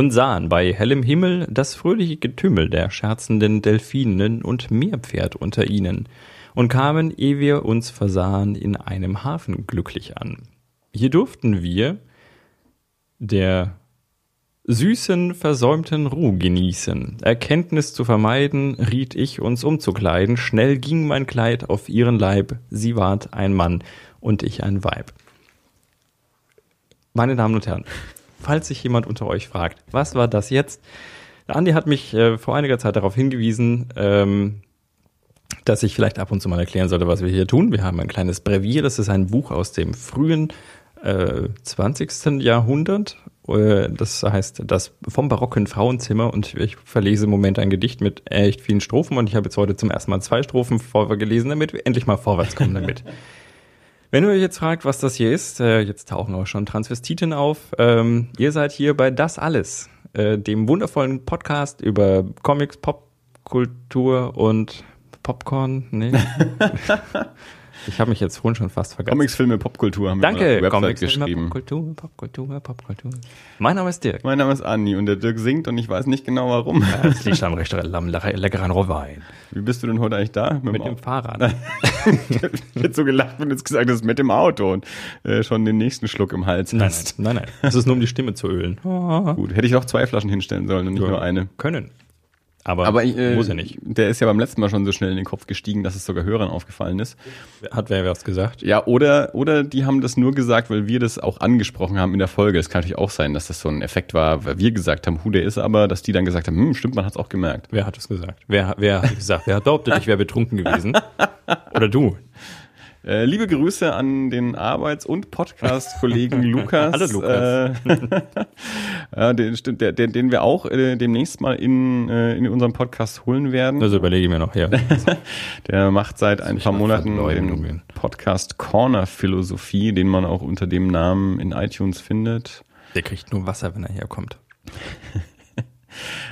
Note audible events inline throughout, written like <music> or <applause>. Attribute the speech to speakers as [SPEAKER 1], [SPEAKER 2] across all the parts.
[SPEAKER 1] und sahen bei hellem Himmel das fröhliche Getümmel der scherzenden Delfinen und Meerpferd unter ihnen und kamen, ehe wir uns versahen, in einem Hafen glücklich an. Hier durften wir der süßen, versäumten Ruh genießen. Erkenntnis zu vermeiden, riet ich uns umzukleiden. Schnell ging mein Kleid auf ihren Leib. Sie ward ein Mann und ich ein Weib. Meine Damen und Herren, falls sich jemand unter euch fragt, was war das jetzt? Der Andi hat mich äh, vor einiger Zeit darauf hingewiesen, ähm, dass ich vielleicht ab und zu mal erklären sollte, was wir hier tun. Wir haben ein kleines Brevier, das ist ein Buch aus dem frühen äh, 20. Jahrhundert. Äh, das heißt, das vom barocken Frauenzimmer und ich verlese im Moment ein Gedicht mit echt vielen Strophen und ich habe jetzt heute zum ersten Mal zwei Strophen vorgelesen, damit wir endlich mal vorwärts kommen damit. <laughs> Wenn ihr euch jetzt fragt, was das hier ist, äh, jetzt tauchen auch schon Transvestiten auf. Ähm, ihr seid hier bei Das Alles, äh, dem wundervollen Podcast über Comics, Popkultur und Popcorn. Nee. <laughs> <laughs> Ich habe mich jetzt vorhin schon fast vergessen.
[SPEAKER 2] Comics, Filme, Popkultur haben
[SPEAKER 1] Danke,
[SPEAKER 2] wir auf der Website
[SPEAKER 1] Comics,
[SPEAKER 2] geschrieben.
[SPEAKER 1] Filme, Popkultur, Popkultur, Popkultur. Mein Name ist Dirk.
[SPEAKER 2] Mein Name ist Andi und der Dirk singt und ich weiß nicht genau warum.
[SPEAKER 1] Das liegt am recht leckeren Rohwein.
[SPEAKER 2] Wie bist du denn heute eigentlich da?
[SPEAKER 1] Mit dem Fahrrad. <laughs>
[SPEAKER 2] Ich hätte so gelacht, wenn du jetzt gesagt hast, mit dem Auto und äh, schon den nächsten Schluck im Hals
[SPEAKER 1] Nein,
[SPEAKER 2] hast.
[SPEAKER 1] nein, nein, nein. Das ist nur um die Stimme zu ölen.
[SPEAKER 2] Gut, hätte ich noch zwei Flaschen hinstellen sollen und nicht nur eine.
[SPEAKER 1] Können. Aber,
[SPEAKER 2] Aber ich, äh,
[SPEAKER 1] muss ja nicht.
[SPEAKER 2] Der ist ja beim letzten Mal schon so schnell in den Kopf gestiegen, dass es sogar Hörern aufgefallen ist.
[SPEAKER 1] Hat wer was gesagt?
[SPEAKER 2] Ja, oder, oder die haben das nur gesagt, weil wir das auch angesprochen haben in der Folge. Es kann natürlich auch sein, dass das so ein Effekt war, weil wir gesagt haben, hu, der ist aber, dass die dann gesagt haben, hm, stimmt, man hat es auch gemerkt.
[SPEAKER 1] Wer hat es gesagt? Wer, wer hat gesagt? Wer behauptet, ich wäre betrunken gewesen? <laughs> Oder du?
[SPEAKER 2] Äh, liebe Grüße an den Arbeits- und Podcast-Kollegen <laughs> Lukas.
[SPEAKER 1] Hallo, Lukas.
[SPEAKER 2] Äh, <laughs> ja, den, stimmt, der, den, den wir auch äh, demnächst mal in, äh, in unserem Podcast holen werden.
[SPEAKER 1] Also überlege ich mir noch her. <laughs>
[SPEAKER 2] Der macht seit ein paar Monaten den. Podcast Corner Philosophie, den man auch unter dem Namen in iTunes findet.
[SPEAKER 1] Der kriegt nur Wasser, wenn er herkommt.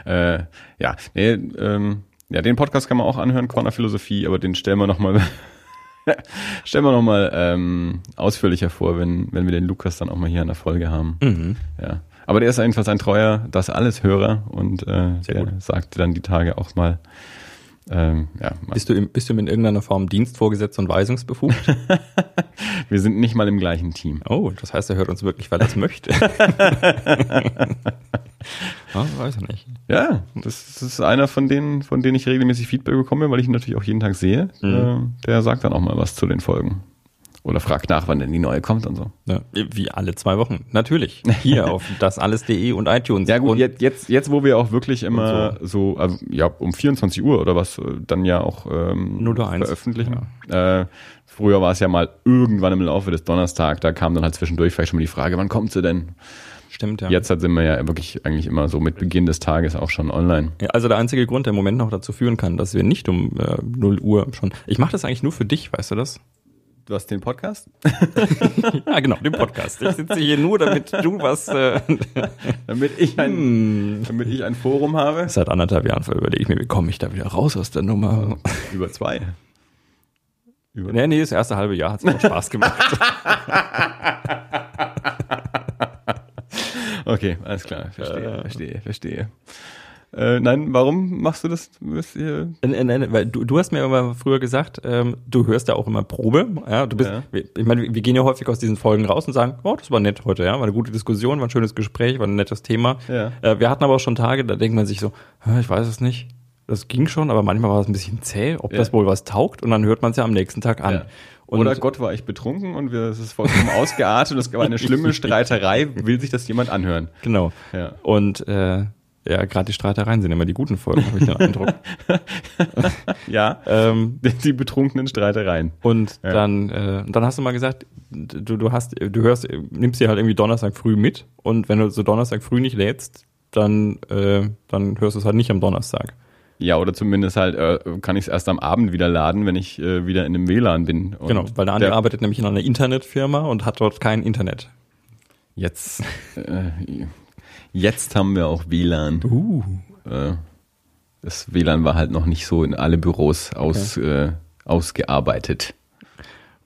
[SPEAKER 2] Äh, ja, nee, ähm, ja, den Podcast kann man auch anhören, Corner Philosophie, aber den stellen wir noch mal <laughs> stellen wir noch mal ähm, ausführlicher vor, wenn wenn wir den Lukas dann auch mal hier in der Folge haben.
[SPEAKER 1] Mhm.
[SPEAKER 2] Ja, aber der ist jedenfalls ein treuer, das alles Hörer und äh, der
[SPEAKER 1] gut.
[SPEAKER 2] sagte dann die Tage auch mal, ähm, ja,
[SPEAKER 1] Bist du, im, bist du in irgendeiner Form dienstvorgesetzt und weisungsbefugt? <laughs>
[SPEAKER 2] wir sind nicht mal im gleichen Team.
[SPEAKER 1] Oh, das heißt, er hört uns wirklich, weil er es möchte. <laughs> ah, weiß ich nicht.
[SPEAKER 2] Ja, das, ist einer von denen, von denen ich regelmäßig Feedback bekomme, weil ich ihn natürlich auch jeden Tag sehe.
[SPEAKER 1] Mhm.
[SPEAKER 2] Äh, der sagt dann auch mal was zu den Folgen. Oder fragt nach, wann denn die neue kommt und so.
[SPEAKER 1] Ja, wie alle zwei Wochen. Natürlich. Hier <laughs> auf dasalles.de und iTunes.
[SPEAKER 2] Ja gut,
[SPEAKER 1] und
[SPEAKER 2] jetzt, jetzt, jetzt wo wir auch wirklich immer so, also, ja, um 24 Uhr oder was, äh, dann ja auch ähm,
[SPEAKER 1] 0 Uhr eins.
[SPEAKER 2] veröffentlichen. Äh, früher war es ja mal irgendwann im Laufe des Donnerstag, da kam dann halt zwischendurch vielleicht schon mal die Frage, wann kommt sie denn?
[SPEAKER 1] Stimmt, ja.
[SPEAKER 2] Jetzt halt sind wir ja wirklich eigentlich immer so mit Beginn des Tages auch schon online.
[SPEAKER 1] Ja, also der einzige Grund, der im Moment noch dazu führen kann, dass wir nicht um äh, 0 Uhr schon. Ich mache das eigentlich nur für dich, weißt du das?
[SPEAKER 2] Du hast den Podcast? <laughs> <laughs>
[SPEAKER 1] Ja, genau, den Podcast. Ich sitze hier nur, damit du was. Äh, <laughs>
[SPEAKER 2] Damit ich ein,
[SPEAKER 1] hm.
[SPEAKER 2] damit ich ein Forum habe?
[SPEAKER 1] Seit anderthalb Jahren überlege ich mir, wie komme ich da wieder raus aus der Nummer?
[SPEAKER 2] Über zwei. Über
[SPEAKER 1] Nee, nee, das erste halbe Jahr hat es auch Spaß gemacht.
[SPEAKER 2] Okay, alles klar. Verstehe, verstehe, verstehe. Äh, nein, warum machst du das?
[SPEAKER 1] Äh, äh, Weil du, du hast mir immer früher gesagt, ähm, du hörst ja auch immer Probe. Ja, du bist,
[SPEAKER 2] Ja.
[SPEAKER 1] ich meine, wir gehen ja häufig aus diesen Folgen raus und sagen, oh, das war nett heute, ja, war eine gute Diskussion, war ein schönes Gespräch, war ein nettes Thema.
[SPEAKER 2] Ja.
[SPEAKER 1] Äh, wir hatten aber auch schon Tage, da denkt man sich so, "Hä, ich weiß es nicht. Das ging schon, aber manchmal war es ein bisschen zäh, ob
[SPEAKER 2] Ja.
[SPEAKER 1] das wohl was taugt und dann hört man es ja am nächsten Tag an. Und
[SPEAKER 2] Oder Gott war ich betrunken und wir, es ist vollkommen <laughs> ausgeartet und es war eine schlimme <laughs> Streiterei, will sich das jemand anhören.
[SPEAKER 1] Genau.
[SPEAKER 2] Ja.
[SPEAKER 1] Und äh, ja, gerade die Streitereien sind immer die guten Folgen, habe ich den Eindruck. <laughs>
[SPEAKER 2] Ja,
[SPEAKER 1] ähm,
[SPEAKER 2] die betrunkenen Streitereien.
[SPEAKER 1] Und
[SPEAKER 2] Ja.
[SPEAKER 1] dann, äh, dann hast du mal gesagt, du, du hast, du hörst, nimmst dir halt irgendwie Donnerstag früh mit und wenn du so Donnerstag früh nicht lädst, dann, äh, dann hörst du es halt nicht am Donnerstag.
[SPEAKER 2] Ja, oder zumindest halt äh, kann ich es erst am Abend wieder laden, wenn ich äh, wieder in einem WLAN bin. Und
[SPEAKER 1] genau, weil der andere
[SPEAKER 2] der-
[SPEAKER 1] arbeitet nämlich in einer Internetfirma und hat dort kein Internet.
[SPEAKER 2] Jetzt, äh, jetzt haben wir auch WLAN.
[SPEAKER 1] Uh.
[SPEAKER 2] Äh, das WLAN war halt noch nicht so in alle Büros aus, äh, ausgearbeitet.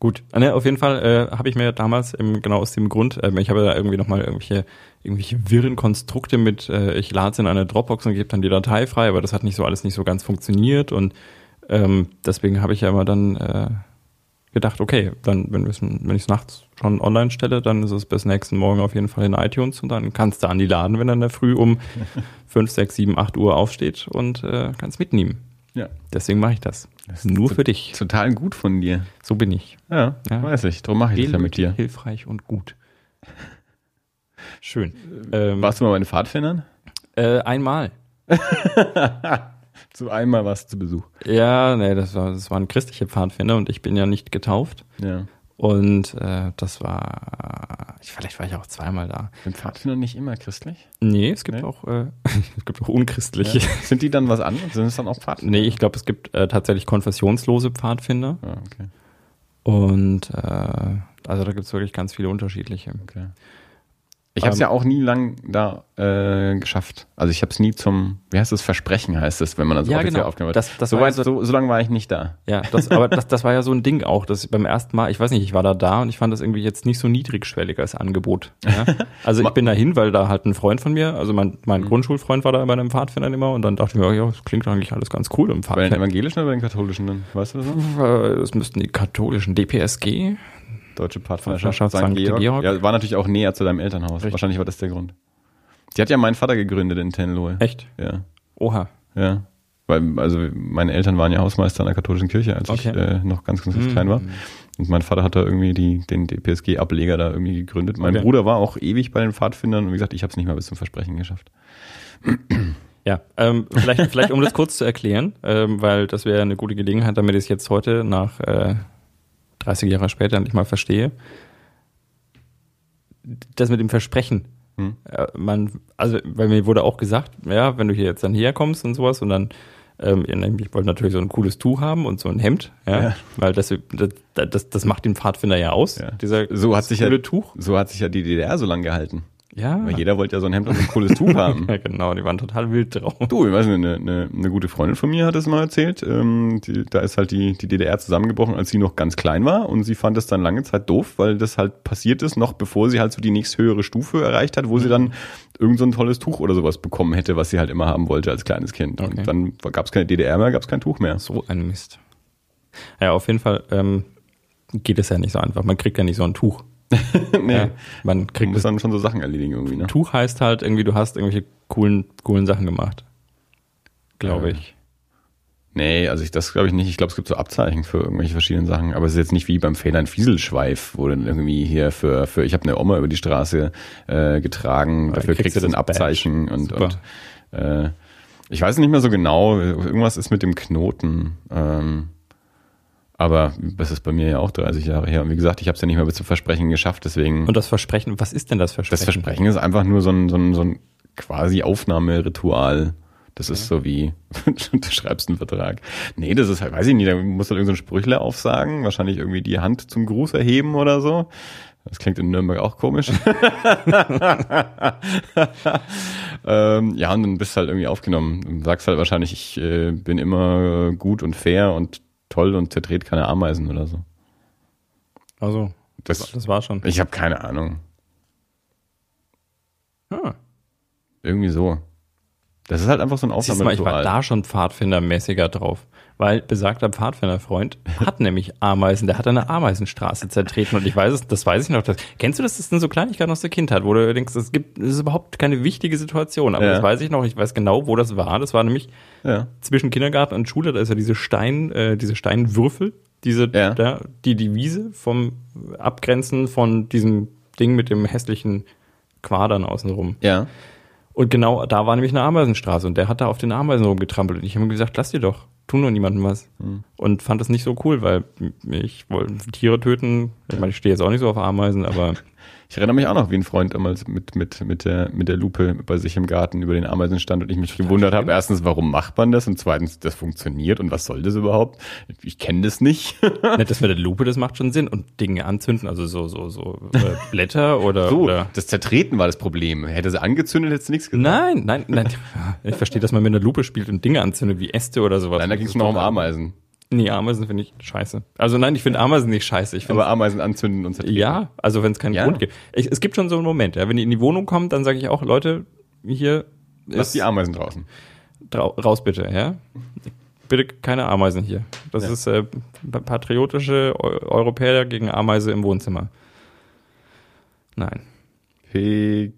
[SPEAKER 1] Gut, Ah, ne, auf jeden Fall äh, habe ich mir damals im, genau aus dem Grund, ähm, ich habe da irgendwie nochmal irgendwelche, irgendwelche wirren Konstrukte mit, äh, ich lade es in eine Dropbox und gebe dann die Datei frei, aber das hat nicht so alles nicht so ganz funktioniert und ähm, deswegen habe ich ja immer dann äh, gedacht, okay, dann wenn, wenn ich es nachts schon online stelle, dann ist es bis nächsten Morgen auf jeden Fall in iTunes und dann kannst du an die laden, wenn er in der Früh um 5, 6, 7, 8 Uhr aufsteht und äh, kannst mitnehmen.
[SPEAKER 2] Ja.
[SPEAKER 1] Deswegen mache ich das. Nur für dich.
[SPEAKER 2] Total gut von dir.
[SPEAKER 1] So bin ich.
[SPEAKER 2] Ja,
[SPEAKER 1] Ja.
[SPEAKER 2] weiß ich. Darum mache ich das ja mit dir.
[SPEAKER 1] Hilfreich und gut. Schön. Ähm,
[SPEAKER 2] Warst du mal bei den Pfadfindern?
[SPEAKER 1] Äh, einmal. <laughs>
[SPEAKER 2] Zu einmal warst du zu Besuch.
[SPEAKER 1] Ja, nee, das, war, das waren christliche Pfadfinder und ich bin ja nicht getauft.
[SPEAKER 2] Ja.
[SPEAKER 1] Und äh, das war, ich, vielleicht war ich auch zweimal da.
[SPEAKER 2] Sind Pfadfinder nicht immer christlich?
[SPEAKER 1] Nee, es gibt
[SPEAKER 2] Nee?
[SPEAKER 1] auch, äh, <laughs> es gibt auch unchristliche.
[SPEAKER 2] Sind die dann was anderes? Sind es dann auch Pfadfinder?
[SPEAKER 1] Nee, ich glaube, es gibt äh, tatsächlich konfessionslose Pfadfinder.
[SPEAKER 2] Ah, okay.
[SPEAKER 1] Und äh, also da gibt es wirklich ganz viele unterschiedliche.
[SPEAKER 2] okay. Ich habe es
[SPEAKER 1] Ähm,
[SPEAKER 2] ja auch nie lang da äh, geschafft. Also ich habe es nie zum, wie heißt das, Versprechen heißt es, wenn man das
[SPEAKER 1] Ja,
[SPEAKER 2] offiziell
[SPEAKER 1] genau.
[SPEAKER 2] aufgenommen hat.
[SPEAKER 1] Das- das
[SPEAKER 2] so, weit,
[SPEAKER 1] ja
[SPEAKER 2] so, so lange war ich nicht da.
[SPEAKER 1] Ja, das, aber das, das war ja so ein Ding auch, dass beim ersten Mal, ich weiß nicht, ich war da da und ich fand das irgendwie jetzt nicht so niedrigschwellig als Angebot. Ja? <laughs> Also ich bin dahin, weil da halt ein Freund von mir, also mein,
[SPEAKER 2] Mhm.
[SPEAKER 1] mein Grundschulfreund war da bei einem Pfadfinder immer und dann dachte ich mir, ja, das klingt eigentlich alles ganz cool im
[SPEAKER 2] Bei den
[SPEAKER 1] Pfadfinder.
[SPEAKER 2] evangelischen oder bei den katholischen dann? Weißt du das noch?
[SPEAKER 1] Äh, Das müssten die katholischen DPSG.
[SPEAKER 2] Deutsche Pfadfinderschaft
[SPEAKER 1] Pfadfinderschaft St. Georg.
[SPEAKER 2] Ja, war natürlich auch näher zu deinem Elternhaus.
[SPEAKER 1] Richtig.
[SPEAKER 2] Wahrscheinlich war das der Grund. Die hat ja mein Vater gegründet in Tenlohe.
[SPEAKER 1] Echt?
[SPEAKER 2] Ja.
[SPEAKER 1] Oha.
[SPEAKER 2] Ja. Weil, also meine Eltern waren ja Hausmeister an der katholischen Kirche, als ich
[SPEAKER 1] Okay.
[SPEAKER 2] äh, noch ganz, ganz, ganz klein war. Und mein Vater hat da irgendwie die, den DPSG-Ableger da irgendwie gegründet. Mein
[SPEAKER 1] Okay.
[SPEAKER 2] Bruder war auch ewig bei den Pfadfindern und wie gesagt, ich habe es nicht mal bis zum Versprechen geschafft.
[SPEAKER 1] Ja, ähm, vielleicht, vielleicht um das kurz zu erklären, ähm, weil das wäre eine gute Gelegenheit, damit ich es jetzt heute nach äh, 30 Jahre später endlich mal verstehe. Das mit dem Versprechen.
[SPEAKER 2] Hm.
[SPEAKER 1] Äh, man, also, weil mir wurde auch gesagt, ja, wenn du hier jetzt dann herkommst und sowas und dann, ähm, ich wollte natürlich so ein cooles Tuch haben und so ein Hemd, ja,
[SPEAKER 2] Ja.
[SPEAKER 1] weil das, das, das, macht den Pfadfinder ja aus,
[SPEAKER 2] Ja.
[SPEAKER 1] dieser
[SPEAKER 2] So hat sich ja,
[SPEAKER 1] Tuch.
[SPEAKER 2] so hat sich ja die DDR so lange gehalten.
[SPEAKER 1] Ja,
[SPEAKER 2] Weil jeder wollte ja so ein Hemd und ein cooles Tuch <laughs> haben.
[SPEAKER 1] ja, genau, die waren total wild drauf.
[SPEAKER 2] Du, ich weiß nicht, eine, eine, eine gute Freundin von mir hat es mal erzählt. Ähm, die, da ist halt die, die DDR zusammengebrochen, als sie noch ganz klein war. Und sie fand es dann lange Zeit doof, weil das halt passiert ist, noch bevor sie halt so die nächsthöhere Stufe erreicht hat, wo sie dann irgend so ein tolles Tuch oder sowas bekommen hätte, was sie halt immer haben wollte als kleines Kind.
[SPEAKER 1] Okay.
[SPEAKER 2] Und dann gab es keine DDR mehr, gab es kein Tuch mehr.
[SPEAKER 1] So ein Mist. Ja, auf jeden Fall ähm, geht es ja nicht so einfach. Man kriegt ja nicht so ein Tuch. <laughs>
[SPEAKER 2] nee.
[SPEAKER 1] Ja, man
[SPEAKER 2] Man
[SPEAKER 1] kriegt
[SPEAKER 2] muss
[SPEAKER 1] das.
[SPEAKER 2] dann schon so Sachen erledigen irgendwie, ne?
[SPEAKER 1] Tuch heißt halt irgendwie, du hast irgendwelche coolen, coolen Sachen gemacht. Glaube
[SPEAKER 2] Ja.
[SPEAKER 1] ich.
[SPEAKER 2] Nee, also ich das glaube ich nicht. Ich glaube, es gibt so Abzeichen für irgendwelche verschiedenen Sachen, aber es ist jetzt nicht wie beim Federn Fieselschweif, wo dann irgendwie hier für für ich habe eine Oma über die Straße äh, getragen,
[SPEAKER 1] Ja,
[SPEAKER 2] dafür
[SPEAKER 1] kriegst
[SPEAKER 2] kriegst du ein
[SPEAKER 1] das Badge.
[SPEAKER 2] Abzeichen und
[SPEAKER 1] Super.
[SPEAKER 2] und äh, ich weiß nicht mehr so genau, irgendwas ist mit dem Knoten. Ähm, aber das ist bei mir ja auch 30 Jahre her. Und wie gesagt, ich habe es ja nicht mehr bis zum Versprechen geschafft, deswegen.
[SPEAKER 1] Und das Versprechen, was ist denn das Versprechen?
[SPEAKER 2] Das Versprechen ist einfach nur so ein, so ein, so ein quasi Aufnahmeritual. Das ist so wie, <laughs> du schreibst einen Vertrag. Nee, das ist halt, weiß ich nicht, da musst du halt irgendein so ein Sprüchle aufsagen, wahrscheinlich irgendwie die Hand zum Gruß erheben oder so. Das klingt in Nürnberg auch komisch. <laughs> ähm, ja, und dann bist du halt irgendwie aufgenommen. Und sagst halt wahrscheinlich, ich äh, bin immer gut und fair und toll und zertret keine Ameisen oder so.
[SPEAKER 1] Also, das,
[SPEAKER 2] Das,
[SPEAKER 1] war schon.
[SPEAKER 2] ich habe keine Ahnung.
[SPEAKER 1] Ah.
[SPEAKER 2] Irgendwie so. Das ist halt einfach so ein
[SPEAKER 1] mal, ich war
[SPEAKER 2] Aufnahmeritual.
[SPEAKER 1] da schon Pfadfindermäßiger drauf. Weil besagter Pfadfinderfreund hat nämlich Ameisen, der hat eine Ameisenstraße zertreten und ich weiß es, das weiß ich noch. Das, kennst du das? Das sind so Kleinigkeiten aus der Kindheit, wo du denkst, es gibt, das ist überhaupt keine wichtige Situation. Aber
[SPEAKER 2] Ja.
[SPEAKER 1] das weiß ich noch, ich weiß genau, wo das war. Das war nämlich
[SPEAKER 2] Ja.
[SPEAKER 1] zwischen Kindergarten und Schule, da ist ja diese Stein, äh, diese Steinwürfel, diese,
[SPEAKER 2] Ja.
[SPEAKER 1] da, die die Wiese vom Abgrenzen von diesem Ding mit dem hässlichen Quadern außenrum.
[SPEAKER 2] Ja.
[SPEAKER 1] Und genau da war nämlich eine Ameisenstraße und der hat da auf den Ameisen rumgetrampelt und ich habe ihm gesagt, lass dir doch, tu nur niemandem was.
[SPEAKER 2] Hm.
[SPEAKER 1] Und fand das nicht so cool, weil ich wollte Tiere töten. Ich meine, ich stehe jetzt auch nicht so auf Ameisen, aber
[SPEAKER 2] Ich erinnere mich auch noch, wie ein Freund damals mit, mit, mit, der, mit der Lupe bei sich im Garten über den Ameisen stand und ich mich gewundert habe, erstens, warum macht man das und zweitens, das funktioniert und was soll das überhaupt? Ich kenne das nicht. <laughs>
[SPEAKER 1] nicht, das mit der Lupe, das macht schon Sinn. Und Dinge anzünden, also so, so, so äh, Blätter <laughs> oder,
[SPEAKER 2] So,
[SPEAKER 1] oder
[SPEAKER 2] das Zertreten war das Problem. Hätte sie angezündet, hätte sie nichts gesagt.
[SPEAKER 1] Nein, nein, nein. <laughs> Ich verstehe, dass man mit einer Lupe spielt und Dinge anzündet, wie Äste oder sowas.
[SPEAKER 2] Nein, da ging es noch um Ameisen.
[SPEAKER 1] Nee, Ameisen finde ich scheiße. Also nein, ich finde Ameisen nicht scheiße. Ich
[SPEAKER 2] Aber Ameisen anzünden und zertreten.
[SPEAKER 1] ja, also wenn es keinen
[SPEAKER 2] Ja.
[SPEAKER 1] Grund gibt. Ich, es gibt schon so einen Moment, ja, wenn die in die Wohnung kommen, dann sage ich auch, Leute, hier
[SPEAKER 2] Lass
[SPEAKER 1] ist
[SPEAKER 2] die Ameisen draußen.
[SPEAKER 1] drau raus bitte, ja. Bitte keine Ameisen hier. Das
[SPEAKER 2] Ja.
[SPEAKER 1] ist äh, patriotische Eu Europäer gegen Ameise im Wohnzimmer. Nein.
[SPEAKER 2] Pegaive.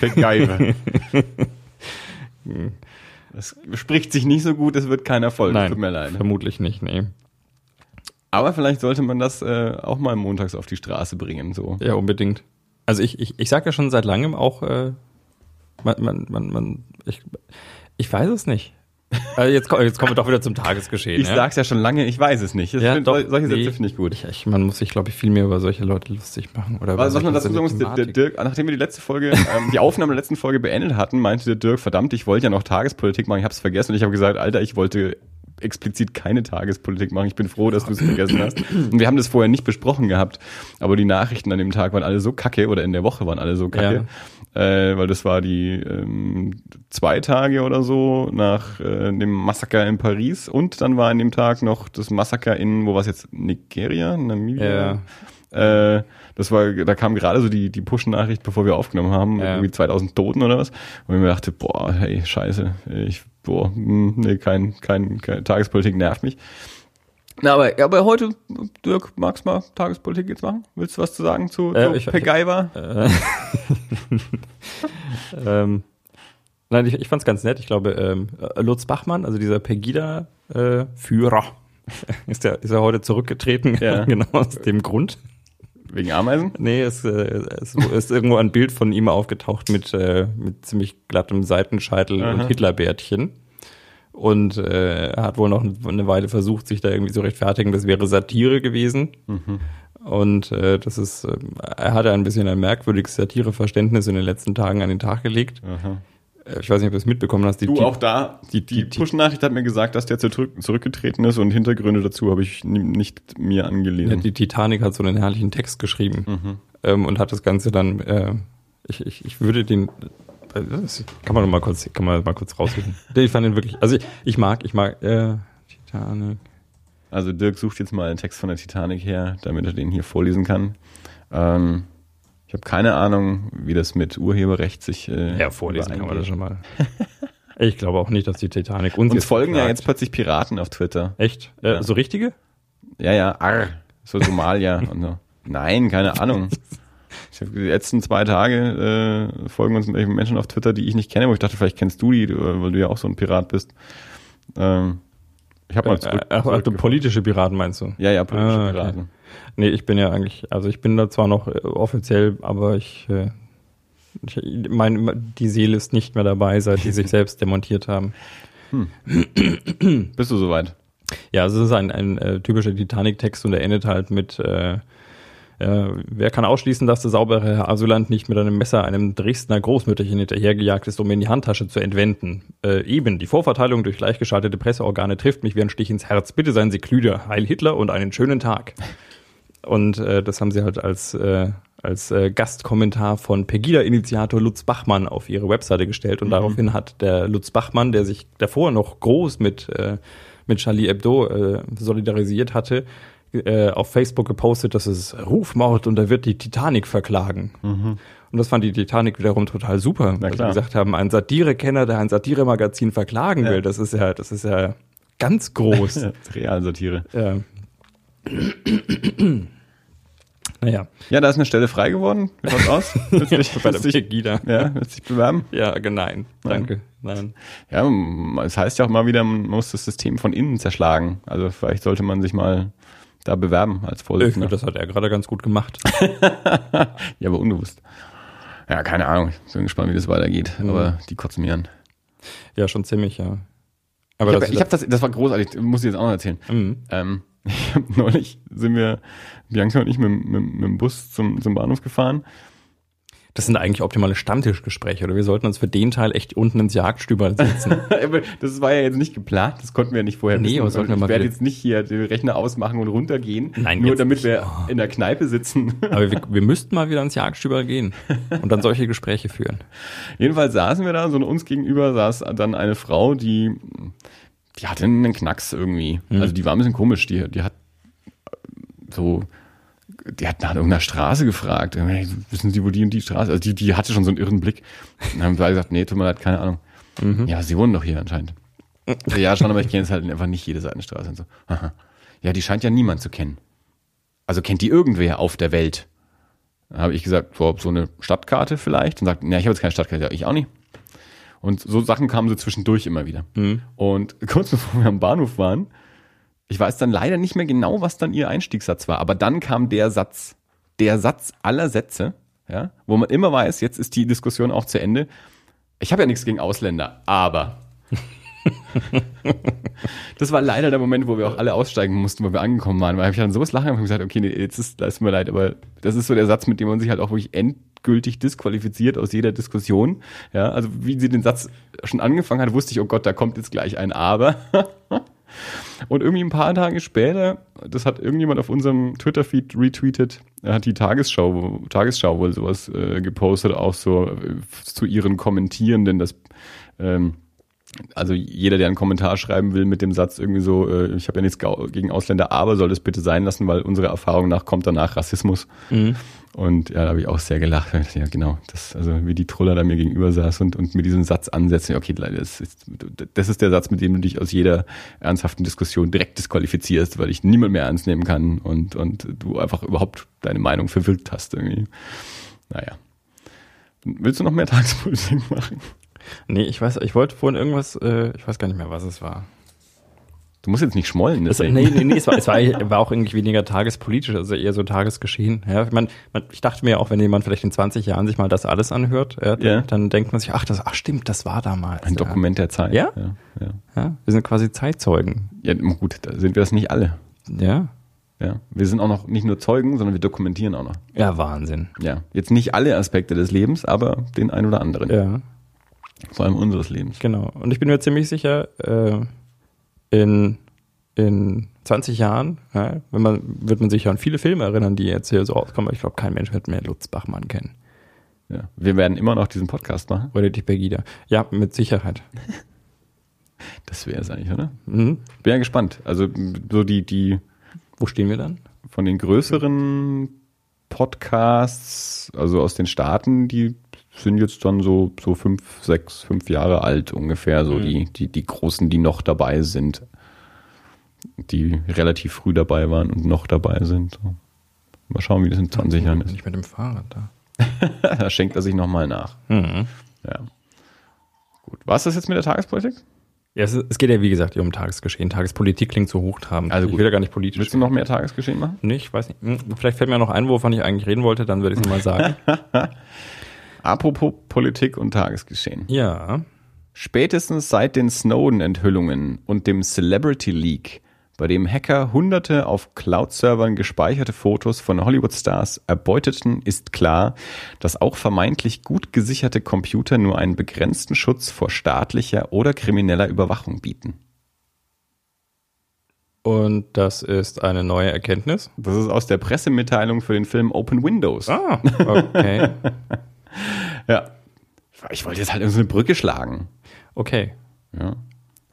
[SPEAKER 2] Pegaive. <laughs> <laughs> Das spricht sich nicht so gut, es wird kein Erfolg.
[SPEAKER 1] Nein,
[SPEAKER 2] Tut mir leid.
[SPEAKER 1] vermutlich nicht, nee.
[SPEAKER 2] Aber vielleicht sollte man das äh, auch mal montags auf die Straße bringen. So.
[SPEAKER 1] Ja, unbedingt. Also ich, ich, ich sage ja schon seit langem auch, äh, man, man, man, man ich, ich weiß es nicht. Also <laughs> jetzt, jetzt kommen wir doch wieder zum Tagesgeschehen.
[SPEAKER 2] Ich
[SPEAKER 1] ja?
[SPEAKER 2] sag's ja schon lange, ich weiß es nicht.
[SPEAKER 1] Ja,
[SPEAKER 2] find-
[SPEAKER 1] doch,
[SPEAKER 2] sol- solche Sätze
[SPEAKER 1] nee.
[SPEAKER 2] finde ich gut.
[SPEAKER 1] Ich, ich, man muss sich, glaube ich, viel mehr über solche Leute lustig machen. Oder
[SPEAKER 2] Was, was man dazu sagen der. Dirk, nachdem wir die letzte Folge, ähm, die Aufnahme der letzten Folge beendet hatten, meinte der Dirk, verdammt, ich wollte ja noch Tagespolitik machen, ich habe es vergessen und ich habe gesagt, Alter, ich wollte explizit keine Tagespolitik machen. Ich bin froh, dass du es vergessen hast. Und wir haben das vorher nicht besprochen gehabt, aber die Nachrichten an dem Tag waren alle so kacke oder in der Woche waren alle so kacke, äh, weil das war die ähm, zwei Tage oder so nach äh, dem Massaker in Paris und dann war an dem Tag noch das Massaker in, wo war es jetzt, Nigeria, Namibia? Äh, das war, da kam gerade so die, die Push-Nachricht, bevor wir aufgenommen haben,
[SPEAKER 1] Ja.
[SPEAKER 2] irgendwie 2000 Toten oder was. Und ich mir dachte, boah, hey, scheiße, ich, boah, hm, nee, kein, kein, kein Tagespolitik nervt mich. Na, aber, aber heute, Dirk, magst mal Tagespolitik jetzt machen? Willst du was zu sagen zu,
[SPEAKER 1] Äh, ich-
[SPEAKER 2] Pegaiva?
[SPEAKER 1] Äh, <laughs> ähm, nein, ich, ich fand es ganz nett. Ich glaube, ähm, äh, Lutz Bachmann, also dieser Pegida-Führer, <laughs> ist ja ist ja heute zurückgetreten,
[SPEAKER 2] Ja. <laughs>
[SPEAKER 1] genau aus dem Grund.
[SPEAKER 2] Wegen Ameisen?
[SPEAKER 1] Nee, es, äh, es ist irgendwo ein Bild von ihm aufgetaucht mit, äh, mit ziemlich glattem Seitenscheitel
[SPEAKER 2] Aha.
[SPEAKER 1] und Hitlerbärtchen. Und äh, er hat wohl noch eine Weile versucht, sich da irgendwie zu rechtfertigen, das wäre Satire gewesen.
[SPEAKER 2] Mhm.
[SPEAKER 1] Und äh, das ist, äh, er hatte ein bisschen ein merkwürdiges Satireverständnis in den letzten Tagen an den Tag gelegt. Äh, Ich weiß nicht, ob du es mitbekommen hast. Die,
[SPEAKER 2] Du
[SPEAKER 1] die,
[SPEAKER 2] auch da, die, die,
[SPEAKER 1] die-
[SPEAKER 2] Push-Nachricht hat mir gesagt, dass der zurück, zurückgetreten ist und Hintergründe dazu habe ich ni- nicht mir
[SPEAKER 1] ja,
[SPEAKER 2] angelesen.
[SPEAKER 1] die Titanic hat so einen herrlichen Text geschrieben
[SPEAKER 2] Mhm.
[SPEAKER 1] ähm, und hat das Ganze dann, äh, ich, ich, ich würde den, kann man noch mal kurz, kann man mal kurz raussuchen. ich fand den wirklich, also ich, ich mag, ich mag, äh, Titanic.
[SPEAKER 2] Also Dirk sucht jetzt mal einen Text von der Titanic her, damit er den hier vorlesen kann. Ähm, ich habe keine Ahnung, wie das mit Urheberrecht sich äh,
[SPEAKER 1] Ja, vorlesen kann man das schon mal. ich glaube auch nicht, dass die Titanic uns,
[SPEAKER 2] Uns folgen ja
[SPEAKER 1] verklagt.
[SPEAKER 2] jetzt plötzlich Piraten auf Twitter.
[SPEAKER 1] Echt? Äh,
[SPEAKER 2] Ja.
[SPEAKER 1] So richtige?
[SPEAKER 2] Ja, ja, arr, so Somalia und so. Nein, keine Ahnung. <laughs> Ich hab, die letzten zwei Tage äh, folgen uns Menschen auf Twitter, die ich nicht kenne, wo ich dachte, vielleicht kennst du die, weil du ja auch so ein Pirat bist. Ähm, ich habe mal zurück,
[SPEAKER 1] äh, ach, ach, du politische Piraten meinst du?
[SPEAKER 2] Ja, ja, politische
[SPEAKER 1] Ah, okay.
[SPEAKER 2] Piraten.
[SPEAKER 1] Nee, ich bin ja eigentlich, also ich bin da zwar noch äh, offiziell, aber ich, äh, ich mein, die Seele ist nicht mehr dabei, seit die sich <laughs> selbst demontiert haben.
[SPEAKER 2] Bist du soweit?
[SPEAKER 1] Ja, also es ist ein, ein äh, typischer Titanic-Text und er endet halt mit äh, äh, Wer kann ausschließen, dass der saubere Herr Asylant nicht mit einem Messer einem Dresdner Großmütterchen hinterhergejagt ist, um ihn in die Handtasche zu entwenden? Äh, eben, die Vorverteilung durch gleichgeschaltete Presseorgane trifft mich wie ein Stich ins Herz. Bitte seien Sie klüder. Heil Hitler und einen schönen Tag. <laughs> Und äh, das haben sie halt als, äh, als äh, Gastkommentar von Pegida-Initiator Lutz Bachmann auf ihre Webseite gestellt. Und daraufhin hat der Lutz Bachmann, der sich davor noch groß mit, äh, mit Charlie Hebdo äh, solidarisiert hatte, äh, auf Facebook gepostet, dass es Rufmord und er wird die Titanic verklagen. Und das fand die Titanic wiederum total super, weil sie gesagt haben, ein Satirekenner, der ein Satiremagazin verklagen
[SPEAKER 2] Ja.
[SPEAKER 1] will, das ist ja, das ist ja ganz groß. <laughs>
[SPEAKER 2] Realsatire.
[SPEAKER 1] ja. naja.
[SPEAKER 2] Ja, da ist eine Stelle frei geworden. Wie schaut's aus? <laughs> Willst du dich,
[SPEAKER 1] Bei der Pegida.
[SPEAKER 2] ja, willst du dich bewerben?
[SPEAKER 1] Ja, nein. Danke. Nein.
[SPEAKER 2] Ja, es heißt ja auch mal wieder, man muss das System von innen zerschlagen. Also vielleicht sollte man sich mal da bewerben als
[SPEAKER 1] Ich
[SPEAKER 2] Vorsitzender.
[SPEAKER 1] finde, das hat er gerade ganz gut gemacht. <laughs>
[SPEAKER 2] Ja, aber unbewusst. Ja, keine Ahnung. Ich bin gespannt, wie das weitergeht.
[SPEAKER 1] Mhm.
[SPEAKER 2] Aber die kotzen mir an.
[SPEAKER 1] Ja, schon ziemlich, ja. Aber
[SPEAKER 2] ich habe
[SPEAKER 1] das,
[SPEAKER 2] ich hab das, das war großartig, muss ich jetzt auch noch erzählen.
[SPEAKER 1] Mhm.
[SPEAKER 2] Ähm, <laughs> ich neulich sind wir, Bianca und ich mit, mit, mit dem Bus zum, zum Bahnhof gefahren.
[SPEAKER 1] Das sind eigentlich optimale Stammtischgespräche, oder wir sollten uns für den Teil echt unten ins Jagdstüber setzen. <laughs>
[SPEAKER 2] Das war ja jetzt nicht geplant, das konnten wir ja nicht vorher
[SPEAKER 1] Nee,
[SPEAKER 2] wissen.
[SPEAKER 1] aber sollten wir
[SPEAKER 2] ich
[SPEAKER 1] mal
[SPEAKER 2] werde
[SPEAKER 1] wieder-
[SPEAKER 2] jetzt nicht hier den Rechner ausmachen und runtergehen,
[SPEAKER 1] Nein,
[SPEAKER 2] nur damit
[SPEAKER 1] nicht.
[SPEAKER 2] wir in der Kneipe sitzen. <laughs>
[SPEAKER 1] Aber wir, wir müssten mal wieder ins Jagdstüber gehen und dann solche Gespräche führen.
[SPEAKER 2] Jedenfalls saßen wir da, so uns gegenüber saß dann eine Frau, die, die hatte einen Knacks irgendwie.
[SPEAKER 1] Mhm.
[SPEAKER 2] Also die war ein bisschen komisch, die, die hat so, die hat nach irgendeiner Straße gefragt. Hey, wissen Sie, wo die und die Straße? Also die, die hatte schon so einen irren Blick. Und dann haben wir gesagt, nee, tut mir leid, keine Ahnung.
[SPEAKER 1] Mhm.
[SPEAKER 2] Ja, sie wohnen doch hier anscheinend. <laughs> Ja, schon, aber ich kenne jetzt halt einfach nicht jede Seitenstraße und so. Aha. Ja, die scheint ja niemand zu kennen. Also kennt die irgendwer auf der Welt? Dann habe ich gesagt, so, so eine Stadtkarte vielleicht. Und sagt, ja, ich habe jetzt keine Stadtkarte. Ja, ich auch nicht. Und so Sachen kamen so zwischendurch immer wieder. Und <laughs> kurz bevor wir am Bahnhof waren, ich weiß dann leider nicht mehr genau, was dann ihr Einstiegssatz war, aber dann kam der Satz, der Satz aller Sätze, ja, wo man immer weiß, jetzt ist die Diskussion auch zu Ende. Ich habe ja nichts gegen Ausländer, aber. <laughs> das war leider der Moment, wo wir auch alle aussteigen mussten, wo wir angekommen waren, weil ich dann sowas lachen und gesagt, okay, nee, jetzt ist, da mir leid, aber das ist so der Satz, mit dem man sich halt auch wirklich endgültig disqualifiziert aus jeder Diskussion. Ja, also wie sie den Satz schon angefangen hat, wusste ich, oh Gott, da kommt jetzt gleich ein Aber. <laughs> Und irgendwie ein paar Tage später, das hat irgendjemand auf unserem Twitter-Feed retweetet, hat die Tagesschau, Tagesschau wohl sowas äh, gepostet, auch so äh, zu ihren Kommentierenden, dass ähm, also jeder, der einen Kommentar schreiben will mit dem Satz irgendwie so, äh, ich habe ja nichts gegen Ausländer, aber soll das bitte sein lassen, weil unserer Erfahrung nach kommt danach Rassismus. Und ja, da habe ich auch sehr gelacht. Ja, genau. Das, also wie die Truller da mir gegenüber saß und, und mit diesem Satz ansetzt. Okay, das ist, das ist der Satz, mit dem du dich aus jeder ernsthaften Diskussion direkt disqualifizierst, weil ich niemand mehr ernst nehmen kann und, und du einfach überhaupt deine Meinung verwirkt hast irgendwie. Naja. Willst du noch mehr Tagespolitik <laughs> machen?
[SPEAKER 1] Nee, ich weiß, ich wollte vorhin irgendwas, äh, ich weiß gar nicht mehr, was es war.
[SPEAKER 2] Du musst jetzt nicht schmollen.
[SPEAKER 1] Das,
[SPEAKER 2] deswegen.
[SPEAKER 1] nee, nee, nee, es war, es war, <laughs> war auch irgendwie weniger tagespolitisch, also eher so Tagesgeschehen. Ja, ich, mein, man, ich dachte mir auch, wenn jemand vielleicht in 20 Jahren sich mal das alles anhört, ja, dann,
[SPEAKER 2] Ja.
[SPEAKER 1] dann denkt man sich, ach, das, ach stimmt, das war damals.
[SPEAKER 2] Ein. Dokument der Zeit.
[SPEAKER 1] Ja?
[SPEAKER 2] Ja,
[SPEAKER 1] wir sind quasi Zeitzeugen.
[SPEAKER 2] ja gut, da sind wir das nicht alle.
[SPEAKER 1] Ja.
[SPEAKER 2] Ja, wir sind auch noch nicht nur Zeugen, sondern wir dokumentieren auch noch.
[SPEAKER 1] Ja, Wahnsinn.
[SPEAKER 2] Ja, jetzt nicht alle Aspekte des Lebens, aber den ein oder anderen.
[SPEAKER 1] Ja,
[SPEAKER 2] Vor allem unseres Lebens.
[SPEAKER 1] genau. Und ich bin mir ziemlich sicher, äh, in, in 20 Jahren, ja, wenn man, wird man sich an viele Filme erinnern, die jetzt hier so rauskommen. aber Ich glaube, kein Mensch wird mehr Lutz Bachmann kennen.
[SPEAKER 2] Ja. Wir werden immer noch diesen Podcast machen.
[SPEAKER 1] Oder die Pegida. Ja, mit Sicherheit. <laughs>
[SPEAKER 2] Das wäre es eigentlich, oder?
[SPEAKER 1] Mhm.
[SPEAKER 2] Bin ja gespannt. Also so die, die
[SPEAKER 1] Wo stehen wir dann?
[SPEAKER 2] von den größeren Podcasts, also aus den Staaten, die sind jetzt dann so, so fünf, sechs, fünf Jahre alt ungefähr, so
[SPEAKER 1] Mhm.
[SPEAKER 2] die, die, die großen, die noch dabei sind. Die relativ früh dabei waren und noch dabei sind. So. Mal schauen, wie das in 20 Jahren ist.
[SPEAKER 1] Nicht mit dem Fahrrad da. <laughs>
[SPEAKER 2] da schenkt er sich nochmal nach.
[SPEAKER 1] Mhm.
[SPEAKER 2] Ja. Gut. War es das jetzt mit der Tagespolitik?
[SPEAKER 1] Ja, es, es geht ja, wie gesagt, um Tagesgeschehen. Tagespolitik klingt so hochtrabend.
[SPEAKER 2] Also
[SPEAKER 1] ich
[SPEAKER 2] gut.
[SPEAKER 1] will ja gar nicht politisch.
[SPEAKER 2] Willst du noch mehr Tagesgeschehen machen?
[SPEAKER 1] Nee, ich weiß nicht. Hm, Vielleicht fällt mir noch ein, wovon ich eigentlich reden wollte, dann würde ich es mal sagen. <laughs>
[SPEAKER 2] Apropos Politik und Tagesgeschehen.
[SPEAKER 1] ja.
[SPEAKER 2] Spätestens seit den Snowden-Enthüllungen und dem Celebrity Leak, bei dem Hacker hunderte auf Cloud-Servern gespeicherte Fotos von Hollywood-Stars erbeuteten, ist klar, dass auch vermeintlich gut gesicherte Computer nur einen begrenzten Schutz vor staatlicher oder krimineller Überwachung bieten.
[SPEAKER 1] Und das ist eine neue Erkenntnis.
[SPEAKER 2] Das ist aus der Pressemitteilung für den Film Open Windows.
[SPEAKER 1] Ah, okay. <laughs> <laughs>
[SPEAKER 2] Ja. Ich wollte jetzt halt irgendeine Brücke schlagen.
[SPEAKER 1] Okay.
[SPEAKER 2] Ja.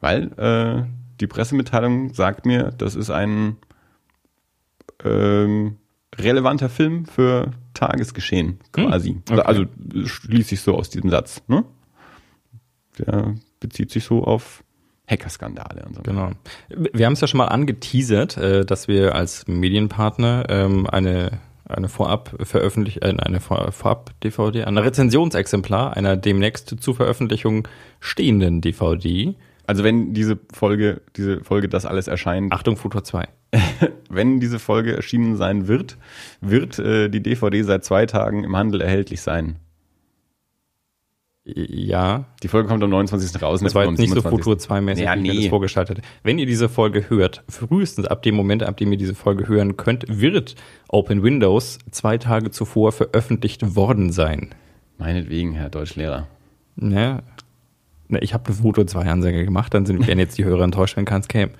[SPEAKER 2] Weil äh, die Pressemitteilung sagt mir, das ist ein ähm, relevanter Film für Tagesgeschehen quasi.
[SPEAKER 1] okay.
[SPEAKER 2] Also schließe ich so aus diesem Satz. Ne? Der bezieht sich so auf Hackerskandale und so.
[SPEAKER 1] Genau. Wir haben es ja schon mal angeteasert, äh, dass wir als Medienpartner ähm, eine eine vorab veröffentlich äh, eine Vor- vorab DVD, ein Rezensionsexemplar einer demnächst zur Veröffentlichung stehenden DVD.
[SPEAKER 2] Also wenn diese Folge, diese Folge das alles erscheint,
[SPEAKER 1] Achtung, Futur 2. <laughs>
[SPEAKER 2] wenn diese Folge erschienen sein wird, wird äh, die DVD seit zwei Tagen im Handel erhältlich sein.
[SPEAKER 1] Ja,
[SPEAKER 2] Die Folge kommt am 29. raus.
[SPEAKER 1] das war jetzt nicht so
[SPEAKER 2] 27..
[SPEAKER 1] Futur 2 mäßig,
[SPEAKER 2] Ja,
[SPEAKER 1] wie ich
[SPEAKER 2] nee.
[SPEAKER 1] das vorgestellt hätte. Wenn ihr diese Folge hört, frühestens ab dem Moment, ab dem ihr diese Folge hören könnt, wird Open Windows zwei Tage zuvor veröffentlicht worden sein.
[SPEAKER 2] Meinetwegen, Herr Deutschlehrer.
[SPEAKER 1] Ne? Ne, ich habe eine Foto 2 Ansage gemacht, dann sind, werden jetzt die Hörer enttäuscht, wenn keins käme.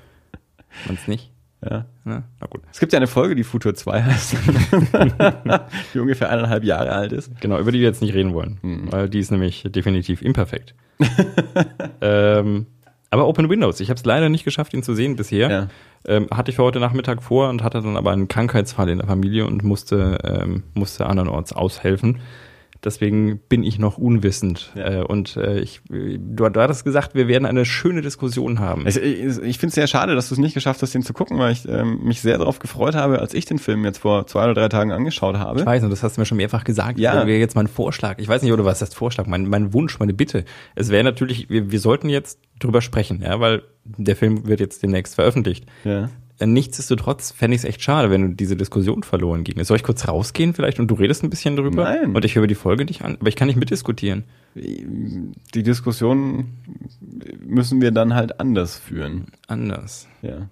[SPEAKER 1] Man's nicht?
[SPEAKER 2] Ja.
[SPEAKER 1] Ne? Na gut.
[SPEAKER 2] Es gibt ja eine Folge, die Futur 2 heißt, <laughs> die ungefähr eineinhalb Jahre alt ist.
[SPEAKER 1] Genau, über die wir jetzt nicht reden wollen,
[SPEAKER 2] Hm.
[SPEAKER 1] weil die ist nämlich definitiv imperfekt. <laughs> ähm, aber Open Windows, ich habe es leider nicht geschafft, ihn zu sehen bisher.
[SPEAKER 2] Ja.
[SPEAKER 1] Ähm, hatte ich für heute Nachmittag vor und hatte dann aber einen Krankheitsfall in der Familie und musste, ähm, musste andernorts aushelfen. Deswegen bin ich noch unwissend.
[SPEAKER 2] Ja.
[SPEAKER 1] Äh, und äh, ich, du, du hattest gesagt, wir werden eine schöne Diskussion haben.
[SPEAKER 2] Ich, ich, ich finde es sehr schade, dass du es nicht geschafft hast, den zu gucken, weil ich ähm, mich sehr darauf gefreut habe, als ich den Film jetzt vor zwei oder drei Tagen angeschaut habe.
[SPEAKER 1] Ich weiß, und das hast du mir schon mehrfach gesagt.
[SPEAKER 2] Ja.
[SPEAKER 1] Ja. wäre jetzt mein Vorschlag. Ich weiß nicht, oder was heißt Vorschlag? Mein, mein Wunsch, meine Bitte. Es wäre natürlich, wir, wir sollten jetzt drüber sprechen, ja, weil der Film wird jetzt demnächst veröffentlicht.
[SPEAKER 2] Ja.
[SPEAKER 1] Nichtsdestotrotz fände ich es echt schade, wenn diese Diskussion verloren ging. Soll ich kurz rausgehen vielleicht und du redest ein bisschen drüber?
[SPEAKER 2] Nein.
[SPEAKER 1] Und ich höre die Folge nicht an, aber ich kann nicht mitdiskutieren.
[SPEAKER 2] Die Diskussion müssen wir dann halt anders führen.
[SPEAKER 1] Anders.
[SPEAKER 2] Ja.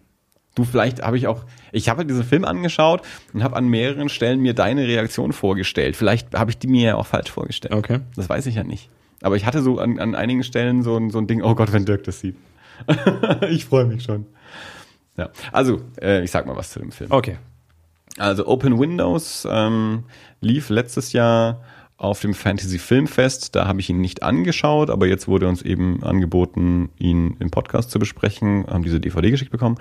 [SPEAKER 2] Du, vielleicht habe ich auch, ich habe diesen Film angeschaut und habe an mehreren Stellen mir deine Reaktion vorgestellt. Vielleicht habe ich die mir ja auch falsch vorgestellt.
[SPEAKER 1] Okay.
[SPEAKER 2] Das weiß ich ja nicht. Aber ich hatte so an, an einigen Stellen so ein, so ein Ding, oh Gott, wenn Dirk das sieht. <laughs> ich freue mich schon. Ja, also, äh, ich sag mal was zu dem Film.
[SPEAKER 1] Okay.
[SPEAKER 2] Also Open Windows ähm, lief letztes Jahr auf dem Fantasy Filmfest. Da habe ich ihn nicht angeschaut, aber jetzt wurde uns eben angeboten, ihn im Podcast zu besprechen. Haben diese DVD geschickt bekommen.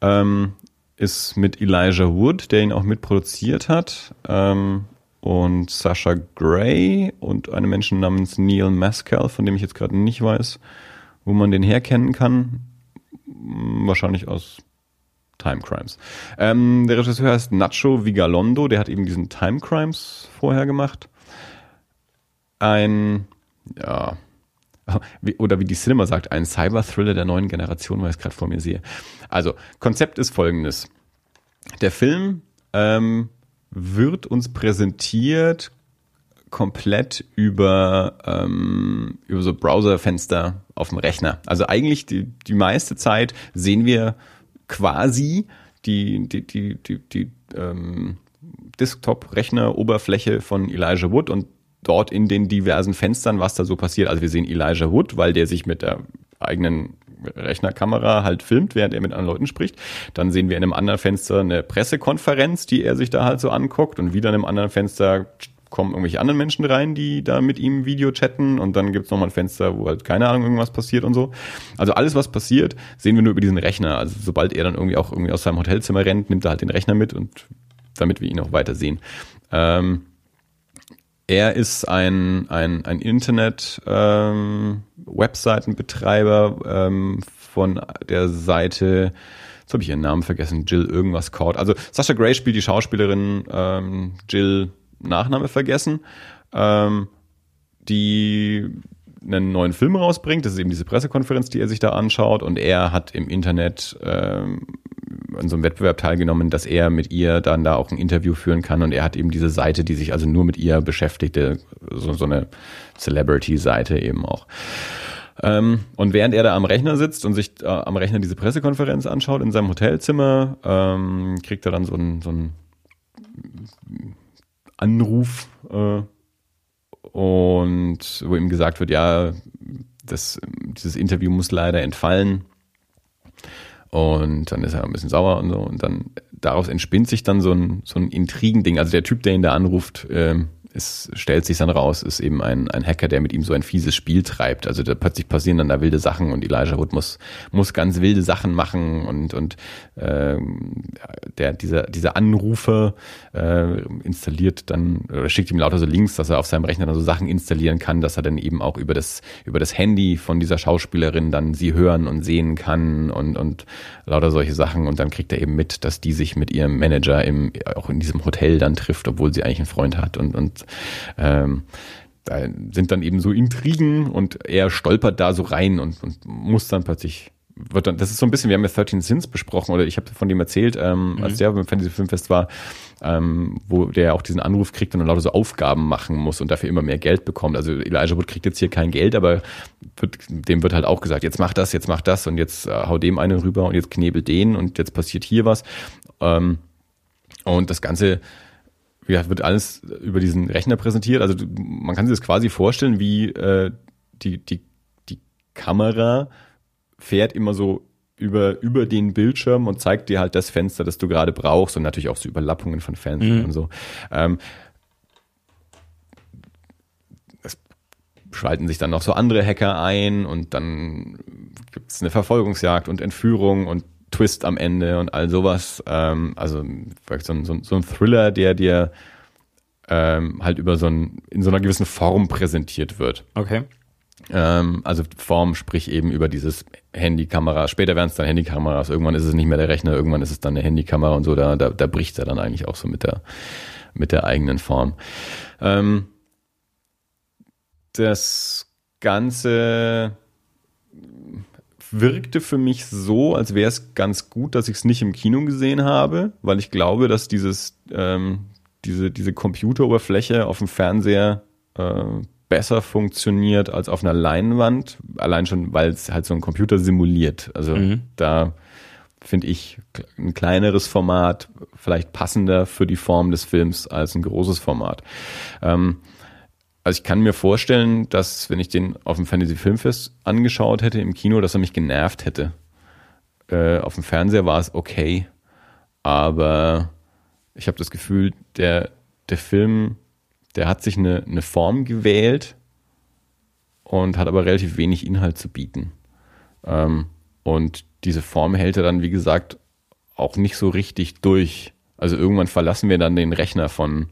[SPEAKER 2] Ähm, ist mit Elijah Wood, der ihn auch mitproduziert hat. Ähm, und Sasha Gray und einem Menschen namens Neil Maskell, von dem ich jetzt gerade nicht weiß, wo man den herkennen kann. Wahrscheinlich aus Time Crimes. Ähm, der Regisseur heißt Nacho Vigalondo, der hat eben diesen Time Crimes vorher gemacht. Ein, ja, <laughs> oder wie die Cinema sagt, ein Cyber-Thriller der neuen Generation, weil ich es gerade vor mir sehe. Also, Konzept ist folgendes. Der Film ähm, wird uns präsentiert komplett über, ähm, über so Browserfenster auf dem Rechner. Also eigentlich die, die meiste Zeit sehen wir quasi die, die, die, die, die ähm, Desktop-Rechner-Oberfläche von Elijah Wood und dort in den diversen Fenstern, was da so passiert. Also wir sehen Elijah Wood, weil der sich mit der eigenen Rechnerkamera halt filmt, während er mit anderen Leuten spricht. Dann sehen wir in einem anderen Fenster eine Pressekonferenz, die er sich da halt so anguckt und wieder in einem anderen Fenster kommen irgendwelche anderen Menschen rein, die da mit ihm Video chatten und dann gibt's noch mal ein Fenster, wo halt keine Ahnung irgendwas passiert und so. Also alles, was passiert, sehen wir nur über diesen Rechner. Also sobald er dann irgendwie auch irgendwie aus seinem Hotelzimmer rennt, nimmt er halt den Rechner mit und damit wir ihn auch weiter sehen. Ähm, er ist ein, ein, ein Internet-Webseitenbetreiber ähm, von der Seite, jetzt habe ich ihren Namen vergessen, Jill irgendwas Court. Also Sasha Gray spielt die Schauspielerin ähm, Jill Nachname vergessen, ähm, die einen neuen Film rausbringt. Das ist eben diese Pressekonferenz, die er sich da anschaut. Und er hat im Internet ähm, an so einem Wettbewerb teilgenommen, dass er mit ihr dann da auch ein Interview führen kann. Und er hat eben diese Seite, die sich also nur mit ihr beschäftigte, so, so eine Celebrity-Seite eben auch. Ähm, und während er da am Rechner sitzt und sich äh, am Rechner diese Pressekonferenz anschaut in seinem Hotelzimmer, ähm, kriegt er dann so ein, so ein Anruf äh, und wo ihm gesagt wird, ja, das, dieses Interview muss leider entfallen. Und dann ist er ein bisschen sauer und so. Und dann daraus entspinnt sich dann so ein, so ein Intrigending. Also der Typ, der ihn da anruft, ähm, es stellt sich dann raus, ist eben ein, ein Hacker, der mit ihm so ein fieses Spiel treibt. Also da plötzlich passieren dann da wilde Sachen und Elijah Wood muss, muss ganz wilde Sachen machen und, und ähm, der, dieser, dieser Anrufer äh, installiert dann oder schickt ihm lauter so Links, dass er auf seinem Rechner dann so Sachen installieren kann, dass er dann eben auch über das, über das Handy von dieser Schauspielerin dann sie hören und sehen kann und, und lauter solche Sachen. Und dann kriegt er eben mit, dass die sich mit ihrem Manager im, auch in diesem Hotel dann trifft, obwohl sie eigentlich einen Freund hat und, und ähm, da sind dann eben so Intrigen und er stolpert da so rein und, und muss dann plötzlich wird dann, das ist so ein bisschen, wir haben ja 13 Sins besprochen oder ich habe von dem erzählt, ähm, mhm. als der beim Fantasy Filmfest war, ähm, wo der auch diesen Anruf kriegt und dann lauter so Aufgaben machen muss und dafür immer mehr Geld bekommt. Also Elijah Wood kriegt jetzt hier kein Geld, aber wird, dem wird halt auch gesagt, jetzt mach das, jetzt mach das und jetzt äh, hau dem einen rüber und jetzt knebel den und jetzt passiert hier was. Ähm, und das Ganze ja, wird alles über diesen Rechner präsentiert. Also man kann sich das quasi vorstellen, wie äh, die, die, die Kamera fährt immer so über, über den Bildschirm und zeigt dir halt das Fenster, das du gerade brauchst und natürlich auch so Überlappungen von Fenstern mhm. und so. Ähm, es schalten sich dann noch so andere Hacker ein und dann gibt es eine Verfolgungsjagd und Entführung und Twist am Ende und all sowas. Ähm, also so ein, so, so ein Thriller, der dir ähm, halt über so ein, in so einer gewissen Form präsentiert wird.
[SPEAKER 1] Okay.
[SPEAKER 2] Ähm, also Form, sprich eben über dieses Handykamera. Später werden es dann Handykameras. Irgendwann ist es nicht mehr der Rechner, irgendwann ist es dann eine Handykamera und so. Da, da, da bricht er dann eigentlich auch so mit der, mit der eigenen Form. Ähm, das Ganze wirkte für mich so, als wäre es ganz gut, dass ich es nicht im Kino gesehen habe, weil ich glaube, dass dieses, ähm, diese, diese Computeroberfläche auf dem Fernseher äh, besser funktioniert als auf einer Leinwand, allein schon, weil es halt so ein Computer simuliert. Also mhm. da finde ich ein kleineres Format vielleicht passender für die Form des Films als ein großes Format. Ähm, also ich kann mir vorstellen, dass wenn ich den auf dem Fantasy Filmfest angeschaut hätte im Kino, dass er mich genervt hätte. Äh, auf dem Fernseher war es okay, aber ich habe das Gefühl, der, der Film der hat sich eine, eine Form gewählt und hat aber relativ wenig Inhalt zu bieten. Ähm, und diese Form hält er dann, wie gesagt, auch nicht so richtig durch. Also irgendwann verlassen wir dann den Rechner von,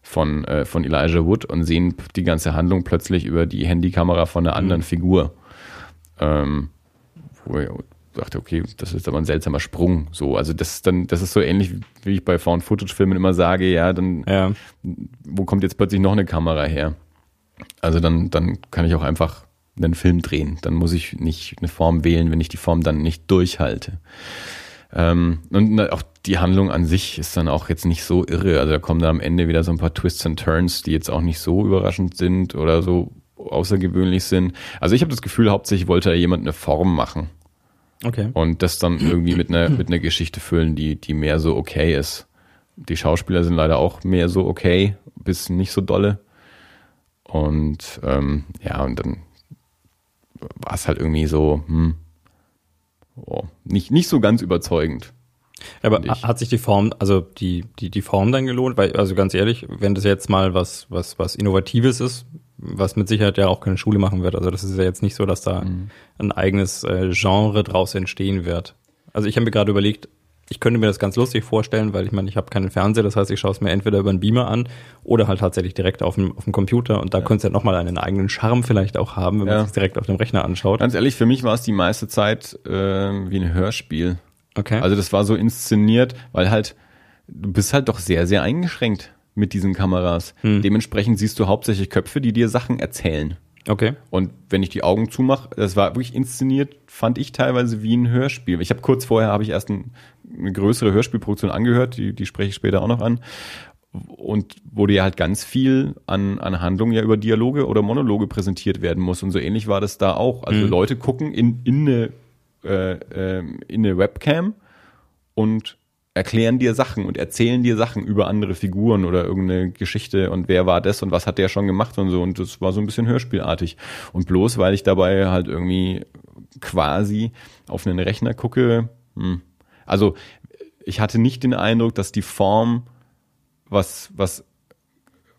[SPEAKER 2] von, äh, von Elijah Wood und sehen die ganze Handlung plötzlich über die Handykamera von einer anderen mhm. Figur. Ähm, wo, dachte, okay, das ist aber ein seltsamer Sprung. So, also das ist dann, das ist so ähnlich, wie ich bei Found-Footage-Filmen immer sage, ja, dann, ja. wo kommt jetzt plötzlich noch eine Kamera her? Also dann, dann kann ich auch einfach einen Film drehen. Dann muss ich nicht eine Form wählen, wenn ich die Form dann nicht durchhalte. Ähm, und auch die Handlung an sich ist dann auch jetzt nicht so irre. Also da kommen da am Ende wieder so ein paar Twists and Turns, die jetzt auch nicht so überraschend sind oder so außergewöhnlich sind. Also ich habe das Gefühl, hauptsächlich wollte da jemand eine Form machen.
[SPEAKER 1] Okay.
[SPEAKER 2] Und das dann irgendwie mit einer mit einer Geschichte füllen, die, die mehr so okay ist. Die Schauspieler sind leider auch mehr so okay, bis nicht so dolle. Und ähm, ja, und dann war es halt irgendwie so, hm, oh, nicht, nicht so ganz überzeugend.
[SPEAKER 1] Aber hat sich die Form, also die, die, die Form dann gelohnt? Weil, also ganz ehrlich, wenn das jetzt mal was, was, was Innovatives ist, was mit Sicherheit ja auch keine Schule machen wird. Also das ist ja jetzt nicht so, dass da mhm. ein eigenes äh, Genre draus entstehen wird. Also ich habe mir gerade überlegt, ich könnte mir das ganz lustig vorstellen, weil ich meine, ich habe keinen Fernseher, das heißt, ich schaue es mir entweder über einen Beamer an oder halt tatsächlich direkt auf dem, auf dem Computer und da ja. könnte es ja nochmal einen eigenen Charme vielleicht auch haben, wenn ja. man es direkt auf dem Rechner anschaut.
[SPEAKER 2] Ganz ehrlich, für mich war es die meiste Zeit äh, wie ein Hörspiel.
[SPEAKER 1] Okay.
[SPEAKER 2] Also das war so inszeniert, weil halt, du bist halt doch sehr, sehr eingeschränkt mit diesen Kameras. Hm. Dementsprechend siehst du hauptsächlich Köpfe, die dir Sachen erzählen.
[SPEAKER 1] Okay.
[SPEAKER 2] Und wenn ich die Augen zumache, das war wirklich inszeniert, fand ich teilweise wie ein Hörspiel. Ich habe kurz vorher habe ich erst ein, eine größere Hörspielproduktion angehört, die, die spreche ich später auch noch an. Und wo dir halt ganz viel an, an Handlungen ja über Dialoge oder Monologe präsentiert werden muss. Und so ähnlich war das da auch. Also mhm. Leute gucken in, in, eine, äh, äh, in eine Webcam und erklären dir Sachen und erzählen dir Sachen über andere Figuren oder irgendeine Geschichte und wer war das und was hat der schon gemacht und so. Und das war so ein bisschen hörspielartig. Und bloß weil ich dabei halt irgendwie quasi auf einen Rechner gucke, hm. also ich hatte nicht den Eindruck, dass die Form was, was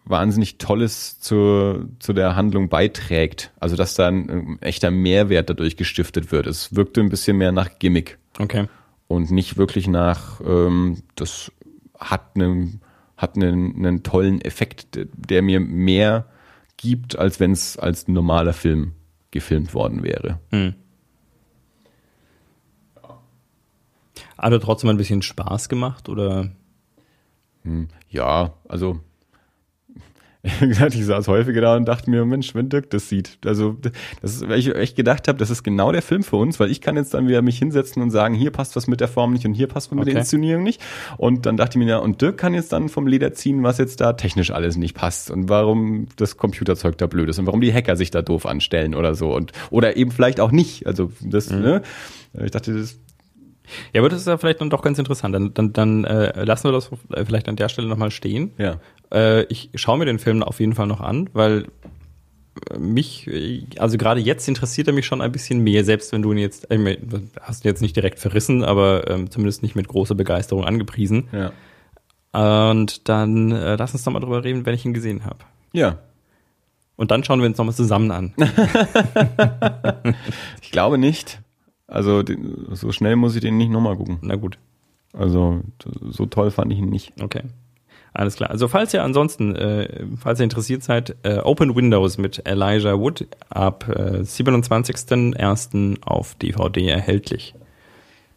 [SPEAKER 2] wahnsinnig Tolles zu, zu der Handlung beiträgt. Also dass da ein, echter Mehrwert dadurch gestiftet wird. Es wirkte ein bisschen mehr nach Gimmick.
[SPEAKER 1] Okay
[SPEAKER 2] und nicht wirklich nach, ähm, das hat einen, hat einen, einen tollen Effekt, der mir mehr gibt, als wenn es als normaler Film gefilmt worden wäre. Hm.
[SPEAKER 1] Hat er trotzdem ein bisschen Spaß gemacht oder?
[SPEAKER 2] Hm, ja, also <laughs> ich saß häufiger da und dachte mir, Mensch, wenn Dirk das sieht. Also, das ist, weil ich echt gedacht habe, das ist genau der Film für uns, weil ich kann jetzt dann wieder mich hinsetzen und sagen, hier passt was mit der Form nicht und hier passt was mit okay. der Inszenierung nicht. Und dann dachte ich mir, ja, und Dirk kann jetzt dann vom Leder ziehen, was jetzt da technisch alles nicht passt und warum das Computerzeug da blöd ist und warum die Hacker sich da doof anstellen oder so und oder eben vielleicht auch nicht. Also das, mhm. ne? Ich dachte, das
[SPEAKER 1] Ja, aber das ist ja vielleicht dann doch ganz interessant. Dann, dann, dann äh, lassen wir das vielleicht an der Stelle nochmal stehen.
[SPEAKER 2] Ja.
[SPEAKER 1] Äh, ich schaue mir den Film auf jeden Fall noch an, weil äh, mich, äh, also gerade jetzt interessiert er mich schon ein bisschen mehr, selbst wenn du ihn jetzt, äh, hast ihn jetzt nicht direkt verrissen, aber ähm, zumindest nicht mit großer Begeisterung angepriesen.
[SPEAKER 2] Ja.
[SPEAKER 1] Und dann äh, lass uns doch mal drüber reden, wenn ich ihn gesehen habe.
[SPEAKER 2] Ja.
[SPEAKER 1] Und dann schauen wir uns nochmal zusammen an. <laughs>
[SPEAKER 2] Ich glaube nicht. Also so schnell muss ich den nicht nochmal gucken.
[SPEAKER 1] Na gut,
[SPEAKER 2] Also so toll fand ich ihn nicht.
[SPEAKER 1] okay. Alles klar. Also falls ihr ansonsten, äh, falls ihr interessiert seid, äh, Open Windows mit Elijah Wood ab äh, 27.01. auf DVD erhältlich.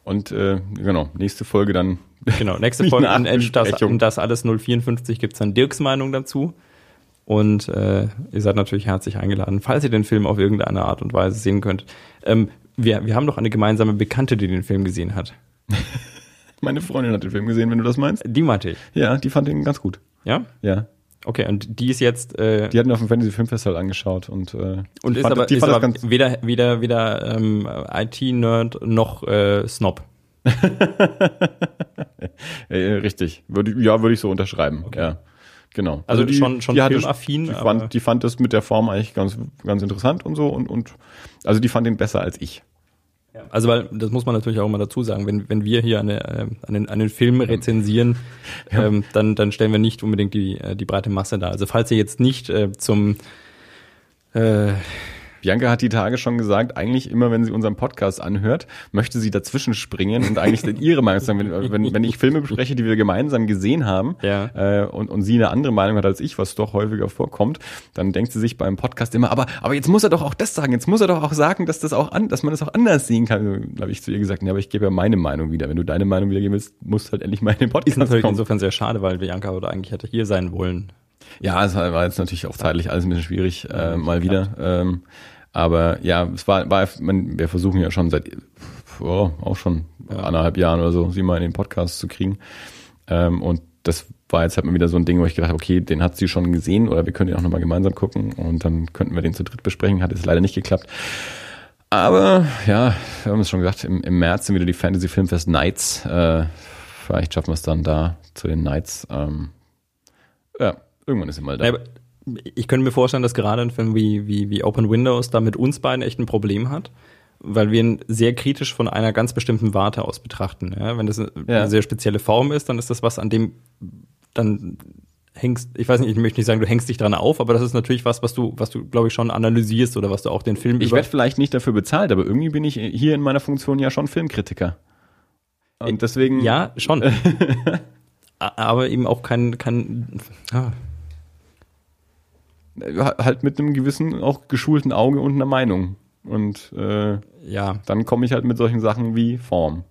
[SPEAKER 2] Und äh, genau, nächste Folge dann.
[SPEAKER 1] Genau, <laughs> nächste Folge in, in, das, in das alles 054 gibt's dann Dirks Meinung dazu. Und äh, ihr seid natürlich herzlich eingeladen, falls ihr den Film auf irgendeine Art und Weise sehen könnt. Ähm, wir, wir haben doch eine gemeinsame Bekannte, die den Film gesehen hat. <laughs>
[SPEAKER 2] Meine Freundin hat den Film gesehen, wenn du das meinst.
[SPEAKER 1] Die meinte ich.
[SPEAKER 2] Ja, die fand ihn ganz gut.
[SPEAKER 1] Ja?
[SPEAKER 2] Ja.
[SPEAKER 1] Okay, und die ist jetzt äh,
[SPEAKER 2] Die hatten auf dem Fantasy Filmfestival angeschaut und äh,
[SPEAKER 1] und ist
[SPEAKER 2] fand,
[SPEAKER 1] aber,
[SPEAKER 2] die
[SPEAKER 1] ist aber weder, weder, weder ähm, IT-Nerd noch äh, Snob. <laughs>
[SPEAKER 2] äh, richtig. Würde, ja, würde ich so unterschreiben. Ja. Genau.
[SPEAKER 1] Also schon- schon
[SPEAKER 2] hatte-
[SPEAKER 1] filmaffin,
[SPEAKER 2] Die fand, die fand das mit der Form eigentlich ganz, ganz interessant und so und, und also die fand ihn besser als ich.
[SPEAKER 1] Also weil, das muss man natürlich auch immer dazu sagen, wenn, wenn wir hier eine, äh, einen, einen Film rezensieren, ähm, dann, dann stellen wir nicht unbedingt die, äh, die breite Masse dar. Also falls ihr jetzt nicht äh, zum äh,
[SPEAKER 2] Bianca hat die Tage schon gesagt, eigentlich immer, wenn sie unseren Podcast anhört, möchte sie dazwischen springen und eigentlich <laughs> ihre Meinung sagen. Wenn, wenn, wenn ich Filme bespreche, die wir gemeinsam gesehen haben
[SPEAKER 1] Ja.
[SPEAKER 2] äh, und, und sie eine andere Meinung hat als ich, was doch häufiger vorkommt, dann denkt sie sich beim Podcast immer, aber, aber jetzt muss er doch auch das sagen, jetzt muss er doch auch sagen, dass das auch an, dass man das auch anders sehen kann. Da habe ich zu ihr gesagt, ja, aber ich gebe ja meine Meinung wieder. Wenn du deine Meinung wiedergeben willst, musst halt endlich meine
[SPEAKER 1] ist
[SPEAKER 2] Podcast
[SPEAKER 1] natürlich
[SPEAKER 2] kommen.
[SPEAKER 1] insofern sehr schade, weil Bianca oder eigentlich hätte hier sein wollen.
[SPEAKER 2] Ja, es war war jetzt natürlich auch zeitlich alles ein bisschen schwierig, äh, mal wieder. Ähm, aber ja, es war, war man, wir versuchen ja schon seit oh, auch schon anderthalb Jahren oder so, sie mal in den Podcast zu kriegen. Ähm, und das war jetzt halt mal wieder so ein Ding, wo ich gedacht habe, okay, den hat sie schon gesehen oder wir können den auch nochmal gemeinsam gucken und dann könnten wir den zu dritt besprechen. Hat jetzt leider nicht geklappt. Aber ja, wir haben es schon gesagt, im, im März sind wieder die Fantasy Filmfest Nights. Äh, vielleicht schaffen wir es dann da zu den Nights. Ähm, ja, irgendwann ist sie mal da.
[SPEAKER 1] Ja, ich könnte mir vorstellen, dass gerade ein Film wie, wie, wie Open Windows da mit uns beiden echt ein Problem hat, weil wir ihn sehr kritisch von einer ganz bestimmten Warte aus betrachten. Ja? Wenn das eine
[SPEAKER 2] Ja.
[SPEAKER 1] sehr spezielle Form ist, dann ist das was, an dem dann hängst, ich weiß nicht, ich möchte nicht sagen, du hängst dich dran auf, aber das ist natürlich was, was du, was du, glaube ich, schon analysierst oder was du auch den Film
[SPEAKER 2] Ich werde vielleicht nicht dafür bezahlt, aber irgendwie bin ich hier in meiner Funktion ja schon Filmkritiker. Und deswegen.
[SPEAKER 1] Ja, schon. <laughs> Aber eben auch kein, kein ah,
[SPEAKER 2] halt mit einem gewissen, auch geschulten Auge und einer Meinung. Und äh,
[SPEAKER 1] ja.
[SPEAKER 2] dann komme ich halt mit solchen Sachen wie Form.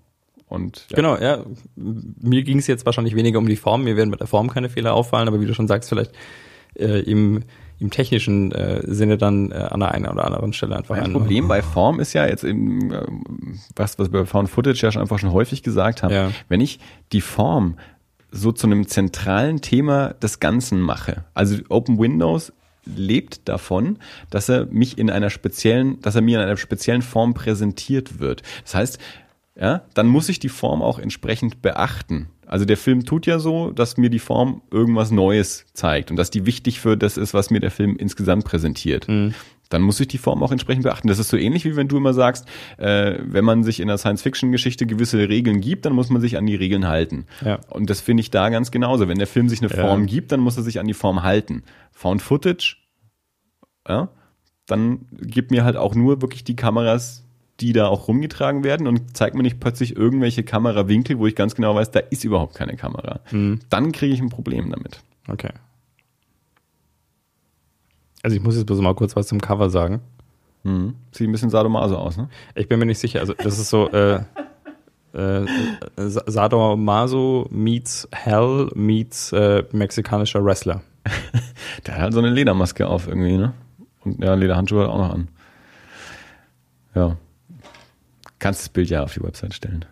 [SPEAKER 2] Und ja.
[SPEAKER 1] Genau, ja. Mir ging es jetzt wahrscheinlich weniger um die Form. Mir werden mit der Form keine Fehler auffallen, aber wie du schon sagst, vielleicht äh, im, im technischen äh, Sinne dann äh, an der einen oder anderen Stelle einfach ein
[SPEAKER 2] Problem bei Form ist ja jetzt eben, äh, was, was wir bei Found Footage ja schon einfach schon häufig gesagt haben,
[SPEAKER 1] Ja.
[SPEAKER 2] wenn ich die Form so zu einem zentralen Thema des Ganzen mache, also Open Windows lebt davon, dass er mich in einer speziellen, dass er mir in einer speziellen Form präsentiert wird. Das heißt, ja, dann muss ich die Form auch entsprechend beachten. Also der Film tut ja so, dass mir die Form irgendwas Neues zeigt und dass die wichtig für das ist, was mir der Film insgesamt präsentiert. Dann muss ich die Form auch entsprechend beachten. Das ist so ähnlich wie wenn du immer sagst, äh, wenn man sich in der Science-Fiction-Geschichte gewisse Regeln gibt, dann muss man sich an die Regeln halten.
[SPEAKER 1] Ja.
[SPEAKER 2] Und das finde ich da ganz genauso. Wenn der Film sich eine
[SPEAKER 1] Ja.
[SPEAKER 2] Form gibt, dann muss er sich an die Form halten. Found Footage, ja, dann gibt mir halt auch nur wirklich die Kameras, die da auch rumgetragen werden und zeigt mir nicht plötzlich irgendwelche Kamerawinkel, wo ich ganz genau weiß, da ist überhaupt keine Kamera. Dann kriege ich ein Problem damit.
[SPEAKER 1] Okay. Also ich muss jetzt bloß mal kurz was zum Cover sagen.
[SPEAKER 2] Mhm. Sieht ein bisschen sadomaso aus, ne?
[SPEAKER 1] Ich bin mir nicht sicher. Also das ist so äh, äh, Sa- Sadomaso meets Hell meets äh, mexikanischer Wrestler. <laughs>
[SPEAKER 2] Der hat halt so eine Ledermaske auf irgendwie, ne? Und ja, Lederhandschuhe hat auch noch an. Ja. Kannst das Bild ja auf die Website stellen.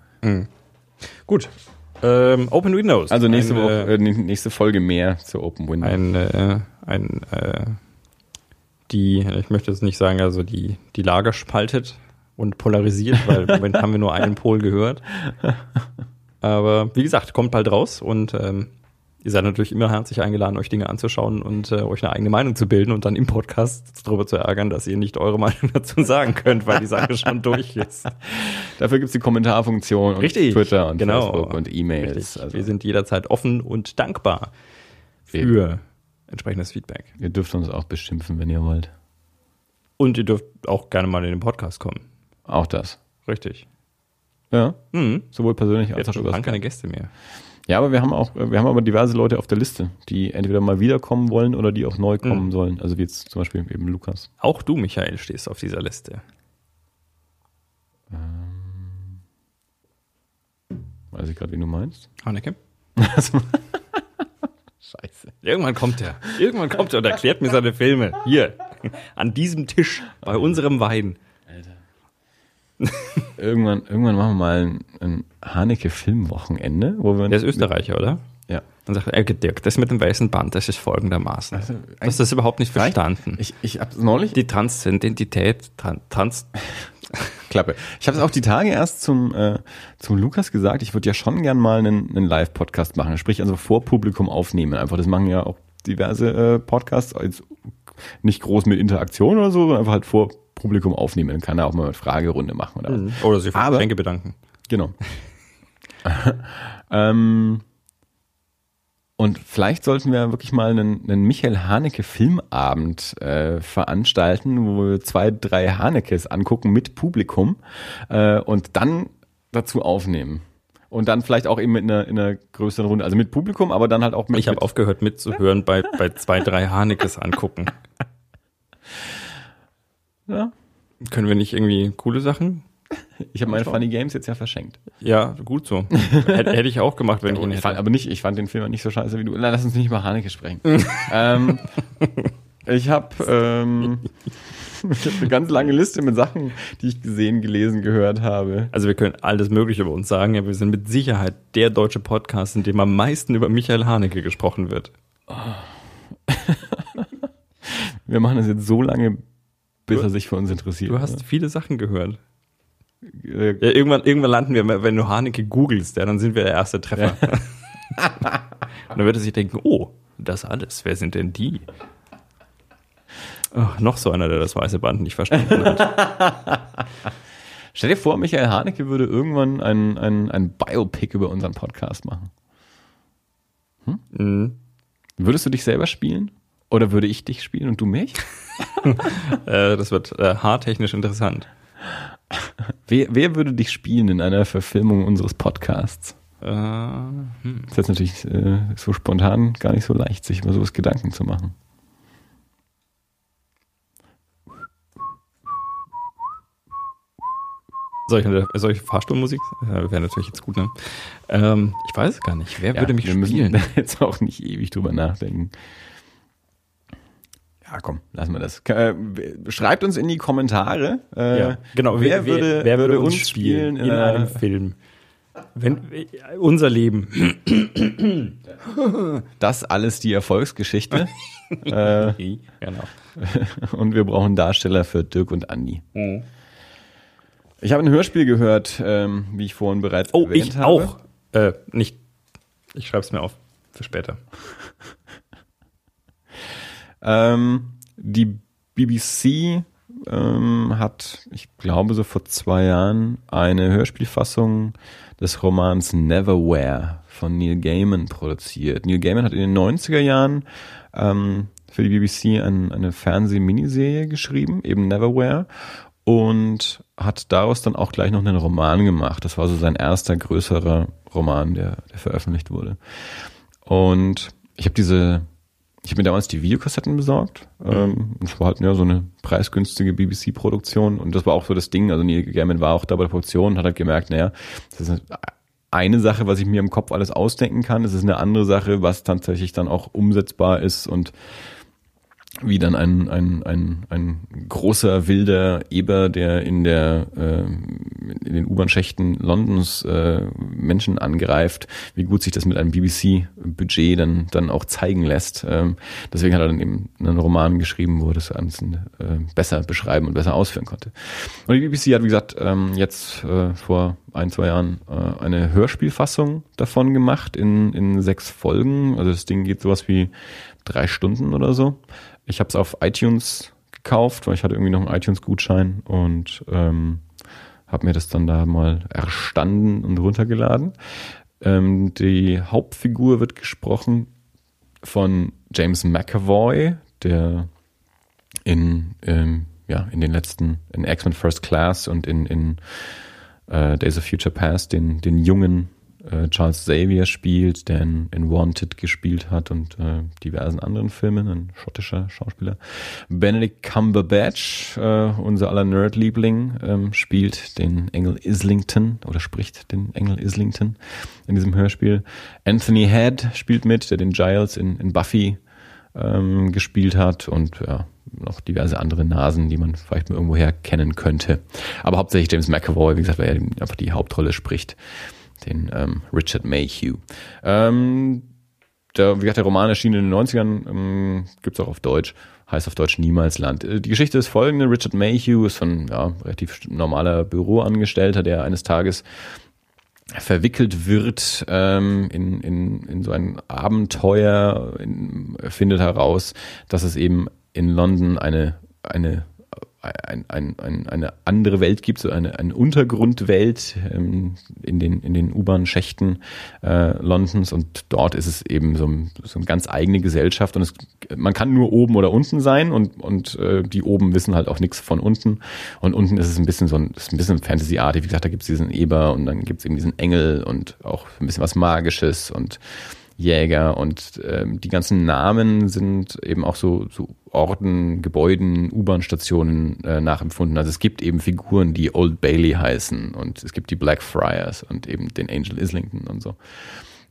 [SPEAKER 1] Gut. Ähm, Open Windows.
[SPEAKER 2] Also nächste
[SPEAKER 1] ein,
[SPEAKER 2] Woche,
[SPEAKER 1] äh,
[SPEAKER 2] äh, nächste Folge mehr zu Open Windows.
[SPEAKER 1] ein, äh, ein äh, die, ich möchte jetzt nicht sagen, also die, die Lager spaltet und polarisiert, <laughs> weil im Moment haben wir nur einen Pol gehört. Aber wie gesagt, kommt bald raus und ähm, ihr seid natürlich immer herzlich eingeladen, euch Dinge anzuschauen und äh, euch eine eigene Meinung zu bilden und dann im Podcast darüber zu ärgern, dass ihr nicht eure <laughs> Meinung dazu sagen könnt, weil die Sache schon <laughs> durch ist.
[SPEAKER 2] Dafür gibt's die Kommentarfunktion und
[SPEAKER 1] Richtig,
[SPEAKER 2] Twitter und
[SPEAKER 1] genau.
[SPEAKER 2] Facebook und E-Mails. Also,
[SPEAKER 1] Wir sind jederzeit offen und dankbar für entsprechendes Feedback.
[SPEAKER 2] ihr dürft uns auch beschimpfen, wenn ihr wollt.
[SPEAKER 1] Und ihr dürft auch gerne mal in den Podcast kommen.
[SPEAKER 2] Auch das.
[SPEAKER 1] Richtig.
[SPEAKER 2] Ja,
[SPEAKER 1] Mhm.
[SPEAKER 2] sowohl persönlich als auch über
[SPEAKER 1] lange keine Gäste mehr.
[SPEAKER 2] Ja, aber wir haben auch, wir haben aber diverse Leute auf der Liste, die entweder mal wiederkommen wollen oder die auch neu kommen
[SPEAKER 1] Mhm.
[SPEAKER 2] sollen. Also wie jetzt zum Beispiel eben Lukas.
[SPEAKER 1] Auch du, Michael, stehst auf dieser Liste.
[SPEAKER 2] Weiß ich gerade, wie du meinst.
[SPEAKER 1] Haneke? <laughs>
[SPEAKER 2] Scheiße.
[SPEAKER 1] Irgendwann kommt er. Irgendwann kommt er und erklärt mir seine Filme. Hier, an diesem Tisch, bei unserem Wein. <laughs>
[SPEAKER 2] Irgendwann, irgendwann machen wir mal ein, ein Haneke-Filmwochenende, wo wir
[SPEAKER 1] Der ist Österreicher, oder?
[SPEAKER 2] Ja.
[SPEAKER 1] Dann sagt er, Dirk, das mit dem weißen Band, das ist folgendermaßen.
[SPEAKER 2] Also,
[SPEAKER 1] du hast das überhaupt nicht verstanden.
[SPEAKER 2] Ich, ich habe neulich
[SPEAKER 1] Die Transzendentität, Tran Trans, <laughs>
[SPEAKER 2] Klappe. Ich habe es auch die Tage erst zum, äh, zum Lukas gesagt, ich würde ja schon gern mal einen, einen Live-Podcast machen, sprich also vor Publikum aufnehmen. Einfach, das machen ja auch diverse äh, Podcasts, jetzt nicht groß mit Interaktion oder so, sondern einfach halt vor Publikum aufnehmen. Dann kann er auch mal eine Fragerunde machen oder was.
[SPEAKER 1] oder sich für
[SPEAKER 2] Aber-
[SPEAKER 1] Geschenke bedanken.
[SPEAKER 2] Genau. <laughs> ähm, und vielleicht sollten wir wirklich mal einen, einen Michael Haneke Filmabend äh, veranstalten, wo wir zwei, drei Hanekes angucken mit Publikum äh, und dann dazu aufnehmen. Und dann vielleicht auch eben in einer, in einer größeren Runde, also mit Publikum, aber dann halt auch mit.
[SPEAKER 1] Ich habe
[SPEAKER 2] mit,
[SPEAKER 1] aufgehört mitzuhören bei, bei zwei, drei Hanekes angucken. <laughs>
[SPEAKER 2] ja,
[SPEAKER 1] Können wir nicht irgendwie coole Sachen?
[SPEAKER 2] ich habe meine Funny Games jetzt ja verschenkt.
[SPEAKER 1] Ja, gut so. Hätte, hätte ich auch gemacht, wenn ich ihn
[SPEAKER 2] Ich fand,
[SPEAKER 1] hätte.
[SPEAKER 2] aber nicht, ich fand den Film nicht so scheiße wie du. Na, lass uns nicht über Haneke sprechen. <laughs> ähm, ich habe ähm, ich hab eine ganz lange Liste mit Sachen, die ich gesehen, gelesen, gehört habe.
[SPEAKER 1] Also wir können alles Mögliche über uns sagen, aber wir sind mit Sicherheit der deutsche Podcast, in dem am meisten über Michael Haneke gesprochen wird. <laughs>
[SPEAKER 2] Wir machen das jetzt so lange, bis er sich für uns interessiert.
[SPEAKER 1] Du hast viele Sachen gehört.
[SPEAKER 2] Äh,
[SPEAKER 1] Ja, irgendwann, irgendwann landen wir, wenn du Haneke googelst, ja, dann sind wir der erste Treffer. <laughs> Und dann wird er sich denken, oh, das alles, wer sind denn die? Oh, noch so einer, der das weiße Band nicht verstanden hat. <laughs>
[SPEAKER 2] stell dir vor, Michael Haneke würde irgendwann ein, ein, ein Biopic über unseren Podcast machen.
[SPEAKER 1] Mhm.
[SPEAKER 2] Würdest du dich selber spielen? Oder würde ich dich spielen und du mich? <laughs>
[SPEAKER 1] Äh, das wird äh, haartechnisch interessant.
[SPEAKER 2] Wer, wer würde dich spielen in einer Verfilmung unseres Podcasts?
[SPEAKER 1] Äh, hm.
[SPEAKER 2] Das ist jetzt natürlich äh, so spontan gar nicht so leicht, sich über sowas Gedanken zu machen.
[SPEAKER 1] Solche, solche Fahrstuhlmusik wäre natürlich jetzt gut, ne? Ähm, ich weiß es gar nicht. Wer würde mich
[SPEAKER 2] wir
[SPEAKER 1] spielen?
[SPEAKER 2] müssen <laughs> jetzt auch nicht ewig drüber nachdenken. Ja, komm, lassen wir das. Äh, schreibt uns in die Kommentare. Äh,
[SPEAKER 1] Ja, genau.
[SPEAKER 2] Wer, würde,
[SPEAKER 1] wer
[SPEAKER 2] würde uns spielen
[SPEAKER 1] in einem Film? Wenn, äh, unser Leben.
[SPEAKER 2] Das alles die Erfolgsgeschichte. <laughs> äh,
[SPEAKER 1] Genau. <laughs>
[SPEAKER 2] und wir brauchen Darsteller für Dirk und Andi.
[SPEAKER 1] Mhm.
[SPEAKER 2] Ich habe ein Hörspiel gehört, ähm, wie ich vorhin bereits
[SPEAKER 1] Oh,
[SPEAKER 2] erwähnt
[SPEAKER 1] ich
[SPEAKER 2] habe.
[SPEAKER 1] auch. Äh, nicht. Ich schreibe es mir auf für später.
[SPEAKER 2] Ähm, die BBC ähm, hat, ich glaube, so vor zwei Jahren eine Hörspielfassung des Romans Neverwhere von Neil Gaiman produziert. Neil Gaiman hat in den 90er Jahren ähm, für die BBC ein, eine Fernseh-Miniserie geschrieben, eben Neverwhere, und hat daraus dann auch gleich noch einen Roman gemacht. Das war so sein erster größerer Roman, der, der veröffentlicht wurde. Und ich habe diese ich habe mir damals die Videokassetten besorgt. Ähm, und es war halt ja, so eine preisgünstige BBC-Produktion. Und das war auch so das Ding. Also Neil Gaiman war auch da bei der Produktion und hat halt gemerkt, naja, das ist eine Sache, was ich mir im Kopf alles ausdenken kann. Es ist eine andere Sache, was tatsächlich dann auch umsetzbar ist und wie dann ein, ein, ein, ein großer wilder Eber, der in der äh, in den U-Bahn-Schächten Londons äh, Menschen angreift, wie gut sich das mit einem BBC-Budget dann dann auch zeigen lässt. Ähm, deswegen hat er dann eben einen Roman geschrieben, wo er das alles äh, besser beschreiben und besser ausführen konnte. Und die BBC hat, wie gesagt, ähm, jetzt äh, vor ein, zwei Jahren äh, eine Hörspielfassung davon gemacht in, in sechs Folgen. Also das Ding geht sowas wie drei Stunden oder so. Ich habe es auf iTunes gekauft, weil ich hatte irgendwie noch einen iTunes-Gutschein und ähm, habe mir das dann da mal erstanden und runtergeladen. Ähm, die Hauptfigur wird gesprochen von James McAvoy, der in, ähm, ja, in den letzten, in X-Men First Class und in, in äh, Days of Future Past den, den jungen äh, Charles Xavier spielt, der in, in Wanted gespielt hat und äh, diversen anderen Filmen, ein schottischer Schauspieler. Benedict Cumberbatch, äh, unser aller Nerd-Liebling, ähm, spielt den Engel Islington oder spricht den Engel Islington in diesem Hörspiel. Anthony Head spielt mit, der den Giles in, in Buffy ähm, gespielt hat und ja, noch diverse andere Nasen, die man vielleicht mal irgendwoher kennen könnte. Aber hauptsächlich James McAvoy, wie gesagt, weil er einfach die Hauptrolle spricht den ähm, Richard Mayhew. Ähm, der, wie gesagt, der Roman erschien in den 90ern, ähm, gibt auch auf Deutsch, heißt auf Deutsch Niemalsland. Äh, die Geschichte ist folgende, Richard Mayhew ist ein ja, relativ normaler Büroangestellter, der eines Tages verwickelt wird ähm, in, in, in so ein Abenteuer, in, findet heraus, dass es eben in London eine, eine ein, ein, ein, eine andere Welt gibt, so eine, eine Untergrundwelt ähm, in den, in den U-Bahn-Schächten äh, Londons. Und dort ist es eben so, so eine ganz eigene Gesellschaft. Und es, man kann nur oben oder unten sein. Und, und äh, die oben wissen halt auch nichts von unten. Und unten ist es ein bisschen so ein, ist ein bisschen Fantasy-artig, wie gesagt, da gibt es diesen Eber und dann gibt es eben diesen Engel und auch ein bisschen was Magisches. Und Jäger und ähm, die ganzen Namen sind eben auch so, so Orten, Gebäuden, U-Bahn-Stationen äh, nachempfunden. Also es gibt eben Figuren, die Old Bailey heißen und es gibt die Blackfriars und eben den Angel Islington und so.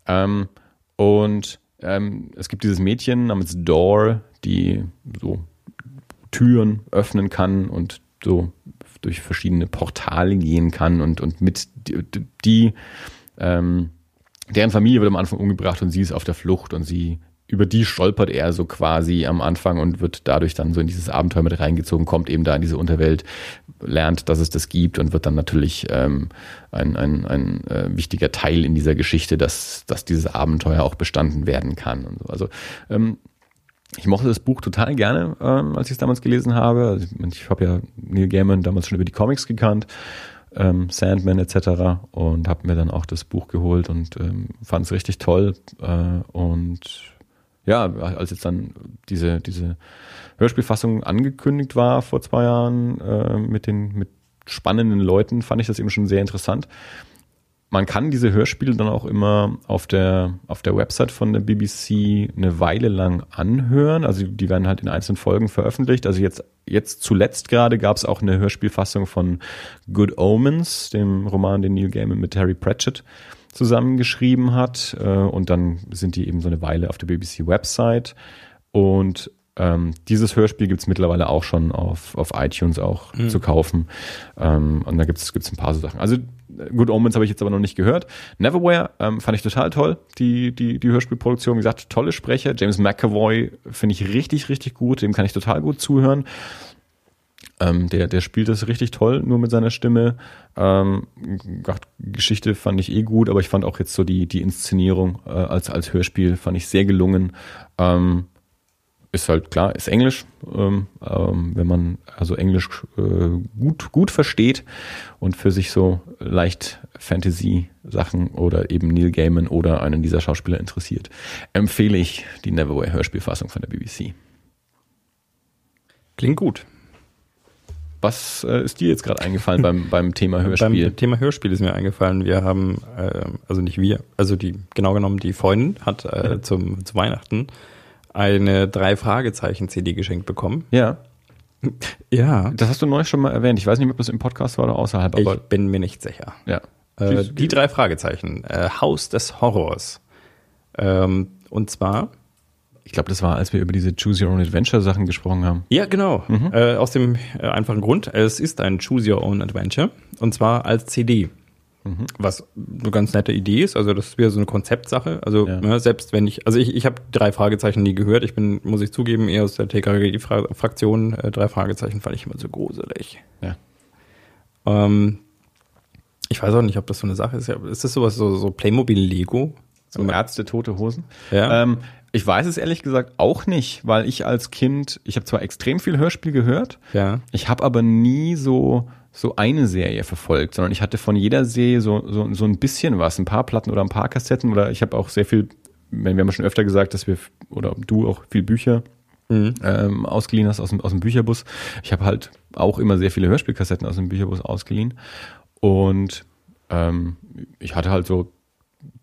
[SPEAKER 2] Ähm, und ähm, es gibt dieses Mädchen namens Door, die so Türen öffnen kann und so durch verschiedene Portale gehen kann und, und mit die, die ähm, deren Familie wird am Anfang umgebracht und sie ist auf der Flucht und sie über die stolpert er so quasi am Anfang und wird dadurch dann so in dieses Abenteuer mit reingezogen, kommt eben da in diese Unterwelt, lernt, dass es das gibt und wird dann natürlich ähm, ein, ein, ein äh, wichtiger Teil in dieser Geschichte, dass, dass dieses Abenteuer auch bestanden werden kann. Und so. Also ähm, ich mochte das Buch total gerne, ähm, als ich es damals gelesen habe. Also ich, ich habe ja Neil Gaiman damals schon über die Comics gekannt ähm, Sandman etc. und habe mir dann auch das Buch geholt und ähm, fand es richtig toll. Äh, und ja, als jetzt dann diese, diese Hörspielfassung angekündigt war vor zwei Jahren äh, mit den mit spannenden Leuten, fand ich das eben schon sehr interessant man kann diese Hörspiele dann auch immer auf der, auf der Website von der BBC eine Weile lang anhören. Also die werden halt in einzelnen Folgen veröffentlicht. Also jetzt, jetzt zuletzt gerade gab es auch eine Hörspielfassung von Good Omens, dem Roman, den Neil Gaiman mit Harry Pratchett zusammengeschrieben hat. Äh, und dann sind die eben so eine Weile auf der BBC-Website. Und ähm, dieses Hörspiel gibt's mittlerweile auch schon auf, auf iTunes auch mhm. zu kaufen. Ähm, und da gibt's gibt's ein paar so Sachen. Also Good Omens habe ich jetzt aber noch nicht gehört. Neverwhere ähm, fand ich total toll, die, die, die Hörspielproduktion. Wie gesagt, tolle Sprecher. James McAvoy finde ich richtig, richtig gut. Dem kann ich total gut zuhören. Ähm, der, der spielt das richtig toll, nur mit seiner Stimme. Ähm, Geschichte fand ich eh gut, aber ich fand auch jetzt so die, die Inszenierung äh, als, als Hörspiel fand ich sehr gelungen. Ähm, ist halt klar, ist Englisch. Ähm, ähm, wenn man also Englisch äh, gut, gut versteht und für sich so leicht Fantasy-Sachen oder eben Neil Gaiman oder einen dieser Schauspieler interessiert, empfehle ich die Neverwhere Hörspielfassung von der BBC.
[SPEAKER 1] Klingt gut.
[SPEAKER 2] Was äh, ist dir jetzt gerade eingefallen beim, beim Thema <laughs> Hörspiel?
[SPEAKER 1] Beim Thema Hörspiel ist mir eingefallen, wir haben, äh, also nicht wir, also die, genau genommen die Freundin hat äh, ja. zum, zu Weihnachten eine drei Fragezeichen CD geschenkt bekommen.
[SPEAKER 2] Ja.
[SPEAKER 1] Ja.
[SPEAKER 2] Das hast du neulich schon mal erwähnt. Ich weiß nicht, ob das im Podcast war oder außerhalb.
[SPEAKER 1] Aber ich bin mir nicht sicher.
[SPEAKER 2] Ja.
[SPEAKER 1] Äh, die drei Fragezeichen. Äh, Haus des Horrors. Ähm, und zwar,
[SPEAKER 2] Ich glaube, das war, als wir über diese Choose Your Own Adventure Sachen gesprochen haben.
[SPEAKER 1] Ja, genau.
[SPEAKER 2] Mhm.
[SPEAKER 1] Äh, aus dem äh, einfachen Grund, es ist ein Choose Your Own Adventure und zwar als CD.
[SPEAKER 2] Mhm.
[SPEAKER 1] Was eine ganz nette Idee ist, also das ist wieder so eine Konzeptsache. Also
[SPEAKER 2] Ja.
[SPEAKER 1] ne, selbst wenn ich, also ich, ich habe drei Fragezeichen nie gehört. Ich bin, muss ich zugeben, eher aus der TKG-Fraktion. Äh, drei Fragezeichen fand ich immer so gruselig.
[SPEAKER 2] Ja.
[SPEAKER 1] Ähm, ich weiß auch nicht, ob das so eine Sache ist. Ist das sowas so, so Playmobil-Lego?
[SPEAKER 2] So Ärzte, tote Hosen.
[SPEAKER 1] Ja.
[SPEAKER 2] Ähm, ich weiß es ehrlich gesagt auch nicht, weil ich als Kind, ich habe zwar extrem viel Hörspiel gehört,
[SPEAKER 1] Ja.
[SPEAKER 2] ich habe aber nie so so eine Serie verfolgt, sondern ich hatte von jeder Serie so, so, so ein bisschen was, ein paar Platten oder ein paar Kassetten oder ich habe auch sehr viel, wir haben ja schon öfter gesagt, dass wir, oder du auch viel Bücher
[SPEAKER 1] Mhm.
[SPEAKER 2] ähm, ausgeliehen hast aus dem, aus dem Bücherbus. Ich habe halt auch immer sehr viele Hörspielkassetten aus dem Bücherbus ausgeliehen und ähm, ich hatte halt so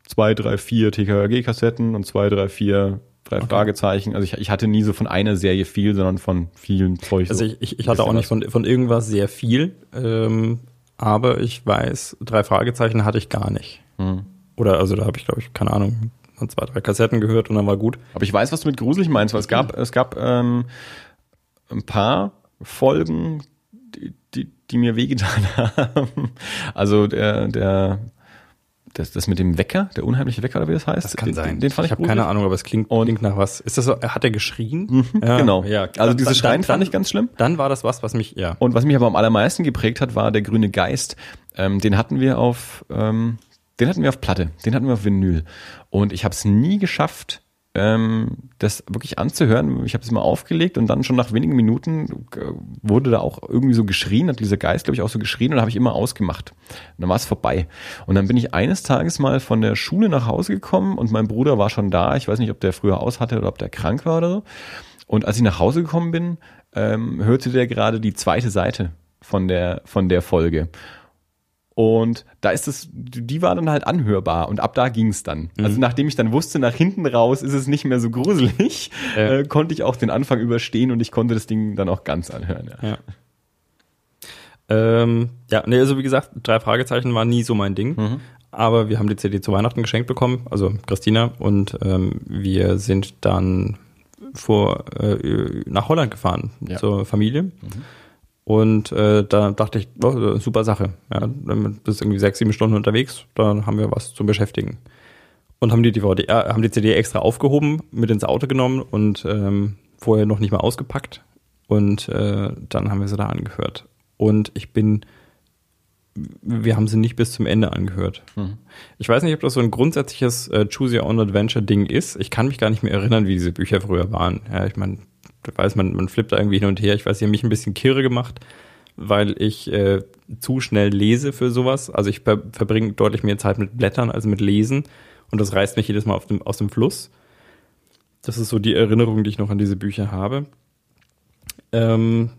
[SPEAKER 2] zwei, drei, vier TKG-Kassetten und zwei, drei, vier, drei Fragezeichen. Also ich, ich hatte nie so von einer Serie viel, sondern von vielen Zeug.
[SPEAKER 1] Also
[SPEAKER 2] so.
[SPEAKER 1] ich, ich, ich hatte auch nicht von, von irgendwas sehr viel, ähm, aber ich weiß, drei Fragezeichen hatte ich gar nicht.
[SPEAKER 2] Hm.
[SPEAKER 1] Oder also da habe ich, glaube ich, keine Ahnung, zwei, drei Kassetten gehört und dann war gut.
[SPEAKER 2] Aber ich weiß, was du mit gruselig meinst, weil es gab, es gab ähm, ein paar Folgen, die, die, die mir wehgetan <laughs> haben. Also der, der, das, das mit dem Wecker, der unheimliche Wecker oder wie das heißt. den, Den, den fand ich,
[SPEAKER 1] ich habe keine Ahnung, aber es klingt,
[SPEAKER 2] Und-
[SPEAKER 1] klingt nach was. Ist das so, hat er geschrien? Ja,
[SPEAKER 2] genau.
[SPEAKER 1] Ja,
[SPEAKER 2] also
[SPEAKER 1] Dann-
[SPEAKER 2] dieses
[SPEAKER 1] dann-
[SPEAKER 2] Schreien fand ich ganz schlimm.
[SPEAKER 1] Dann war das was, was mich, ja.
[SPEAKER 2] Und was mich aber am allermeisten geprägt hat, war der grüne Geist. Ähm, den hatten wir auf, ähm, den hatten wir auf Platte, den hatten wir auf Vinyl. Und ich habe es nie geschafft, ähm, das wirklich anzuhören. Ich habe es mal aufgelegt und dann schon nach wenigen Minuten äh, wurde da auch irgendwie so geschrien, hat dieser Geist, glaube ich, auch so geschrien und habe ich immer ausgemacht. Und dann war es vorbei. Und dann bin ich eines Tages mal von der Schule nach Hause gekommen und mein Bruder war schon da. Ich weiß nicht, ob der früher aus hatte oder ob der krank war oder so. Und als ich nach Hause gekommen bin, ähm, hörte der gerade die zweite Seite von der, von der Folge. Und da ist es, die war dann halt anhörbar und ab da ging's dann. Also nachdem ich dann wusste, nach hinten raus ist es nicht mehr so gruselig,
[SPEAKER 1] Ja.
[SPEAKER 2] äh, konnte ich auch den Anfang überstehen und ich konnte das Ding dann auch ganz anhören. Ja.
[SPEAKER 1] Ja. Ähm, ja, nee, also wie gesagt, drei Fragezeichen war nie so mein Ding.
[SPEAKER 2] Mhm.
[SPEAKER 1] Aber wir haben die CD zu Weihnachten geschenkt bekommen, also Christina, und ähm, wir sind dann vor äh, nach Holland gefahren
[SPEAKER 2] Ja.
[SPEAKER 1] zur Familie. Und äh, da dachte ich, oh, super Sache. Ja, bist irgendwie sechs, sieben Stunden unterwegs, dann haben wir was zum Beschäftigen. Und haben die DVD, äh, haben die CD extra aufgehoben, mit ins Auto genommen und ähm, vorher noch nicht mal ausgepackt. Und äh, dann haben wir sie da angehört. Und ich bin, wir haben sie nicht bis zum Ende angehört. Ich weiß nicht, ob das so ein grundsätzliches äh, Choose Your Own Adventure Ding ist. Ich kann mich gar nicht mehr erinnern, wie diese Bücher früher waren. Ja, ich meine, du weißt, man, man flippt da irgendwie hin und her. Ich weiß, sie haben mich ein bisschen kirre gemacht, weil ich äh, zu schnell lese für sowas. Also ich ver verbringe deutlich mehr Zeit mit Blättern als mit Lesen. Und das reißt mich jedes Mal dem, aus dem Fluss. Das ist so die Erinnerung, die ich noch an diese Bücher habe. Ähm,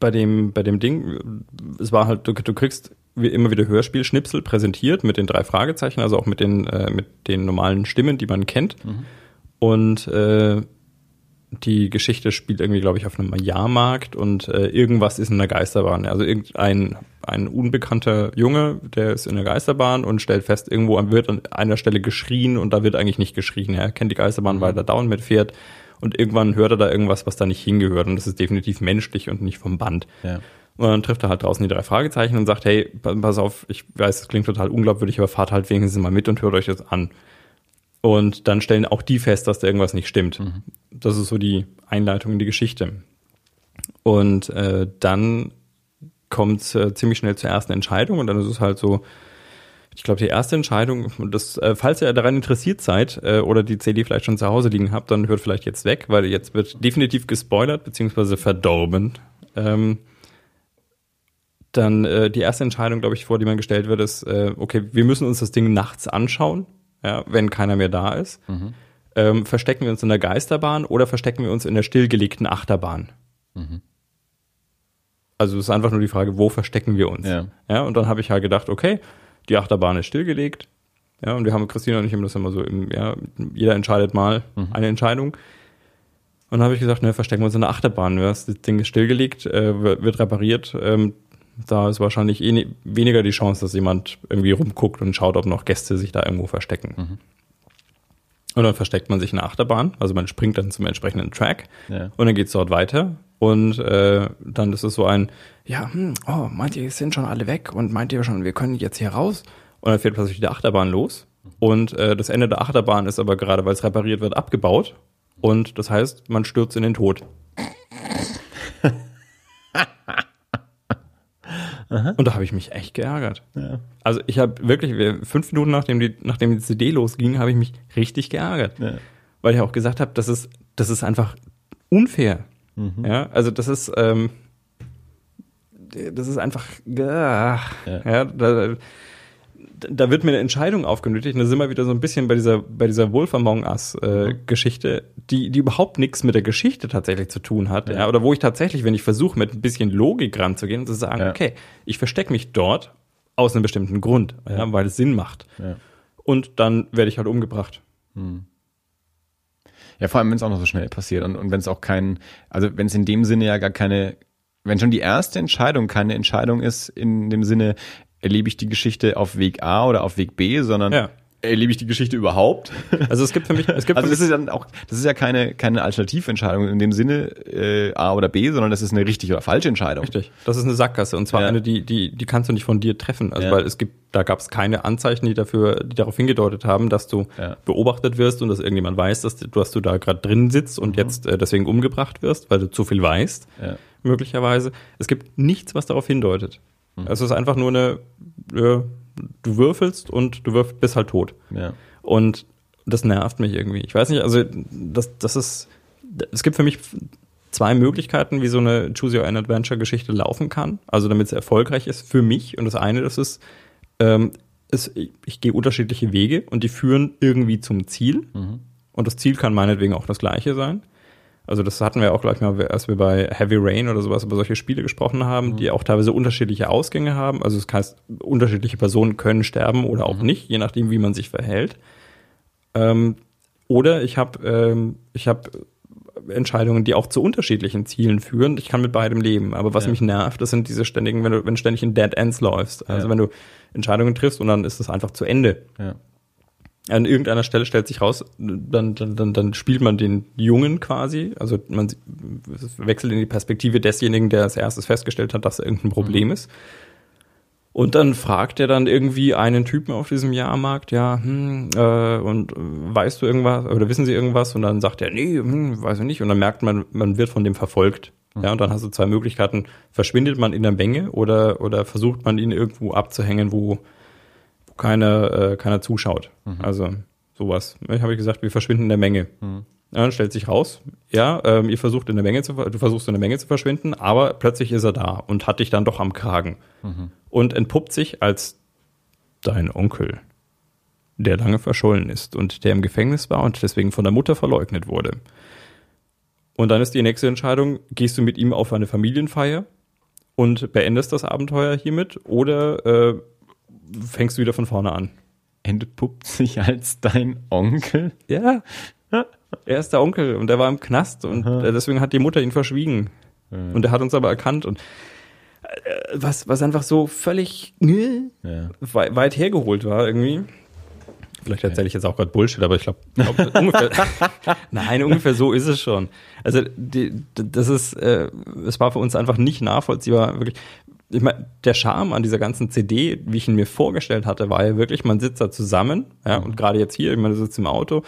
[SPEAKER 1] bei dem, bei dem Ding, es war halt, du, du kriegst wie immer wieder Hörspielschnipsel präsentiert mit den drei Fragezeichen, also auch mit den, äh, mit den normalen Stimmen, die man kennt. Und äh, die Geschichte spielt irgendwie, glaube ich, auf einem Jahrmarkt und äh, irgendwas ist in der Geisterbahn. Also irgendein ein unbekannter Junge, der ist in der Geisterbahn und stellt fest, irgendwo wird an einer Stelle geschrien und da wird eigentlich nicht geschrien. Er kennt die Geisterbahn, weil er dauernd mitfährt und irgendwann hört er da irgendwas, was da nicht hingehört und das ist definitiv menschlich und nicht vom Band.
[SPEAKER 2] Ja.
[SPEAKER 1] Und dann trifft er halt draußen die drei Fragezeichen und sagt, hey, pa- pass auf, ich weiß, das klingt total unglaubwürdig, aber fahrt halt wenigstens mal mit und hört euch das an. Und dann stellen auch die fest, dass da irgendwas nicht stimmt. Das ist so die Einleitung in die Geschichte. Und äh, dann kommt es äh, ziemlich schnell zur ersten Entscheidung und dann ist es halt so, ich glaube, die erste Entscheidung, das, äh, falls ihr daran interessiert seid äh, oder die CD vielleicht schon zu Hause liegen habt, dann hört vielleicht jetzt weg, weil jetzt wird definitiv gespoilert beziehungsweise verdorben. Ähm, dann äh, die erste Entscheidung, glaube ich, vor die man gestellt wird, ist, äh, okay, wir müssen uns das Ding nachts anschauen, ja, wenn keiner mehr da ist. Ähm, verstecken wir uns in der Geisterbahn oder verstecken wir uns in der stillgelegten Achterbahn? Also es ist einfach nur die Frage, wo verstecken wir uns?
[SPEAKER 2] Ja.
[SPEAKER 1] ja und dann habe ich halt gedacht, okay, die Achterbahn ist stillgelegt. Ja, und wir haben, Christina und ich haben das immer so im, ja, jeder entscheidet mal eine Entscheidung. Und dann habe ich gesagt, ne, verstecken wir uns in der Achterbahn. Das Ding ist stillgelegt, äh, wird repariert. Ähm, da ist wahrscheinlich eh ne- weniger die Chance, dass jemand irgendwie rumguckt und schaut, ob noch Gäste sich da irgendwo verstecken. Und dann versteckt man sich in der Achterbahn, also man springt dann zum entsprechenden Track
[SPEAKER 2] Ja.
[SPEAKER 1] und dann geht's dort weiter. Und äh, dann ist es so ein, ja, hm, oh, meint ihr, es sind schon alle weg und meint ihr schon, wir können jetzt hier raus? Und dann fährt plötzlich die Achterbahn los. Und äh, das Ende der Achterbahn ist aber gerade, weil es repariert wird, abgebaut. Und das heißt, man stürzt in den Tod. <laughs> Und da habe ich mich echt geärgert.
[SPEAKER 2] Ja.
[SPEAKER 1] Also ich habe wirklich, wir- fünf Minuten nachdem die, nachdem die CD losging, habe ich mich richtig geärgert.
[SPEAKER 2] Ja.
[SPEAKER 1] Weil ich auch gesagt habe, das ist, das ist einfach unfair.
[SPEAKER 2] Mhm.
[SPEAKER 1] Ja, also das ist, ähm, das ist einfach, ah, ja. da, da wird mir eine Entscheidung aufgenötigt. Und da sind wir wieder so ein bisschen bei dieser, bei dieser Wolf Among Us äh,
[SPEAKER 2] Mhm.
[SPEAKER 1] Die, die überhaupt nichts mit der Geschichte tatsächlich zu tun hat. Ja. oder wo ich tatsächlich, wenn ich versuche, mit ein bisschen Logik ranzugehen und zu sagen,
[SPEAKER 2] Ja.
[SPEAKER 1] okay, ich verstecke mich dort aus einem bestimmten Grund, ja. weil es Sinn macht.
[SPEAKER 2] Ja.
[SPEAKER 1] Und dann werde ich halt umgebracht.
[SPEAKER 2] Ja, vor allem, wenn es auch noch so schnell passiert und, und wenn es auch kein, also wenn es in dem Sinne ja gar keine, wenn schon die erste Entscheidung keine Entscheidung ist, in dem Sinne, erlebe ich die Geschichte auf Weg A oder auf Weg B, sondern
[SPEAKER 1] Ja.
[SPEAKER 2] erlebe ich die Geschichte überhaupt?
[SPEAKER 1] Also es gibt für mich, es gibt
[SPEAKER 2] Also das ist dann auch, das ist ja keine, keine Alternativentscheidung in dem Sinne äh, A oder B, sondern das ist eine richtige oder falsche Entscheidung.
[SPEAKER 1] Richtig. Das ist eine Sackgasse und zwar
[SPEAKER 2] Ja.
[SPEAKER 1] eine, die, die, die kannst du nicht von dir treffen. Also
[SPEAKER 2] Ja.
[SPEAKER 1] weil es gibt, da gab es keine Anzeichen, die dafür, die darauf hingedeutet haben, dass du
[SPEAKER 2] Ja.
[SPEAKER 1] beobachtet wirst und dass irgendjemand weiß, dass du, dass du da gerade drin sitzt und jetzt äh, deswegen umgebracht wirst, weil du zu viel weißt,
[SPEAKER 2] Mhm.
[SPEAKER 1] Möglicherweise. Es gibt nichts, was darauf hindeutet.
[SPEAKER 2] Mhm.
[SPEAKER 1] Es ist einfach nur eine, du würfelst und du wirf, bist halt tot.
[SPEAKER 2] Ja.
[SPEAKER 1] Und das nervt mich irgendwie. Ich weiß nicht, also das, das ist, es gibt für mich zwei Möglichkeiten, wie so eine Choose Your Own Adventure Geschichte laufen kann. Also damit sie erfolgreich ist für mich. Und das eine, das ist, ähm, ist ich, ich gehe unterschiedliche Wege und die führen irgendwie zum Ziel. Und das Ziel kann meinetwegen auch das gleiche sein. Also das hatten wir auch gleich mal, als wir bei Heavy Rain oder sowas über solche Spiele gesprochen haben, die auch teilweise unterschiedliche Ausgänge haben. Also das heißt, unterschiedliche Personen können sterben oder auch nicht, je nachdem, wie man sich verhält. Ähm, oder ich habe ähm, ich habe Entscheidungen, die auch zu unterschiedlichen Zielen führen. Ich kann mit beidem leben. Aber was
[SPEAKER 2] Ja.
[SPEAKER 1] mich nervt, das sind diese ständigen, wenn du, wenn du ständig in Dead Ends läufst. Also
[SPEAKER 2] Ja.
[SPEAKER 1] wenn du Entscheidungen triffst und dann ist es einfach zu Ende.
[SPEAKER 2] Ja.
[SPEAKER 1] An irgendeiner Stelle stellt sich raus, dann, dann, dann, dann spielt man den Jungen quasi. Also man wechselt in die Perspektive desjenigen, der als erstes festgestellt hat, dass irgendein Problem ist. Und dann fragt er dann irgendwie einen Typen auf diesem Jahrmarkt, ja, hm, äh, und weißt du irgendwas oder wissen sie irgendwas? Und dann sagt er, nee, hm, weiß ich nicht. Und dann merkt man, man wird von dem verfolgt. Ja, und dann hast du zwei Möglichkeiten. Verschwindet man in der Menge oder, oder versucht man ihn irgendwo abzuhängen, wo, wo keiner, äh, keiner zuschaut. Also sowas. Ich habe ich gesagt, wir verschwinden in der Menge. Ja, dann stellt sich raus, ja, ähm, ihr versucht in der Menge zu, du versuchst in der Menge zu verschwinden, aber plötzlich ist er da und hat dich dann doch am Kragen und entpuppt sich als dein Onkel, der lange verschollen ist und der im Gefängnis war und deswegen von der Mutter verleugnet wurde. Und dann ist die nächste Entscheidung, gehst du mit ihm auf eine Familienfeier und beendest das Abenteuer hiermit oder äh, fängst du wieder von vorne an?
[SPEAKER 2] Entpuppt sich als dein Onkel?
[SPEAKER 1] Ja. Er ist der Onkel und er war im Knast und äh, deswegen hat die Mutter ihn verschwiegen. Und er hat uns aber erkannt und äh, was, was einfach so völlig
[SPEAKER 2] Ja.
[SPEAKER 1] wei- weit hergeholt war irgendwie. Vielleicht erzähle ich jetzt auch gerade Bullshit, aber ich glaube, glaub, <laughs> ungefähr, <laughs> nein, ungefähr so ist es schon. Also die, das ist, äh, es war für uns einfach nicht nachvollziehbar, wirklich. Ich meine, der Charme an dieser ganzen CD, wie ich ihn mir vorgestellt hatte, war ja wirklich, man sitzt da zusammen, ja, und gerade jetzt hier, ich meine, du sitzt im Auto,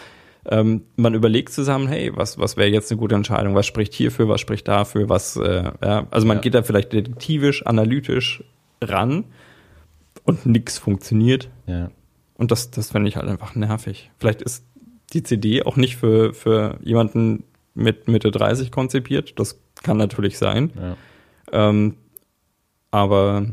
[SPEAKER 1] ähm, man überlegt zusammen, hey, was, was wäre jetzt eine gute Entscheidung, was spricht hierfür, was spricht dafür, was, äh, ja, also man
[SPEAKER 2] Ja.
[SPEAKER 1] geht da vielleicht detektivisch, analytisch ran und nix funktioniert.
[SPEAKER 2] Ja.
[SPEAKER 1] Und das, das fände ich halt einfach nervig. Vielleicht ist die CD auch nicht für, für jemanden mit Mitte 30 konzipiert. Das kann natürlich sein.
[SPEAKER 2] Ja.
[SPEAKER 1] Ähm, aber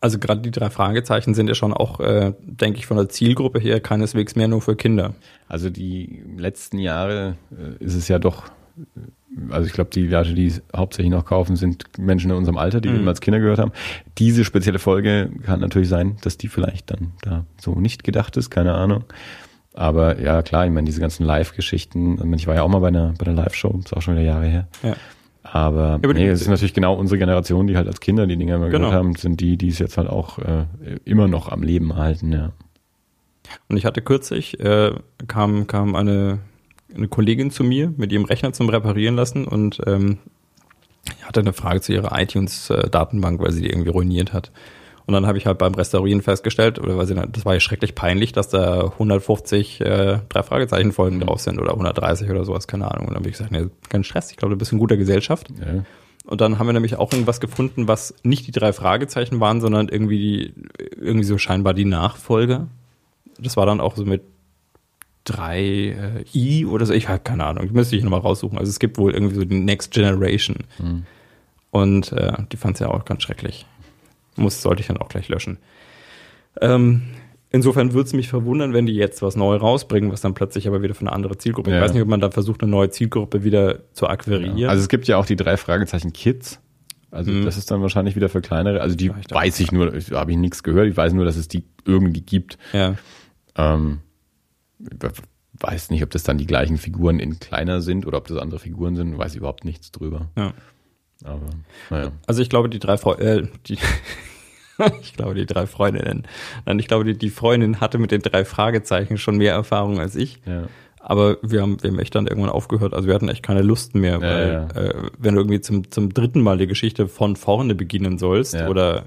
[SPEAKER 1] also gerade die drei Fragezeichen sind ja schon auch, äh, denke ich, von der Zielgruppe her keineswegs mehr nur für Kinder.
[SPEAKER 2] Also die letzten Jahre äh, ist es ja doch, also ich glaube, die Leute, die es hauptsächlich noch kaufen, sind Menschen in unserem Alter, die wir
[SPEAKER 1] Mhm.
[SPEAKER 2] immer als Kinder gehört haben. Diese spezielle Folge kann natürlich sein, dass die vielleicht dann da so nicht gedacht ist, keine Ahnung. Aber ja, klar, ich meine, diese ganzen Live-Geschichten, ich war ja auch mal bei einer, bei einer Live-Show, ist auch schon wieder Jahre her.
[SPEAKER 1] Ja.
[SPEAKER 2] Aber,
[SPEAKER 1] die-
[SPEAKER 2] nee, es ist natürlich genau unsere Generation, die halt als Kinder die Dinger immer
[SPEAKER 1] Genau.
[SPEAKER 2] gehört haben, sind die, die es jetzt halt auch äh, immer noch am Leben halten, ja.
[SPEAKER 1] Und ich hatte kürzlich, äh, kam, kam eine, eine Kollegin zu mir mit ihrem Rechner zum Reparieren lassen und ähm, hatte eine Frage zu ihrer iTunes-Datenbank, weil sie die irgendwie ruiniert hat. Und dann habe ich halt beim Restaurieren festgestellt, oder weil sie, das war ja schrecklich peinlich, dass da 150 äh, drei Fragezeichen Folgen drauf sind oder 130 oder sowas, keine Ahnung. Und dann habe ich gesagt, nee, kein Stress, ich glaube, du bist in guter Gesellschaft.
[SPEAKER 2] Ja.
[SPEAKER 1] Und dann haben wir nämlich auch irgendwas gefunden, was nicht die drei Fragezeichen waren, sondern irgendwie die, irgendwie so scheinbar die Nachfolge. Das war dann auch so mit drei äh, I oder so, ich habe keine Ahnung, die müsste ich nochmal raussuchen. Also es gibt wohl irgendwie so die Next Generation. Und äh, die fand es ja auch ganz schrecklich. Muss, sollte ich dann auch gleich löschen. Ähm, insofern würde es mich verwundern, wenn die jetzt was neu rausbringen, was dann plötzlich aber wieder für eine andere Zielgruppe.
[SPEAKER 2] Ja.
[SPEAKER 1] Ich weiß nicht, ob man da versucht, eine neue Zielgruppe wieder zu akquirieren.
[SPEAKER 2] Also es gibt ja auch die drei Fragezeichen Kids. Also
[SPEAKER 1] Mhm.
[SPEAKER 2] das ist dann wahrscheinlich wieder für kleinere. Also die
[SPEAKER 1] auch.
[SPEAKER 2] weiß ich nur, ich- habe ich nichts gehört. Ich weiß nur, dass es die irgendwie gibt.
[SPEAKER 1] ja.
[SPEAKER 2] Ähm, we- weiß nicht, ob das dann die gleichen Figuren in kleiner sind oder ob das andere Figuren sind. Weiß überhaupt nichts drüber.
[SPEAKER 1] ja.
[SPEAKER 2] Aber naja.
[SPEAKER 1] Also ich glaube, die drei Freu äh, die <laughs> ich glaube, die drei Freundinnen. Nein, ich glaube, die, die Freundin hatte mit den drei Fragezeichen schon mehr Erfahrung als ich.
[SPEAKER 2] Ja.
[SPEAKER 1] Aber wir haben, wir haben echt dann irgendwann aufgehört. Also wir hatten echt keine Lust mehr, weil
[SPEAKER 2] ja.
[SPEAKER 1] Äh, wenn du irgendwie zum, zum dritten Mal die Geschichte von vorne beginnen sollst
[SPEAKER 2] Ja.
[SPEAKER 1] oder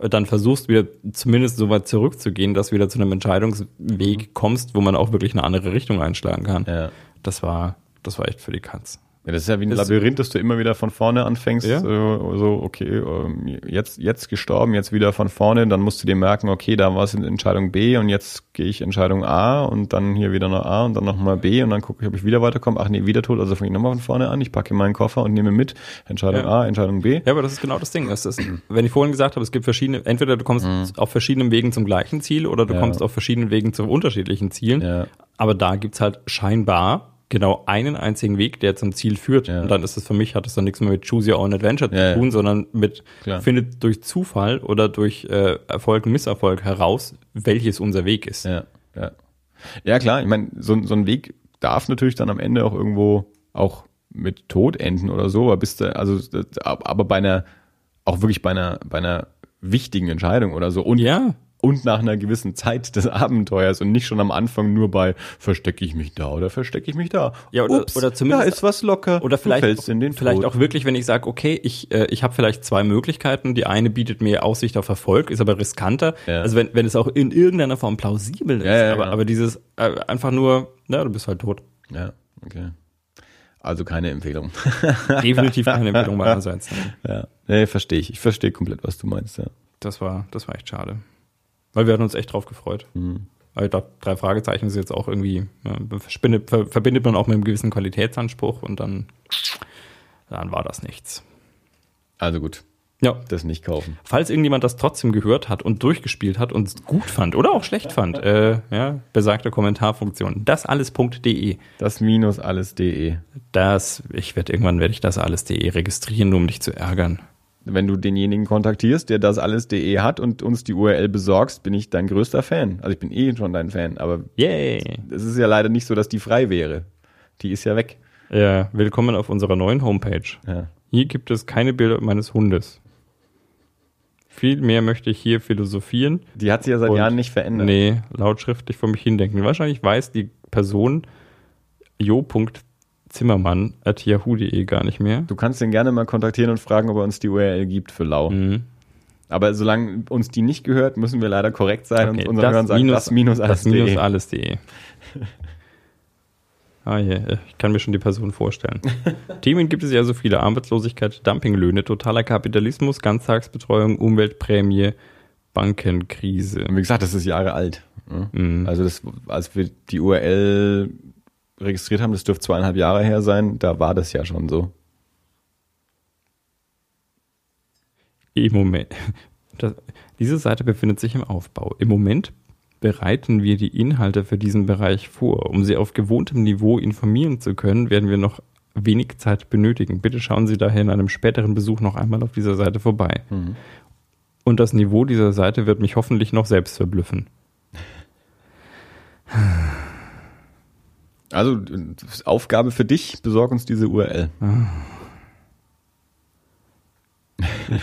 [SPEAKER 1] dann versuchst wieder zumindest so weit zurückzugehen, dass du wieder zu einem Entscheidungsweg
[SPEAKER 2] Mhm.
[SPEAKER 1] kommst, wo man auch wirklich eine andere Richtung einschlagen kann.
[SPEAKER 2] Ja.
[SPEAKER 1] Das war, das war echt für die Katz.
[SPEAKER 2] Ja, das ist ja wie ein
[SPEAKER 1] Das-
[SPEAKER 2] Labyrinth, dass du immer wieder von vorne anfängst.
[SPEAKER 1] Ja.
[SPEAKER 2] So, so, okay, ähm, jetzt, jetzt gestorben, jetzt wieder von vorne. Dann musst du dir merken, okay, da war es in Entscheidung B und jetzt gehe ich Entscheidung A und dann hier wieder noch A und dann nochmal B und dann gucke ich, ob ich wieder weiterkomme. Ach nee, wieder tot, also fange ich nochmal von vorne an. Ich packe meinen Koffer und nehme mit Entscheidung
[SPEAKER 1] Ja.
[SPEAKER 2] A, Entscheidung B.
[SPEAKER 1] Ja, aber das ist genau das Ding. Das ist, wenn ich vorhin gesagt habe, es gibt verschiedene, entweder du kommst auf verschiedenen Wegen zum gleichen Ziel oder du
[SPEAKER 2] Mhm. Ja.
[SPEAKER 1] kommst auf verschiedenen Wegen zu unterschiedlichen Zielen.
[SPEAKER 2] Ja.
[SPEAKER 1] Aber da gibt's halt scheinbar genau einen einzigen Weg, der zum Ziel führt.
[SPEAKER 2] Ja.
[SPEAKER 1] Und dann ist es für mich, hat es dann nichts mehr mit Choose Your Own Adventure
[SPEAKER 2] Ja,
[SPEAKER 1] zu tun, sondern mit
[SPEAKER 2] Klar.
[SPEAKER 1] findet durch Zufall oder durch äh, Erfolg und Misserfolg heraus, welches unser Weg ist.
[SPEAKER 2] Ja, ja. Ja, klar, ich meine, so, so ein Weg darf natürlich dann am Ende auch irgendwo auch mit Tod enden oder so, aber bist du, also, aber bei einer, auch wirklich bei einer, bei einer wichtigen Entscheidung oder so und,
[SPEAKER 1] Ja.
[SPEAKER 2] Und nach einer gewissen Zeit des Abenteuers und nicht schon am Anfang nur bei verstecke ich mich da oder verstecke ich mich da.
[SPEAKER 1] Ja, oder-
[SPEAKER 2] Ups,
[SPEAKER 1] oder zumindest-
[SPEAKER 2] da ist was locker.
[SPEAKER 1] Oder vielleicht,
[SPEAKER 2] den
[SPEAKER 1] vielleicht
[SPEAKER 2] Tod.
[SPEAKER 1] auch wirklich, wenn ich sage, okay, ich, äh, ich habe vielleicht zwei Möglichkeiten. Die eine bietet mir Aussicht auf Erfolg, ist aber riskanter.
[SPEAKER 2] Ja.
[SPEAKER 1] Also wenn, wenn es auch in irgendeiner Form plausibel ist.
[SPEAKER 2] Ja, ja,
[SPEAKER 1] aber,
[SPEAKER 2] genau.
[SPEAKER 1] aber dieses äh, einfach nur, na, du bist halt tot.
[SPEAKER 2] Ja, okay. Also keine Empfehlung. <laughs>
[SPEAKER 1] Definitiv keine Empfehlung meinerseits.
[SPEAKER 2] ja, nee, verstehe ich. Ich verstehe komplett, was du meinst, ja.
[SPEAKER 1] Das war, das war echt schade. Weil wir hatten uns echt drauf gefreut.
[SPEAKER 2] Mhm.
[SPEAKER 1] Weil ich glaube, drei Fragezeichen ist jetzt auch irgendwie, ja, verbindet, ver, verbindet man auch mit einem gewissen Qualitätsanspruch und dann, dann war das nichts.
[SPEAKER 2] Also gut,
[SPEAKER 1] Ja.
[SPEAKER 2] das nicht kaufen.
[SPEAKER 1] Falls irgendjemand das trotzdem gehört hat und durchgespielt hat und es gut fand oder auch schlecht fand, äh, ja, besagte Kommentarfunktion. Dasalles.de.
[SPEAKER 2] Das minus alles.de.
[SPEAKER 1] Das, ich werde irgendwann werde ich das alles.de registrieren, nur um dich zu ärgern.
[SPEAKER 2] Wenn du denjenigen kontaktierst, der das alles.de hat und uns die URL besorgst, bin ich dein größter Fan. Also ich bin eh schon dein Fan, aber
[SPEAKER 1] Yay!
[SPEAKER 2] es ist ja leider nicht so, dass die frei wäre. Die ist ja weg.
[SPEAKER 1] Ja, willkommen auf unserer neuen Homepage.
[SPEAKER 2] Ja.
[SPEAKER 1] Hier gibt es keine Bilder meines Hundes. Vielmehr möchte ich hier philosophieren.
[SPEAKER 2] Die hat sich ja seit Jahren nicht verändert.
[SPEAKER 1] Nee, lautschriftlich vor mich hindenken. Wahrscheinlich weiß die Person jo.zimmermann.yahoo.de gar nicht mehr.
[SPEAKER 2] Du kannst den gerne mal kontaktieren und fragen, ob er uns die URL gibt für Lau.
[SPEAKER 1] Mhm.
[SPEAKER 2] Aber solange uns die nicht gehört, müssen wir leider korrekt sein
[SPEAKER 1] Okay,
[SPEAKER 2] und unseren Hörern sagen, das minus
[SPEAKER 1] das
[SPEAKER 2] alles.de.
[SPEAKER 1] minus alles.de. Ah, je, ich kann mir schon die Person vorstellen. <laughs> Themen gibt es ja so viele. Arbeitslosigkeit, Dumpinglöhne, totaler Kapitalismus, Ganztagsbetreuung, Umweltprämie, Bankenkrise.
[SPEAKER 2] Und wie gesagt, das ist Jahre alt. ne?
[SPEAKER 1] Mhm.
[SPEAKER 2] Also das, als wir die URL registriert haben, das dürfte zweieinhalb Jahre her sein, da war das ja schon so.
[SPEAKER 1] Im Moment. Das, diese Seite befindet sich im Aufbau. Im Moment bereiten wir die Inhalte für diesen Bereich vor. Um Sie auf gewohntem Niveau informieren zu können, werden wir noch wenig Zeit benötigen. Bitte schauen Sie daher in einem späteren Besuch noch einmal auf dieser Seite vorbei. Und das Niveau dieser Seite wird mich hoffentlich noch selbst verblüffen. <laughs>
[SPEAKER 2] Also Aufgabe für dich, besorg uns diese URL.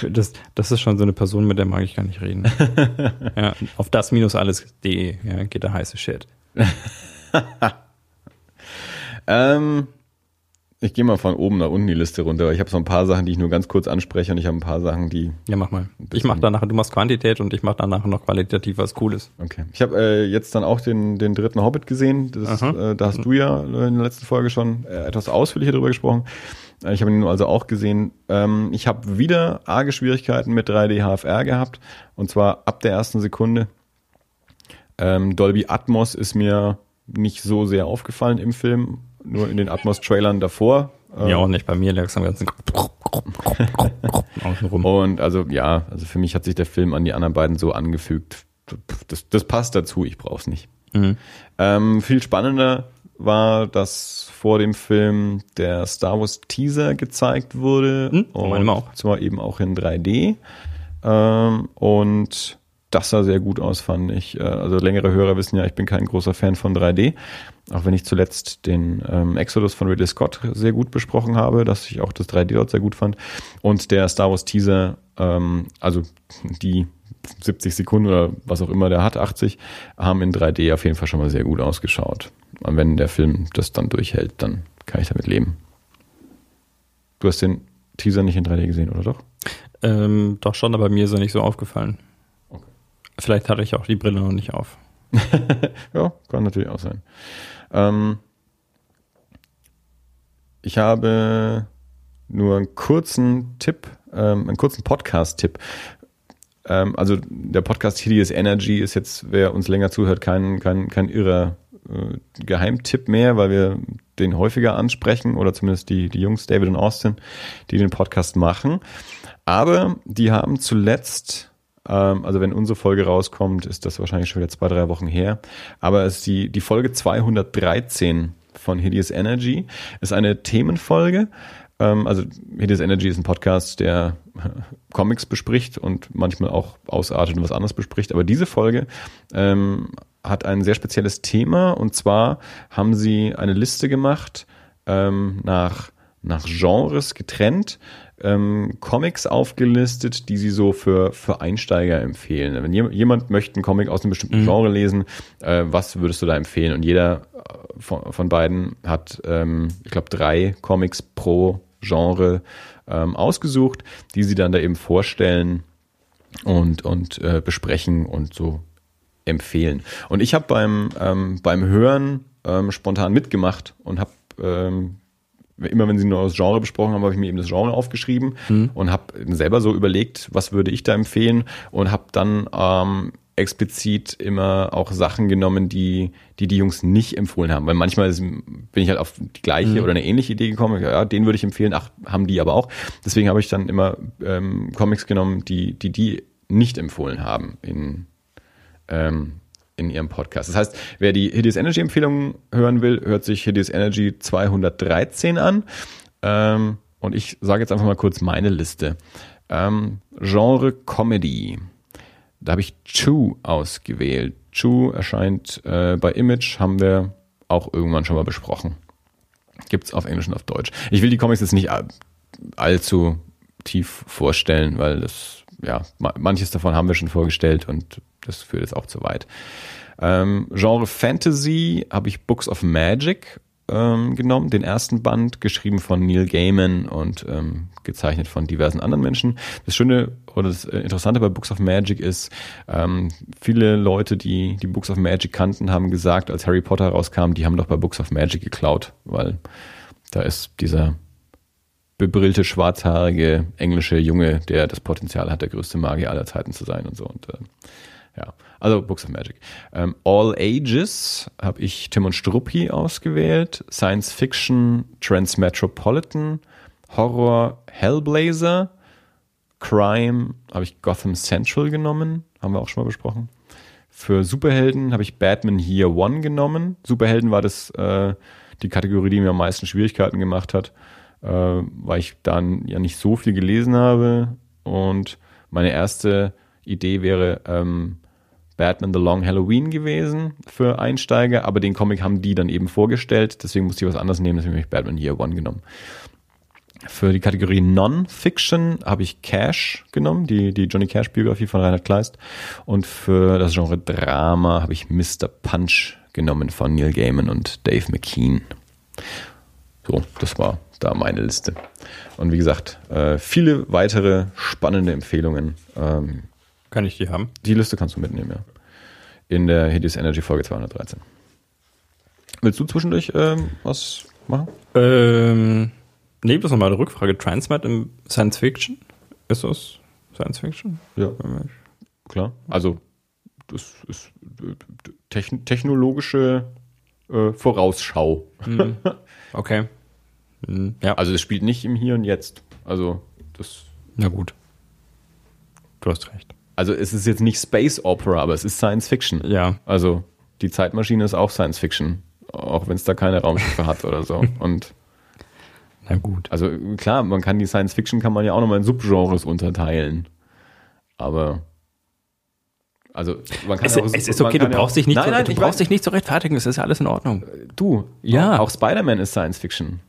[SPEAKER 1] Das, das ist schon so eine Person, mit der mag ich gar nicht reden. <laughs> ja, auf das minus alles.de ja, geht der heiße Shit. <laughs>
[SPEAKER 2] ähm, ich gehe mal von oben nach unten die Liste runter. Ich habe so ein paar Sachen, die ich nur ganz kurz anspreche und ich habe ein paar Sachen, die.
[SPEAKER 1] Ja, mach mal. Ich mach danach, du machst Quantität und ich mach danach noch qualitativ was Cooles.
[SPEAKER 2] Okay. Ich habe äh, jetzt dann auch den, den dritten Hobbit gesehen. Das, äh, da hast du ja in der letzten Folge schon äh, etwas ausführlicher darüber gesprochen. Äh, ich habe ihn also auch gesehen. Ähm, ich habe wieder arge Schwierigkeiten mit 3D HFR gehabt. Und zwar ab der ersten Sekunde. Ähm, Dolby Atmos ist mir nicht so sehr aufgefallen im Film nur in den Atmos-Trailern davor.
[SPEAKER 1] Ja, auch nicht bei mir, lag es am ganzen
[SPEAKER 2] außenrum. Und also ja, also für mich hat sich der Film an die anderen beiden so angefügt. Das, das passt dazu, ich brauch's nicht. Mhm. Ähm, viel spannender war, dass vor dem Film der Star Wars Teaser gezeigt wurde.
[SPEAKER 1] Mhm, und
[SPEAKER 2] auch. zwar eben auch in 3D. Ähm, und das sah sehr gut aus, fand ich. Äh, also längere Hörer wissen ja, ich bin kein großer Fan von 3D. Auch wenn ich zuletzt den ähm, Exodus von Ridley Scott sehr gut besprochen habe, dass ich auch das 3D dort sehr gut fand. Und der Star Wars Teaser, ähm, also die 70 Sekunden oder was auch immer der hat, 80, haben in 3D auf jeden Fall schon mal sehr gut ausgeschaut. Und wenn der Film das dann durchhält, dann kann ich damit leben. Du hast den Teaser nicht in 3D gesehen, oder doch?
[SPEAKER 1] Ähm, doch schon, aber mir ist er nicht so aufgefallen. Vielleicht hatte ich auch die Brille noch nicht auf. <laughs>
[SPEAKER 2] ja, kann natürlich auch sein. Ähm, ich habe nur einen kurzen Tipp, ähm, einen kurzen Podcast-Tipp. Ähm, also der Podcast Hideous Energy ist jetzt, wer uns länger zuhört, kein, kein, kein irrer äh, Geheimtipp mehr, weil wir den häufiger ansprechen oder zumindest die, die Jungs David und Austin, die den Podcast machen. Aber die haben zuletzt also wenn unsere Folge rauskommt, ist das wahrscheinlich schon wieder zwei, drei Wochen her. Aber es ist die, die Folge 213 von Hideous Energy. Ist eine Themenfolge. Ähm, also Hideous Energy ist ein Podcast, der <laughs> Comics bespricht und manchmal auch ausartet und was anderes bespricht. Aber diese Folge ähm, hat ein sehr spezielles Thema und zwar haben sie eine Liste gemacht ähm, nach, nach Genres getrennt ähm, Comics aufgelistet, die sie so für, für Einsteiger empfehlen. Wenn jemand möchte einen Comic aus einem bestimmten mhm. Genre lesen, äh, was würdest du da empfehlen? Und jeder äh, von, von beiden hat, ähm, ich glaube, drei Comics pro Genre ähm, ausgesucht, die sie dann da eben vorstellen und, und äh, besprechen und so empfehlen. Und ich habe beim, ähm, beim Hören ähm, spontan mitgemacht und habe ähm, immer wenn sie nur das Genre besprochen haben, habe ich mir eben das Genre aufgeschrieben mhm. und habe selber so überlegt, was würde ich da empfehlen und habe dann ähm, explizit immer auch Sachen genommen, die, die die Jungs nicht empfohlen haben. Weil manchmal ist, bin ich halt auf die gleiche mhm. oder eine ähnliche Idee gekommen. Ja, den würde ich empfehlen. Ach, haben die aber auch. Deswegen habe ich dann immer ähm, Comics genommen, die die die nicht empfohlen haben in ähm, in ihrem Podcast. Das heißt, wer die Hideous Energy Empfehlungen hören will, hört sich Hideous Energy 213 an. Ähm, und ich sage jetzt einfach mal kurz meine Liste. Ähm, Genre Comedy. Da habe ich Chew ausgewählt. Chew erscheint äh, bei Image, haben wir auch irgendwann schon mal besprochen. Gibt's auf Englisch und auf Deutsch. Ich will die Comics jetzt nicht allzu tief vorstellen, weil das, ja, manches davon haben wir schon vorgestellt und das führt jetzt auch zu weit. Ähm, Genre Fantasy habe ich Books of Magic ähm, genommen, den ersten Band, geschrieben von Neil Gaiman und ähm, gezeichnet von diversen anderen Menschen. Das Schöne oder das äh, Interessante bei Books of Magic ist, ähm, viele Leute, die die Books of Magic kannten, haben gesagt, als Harry Potter rauskam, die haben doch bei Books of Magic geklaut, weil da ist dieser bebrillte, schwarzhaarige englische Junge, der das Potenzial hat, der größte Magier aller Zeiten zu sein und so. Und äh, ja, also Books of Magic. Ähm, All Ages habe ich Tim und Struppi ausgewählt. Science Fiction Transmetropolitan. Horror Hellblazer. Crime habe ich Gotham Central genommen. Haben wir auch schon mal besprochen. Für Superhelden habe ich Batman Year One genommen. Superhelden war das äh, die Kategorie, die mir am meisten Schwierigkeiten gemacht hat, äh, weil ich dann ja nicht so viel gelesen habe. Und meine erste Idee wäre ähm, Batman The Long Halloween gewesen für Einsteiger, aber den Comic haben die dann eben vorgestellt, deswegen musste ich was anderes nehmen, deswegen habe ich Batman Year One genommen. Für die Kategorie Non-Fiction habe ich Cash genommen, die, die Johnny Cash-Biografie von Reinhard Kleist. Und für das Genre Drama habe ich Mr. Punch genommen von Neil Gaiman und Dave McKean. So, das war da meine Liste. Und wie gesagt, äh, viele weitere spannende Empfehlungen. Ähm,
[SPEAKER 1] Kann ich die haben?
[SPEAKER 2] die Liste kannst du mitnehmen, ja. In der Hideous Energy Folge 213. Willst du zwischendurch ähm, was machen?
[SPEAKER 1] Ähm, nee, bloß nochmal eine Rückfrage. Transmat im Science Fiction? Ist das Science Fiction?
[SPEAKER 2] Ja, klar. Also, das ist äh, techn technologische äh, Vorausschau.
[SPEAKER 1] Hm. <laughs> Okay. Hm, Ja,
[SPEAKER 2] Also, es spielt nicht im Hier und Jetzt. Also, das.
[SPEAKER 1] na gut. Du hast recht.
[SPEAKER 2] Also, es ist jetzt nicht Space Opera, aber es ist Science Fiction.
[SPEAKER 1] Ja,
[SPEAKER 2] Also, die Zeitmaschine ist auch Science Fiction. Auch wenn es da keine Raumschiffe hat oder so. <laughs> Und
[SPEAKER 1] na gut.
[SPEAKER 2] Also klar, man kann die Science Fiction kann man ja auch nochmal in Subgenres unterteilen. Aber also man kann
[SPEAKER 1] Es,
[SPEAKER 2] auch,
[SPEAKER 1] es ist okay, du
[SPEAKER 2] ja
[SPEAKER 1] brauchst
[SPEAKER 2] auch,
[SPEAKER 1] dich nicht,
[SPEAKER 2] nein,
[SPEAKER 1] zu,
[SPEAKER 2] nein,
[SPEAKER 1] du brauchst
[SPEAKER 2] weiß,
[SPEAKER 1] dich nicht zu rechtfertigen, es ist alles in Ordnung.
[SPEAKER 2] du.
[SPEAKER 1] Ja.
[SPEAKER 2] Auch Spider-Man ist Science Fiction.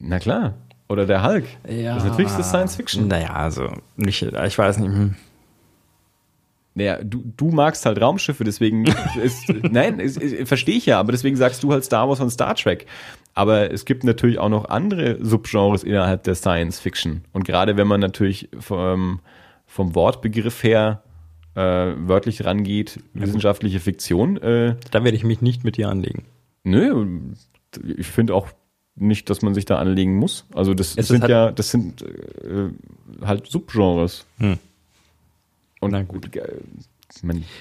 [SPEAKER 2] Na klar. Oder der Hulk.
[SPEAKER 1] Ja.
[SPEAKER 2] Das ist natürlich das Science Fiction.
[SPEAKER 1] Naja, also nicht, ich weiß nicht. hm.
[SPEAKER 2] Naja, du, du magst halt Raumschiffe, deswegen <laughs> ist, nein, verstehe ich ja, aber deswegen sagst du halt Star Wars und Star Trek. Aber es gibt natürlich auch noch andere Subgenres innerhalb der Science Fiction. Und gerade wenn man natürlich vom, vom Wortbegriff her äh, wörtlich rangeht, wissenschaftliche Fiktion, äh,
[SPEAKER 1] Da werde ich mich nicht mit dir anlegen.
[SPEAKER 2] nö, ich finde auch nicht, dass man sich da anlegen muss. Also das
[SPEAKER 1] Es
[SPEAKER 2] sind
[SPEAKER 1] halt-
[SPEAKER 2] ja, das sind äh, halt Subgenres.
[SPEAKER 1] Hm.
[SPEAKER 2] Und
[SPEAKER 1] Na gut.
[SPEAKER 2] äh,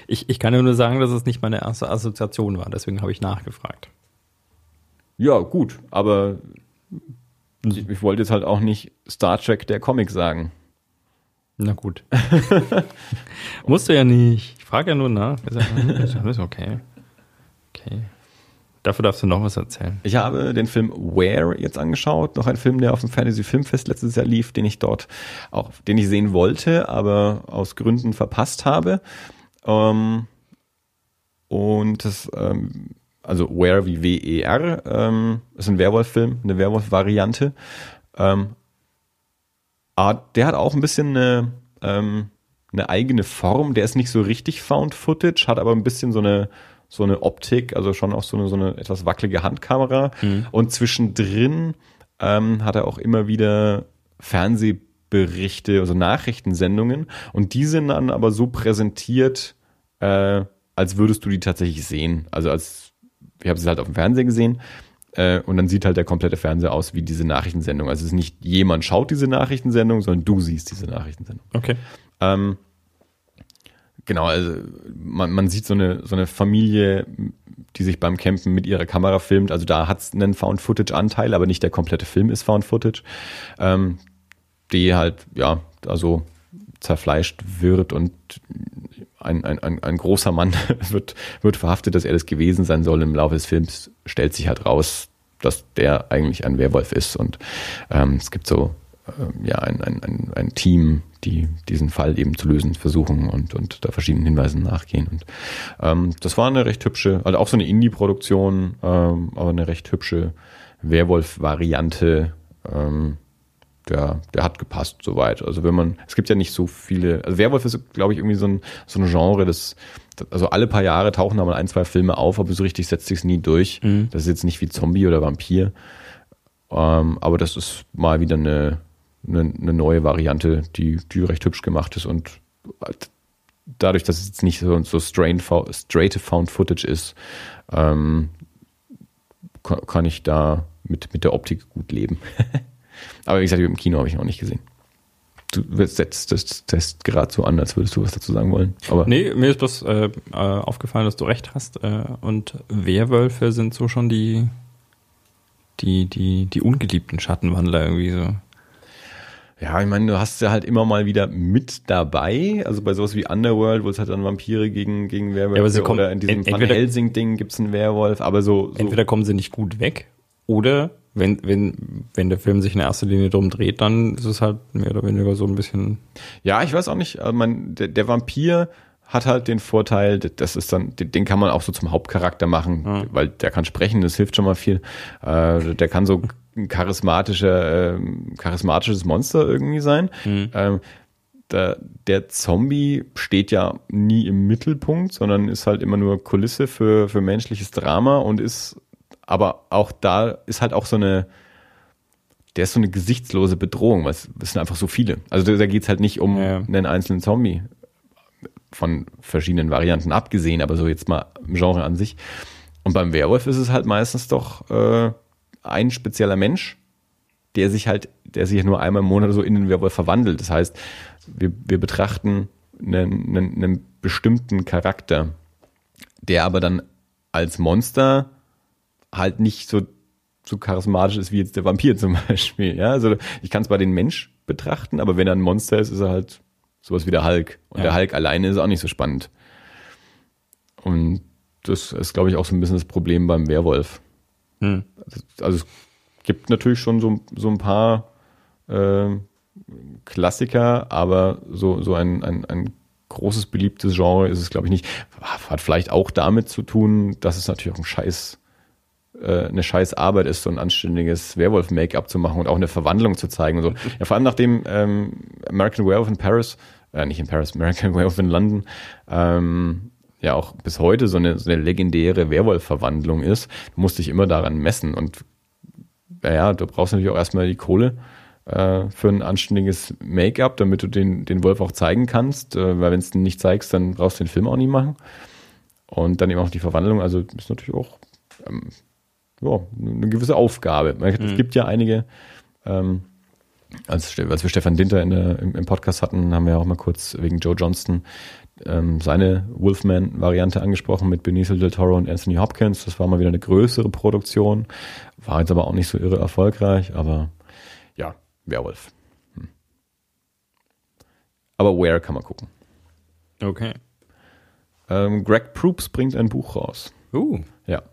[SPEAKER 1] Ich, ich kann nur sagen, dass es nicht meine erste Assoziation war, deswegen habe ich nachgefragt.
[SPEAKER 2] Ja, gut, aber ich, ich wollte jetzt halt auch nicht Star Trek der Comic sagen.
[SPEAKER 1] Na gut. <laughs> Musst du ja nicht. Ich frage ja nur nach. Ist okay. Okay. Dafür darfst du noch was erzählen.
[SPEAKER 2] Ich habe den Film Where jetzt angeschaut, noch ein Film, der auf dem Fantasy Filmfest letztes Jahr lief, den ich dort auch, den ich sehen wollte, aber aus Gründen verpasst habe. Ähm, und das, ähm, also Where wie W-E-R, ähm, ist ein Werwolf-Film, eine Werwolf-Variante. Ah, der hat auch ein bisschen eine, ähm, eine eigene Form. Der ist nicht so richtig Found Footage, hat aber ein bisschen so eine so eine Optik, also schon auch so eine, so eine etwas wackelige Handkamera. Und zwischendrin ähm, hat er auch immer wieder Fernsehberichte, also Nachrichtensendungen. Und die sind dann aber so präsentiert, äh, als würdest du die tatsächlich sehen. Also als, ich habe sie halt auf dem Fernseher gesehen. Äh, und dann sieht halt der komplette Fernseher aus wie diese Nachrichtensendung. Also es ist nicht jemand schaut diese Nachrichtensendung, sondern du siehst diese Nachrichtensendung.
[SPEAKER 1] Okay.
[SPEAKER 2] Ähm, genau, also man, man sieht so eine, so eine Familie, die sich beim Campen mit ihrer Kamera filmt. Also da hat es einen Found-Footage-Anteil, aber nicht der komplette Film ist Found-Footage. Ähm, die halt, ja, also zerfleischt wird und ein, ein, ein, ein großer Mann <laughs> wird, wird verhaftet, dass er das gewesen sein soll. Im Laufe des Films stellt sich halt raus, dass der eigentlich ein Werwolf ist. Und ähm, es gibt so ähm, ja, ein, ein, ein, ein Team, die diesen Fall eben zu lösen versuchen und, und da verschiedenen Hinweisen nachgehen. Und ähm, das war eine recht hübsche, also auch so eine Indie-Produktion, ähm, aber eine recht hübsche Werwolf-Variante. Ähm, der, der hat gepasst soweit. Also wenn man, es gibt ja nicht so viele, also Werwolf ist, glaube ich, irgendwie so ein, so ein Genre, das, also alle paar Jahre tauchen da mal ein, zwei Filme auf, aber so richtig setzt sich's nie durch. Das ist jetzt nicht wie Zombie oder Vampir. Ähm, aber das ist mal wieder eine, eine, eine neue Variante, die, die recht hübsch gemacht ist und halt dadurch, dass es jetzt nicht so, so straight, straight Found Footage ist, ähm, kann, kann ich da mit, mit der Optik gut leben. <laughs> Aber wie gesagt, im Kino habe ich noch nicht gesehen. Du setzt das Test gerade so an, als würdest du was dazu sagen wollen. Aber
[SPEAKER 1] Nee, mir ist bloß äh, äh, aufgefallen, dass du recht hast. Äh, und Werwölfe sind so schon die, die, die, die ungeliebten Schattenwandler irgendwie so.
[SPEAKER 2] ja, ich meine, du hast ja halt immer mal wieder mit dabei. Also bei sowas wie Underworld, wo es halt dann Vampire gegen, gegen Werwölfe
[SPEAKER 1] Ja, aber sie kommen-
[SPEAKER 2] oder in diesem Van Helsing-Ding gibt's einen Werwolf, aber so, so
[SPEAKER 1] Entweder kommen sie nicht gut weg oder wenn, wenn, wenn der Film sich in erster Linie drum dreht, dann ist es halt mehr oder weniger so ein bisschen.
[SPEAKER 2] Ja, ich weiß auch nicht. Also man, der, der Vampir hat halt den Vorteil, das ist dann, den kann man auch so zum Hauptcharakter machen,
[SPEAKER 1] Ja.
[SPEAKER 2] weil der kann sprechen, das hilft schon mal viel. Äh, der kann so <laughs> ein charismatischer, ähm, charismatisches Monster irgendwie sein. Ähm, der, der Zombie steht ja nie im Mittelpunkt, sondern ist halt immer nur Kulisse für, für menschliches Drama und ist, aber auch da ist halt auch so eine, der ist so eine gesichtslose Bedrohung, weil es es sind einfach so viele. Also da, da geht's halt nicht um
[SPEAKER 1] Ja.
[SPEAKER 2] einen einzelnen Zombie von verschiedenen Varianten abgesehen, aber so jetzt mal im Genre an sich. Und beim Werwolf ist es halt meistens doch äh, ein spezieller Mensch, der sich halt, der sich nur einmal im Monat so in den Werwolf verwandelt. Das heißt, wir, wir betrachten einen, einen, einen bestimmten Charakter, der aber dann als Monster halt nicht so, so charismatisch ist wie jetzt der Vampir <laughs> zum Beispiel. Ja, also ich kann zwar den Mensch betrachten, aber wenn er ein Monster ist, ist er halt sowas wie der Hulk. Und
[SPEAKER 1] Ja.
[SPEAKER 2] der Hulk alleine ist auch nicht so spannend. Und das ist, glaube ich, auch so ein bisschen das Problem beim Werwolf.
[SPEAKER 1] Hm.
[SPEAKER 2] Also es gibt natürlich schon so, so ein paar äh, Klassiker, aber so, so ein, ein, ein großes beliebtes Genre ist es, glaube ich, nicht. Hat vielleicht auch damit zu tun, dass es natürlich auch ein Scheiß, äh, eine scheiß Arbeit ist, so ein anständiges Werwolf-Make-up zu machen und auch eine Verwandlung zu zeigen und so. <laughs> Ja, vor allem nachdem ähm, American Werewolf in Paris, äh, nicht in Paris, American Werewolf in London, ähm, ja auch bis heute so eine, so eine legendäre Werwolf-Verwandlung ist, du musst dich immer daran messen und naja, du brauchst natürlich auch erstmal die Kohle äh, für ein anständiges Make-up, damit du den, den Wolf auch zeigen kannst, äh, weil wenn es den nicht zeigst, dann brauchst du den Film auch nicht machen. Und dann eben auch die Verwandlung, also ist natürlich auch ähm, ja, eine gewisse Aufgabe. Es gibt ja einige, ähm, als, als wir Stefan Dinter in der, im, im Podcast hatten, haben wir auch mal kurz wegen Joe Johnston ähm, seine Wolfman-Variante angesprochen mit Benicio del Toro und Anthony Hopkins. Das war mal wieder eine größere Produktion, war jetzt aber auch nicht so irre erfolgreich, aber ja, Werwolf. Hm. Aber Where kann man gucken.
[SPEAKER 1] Okay.
[SPEAKER 2] Ähm, Greg Proops bringt ein Buch raus.
[SPEAKER 1] Uh.
[SPEAKER 2] Ja.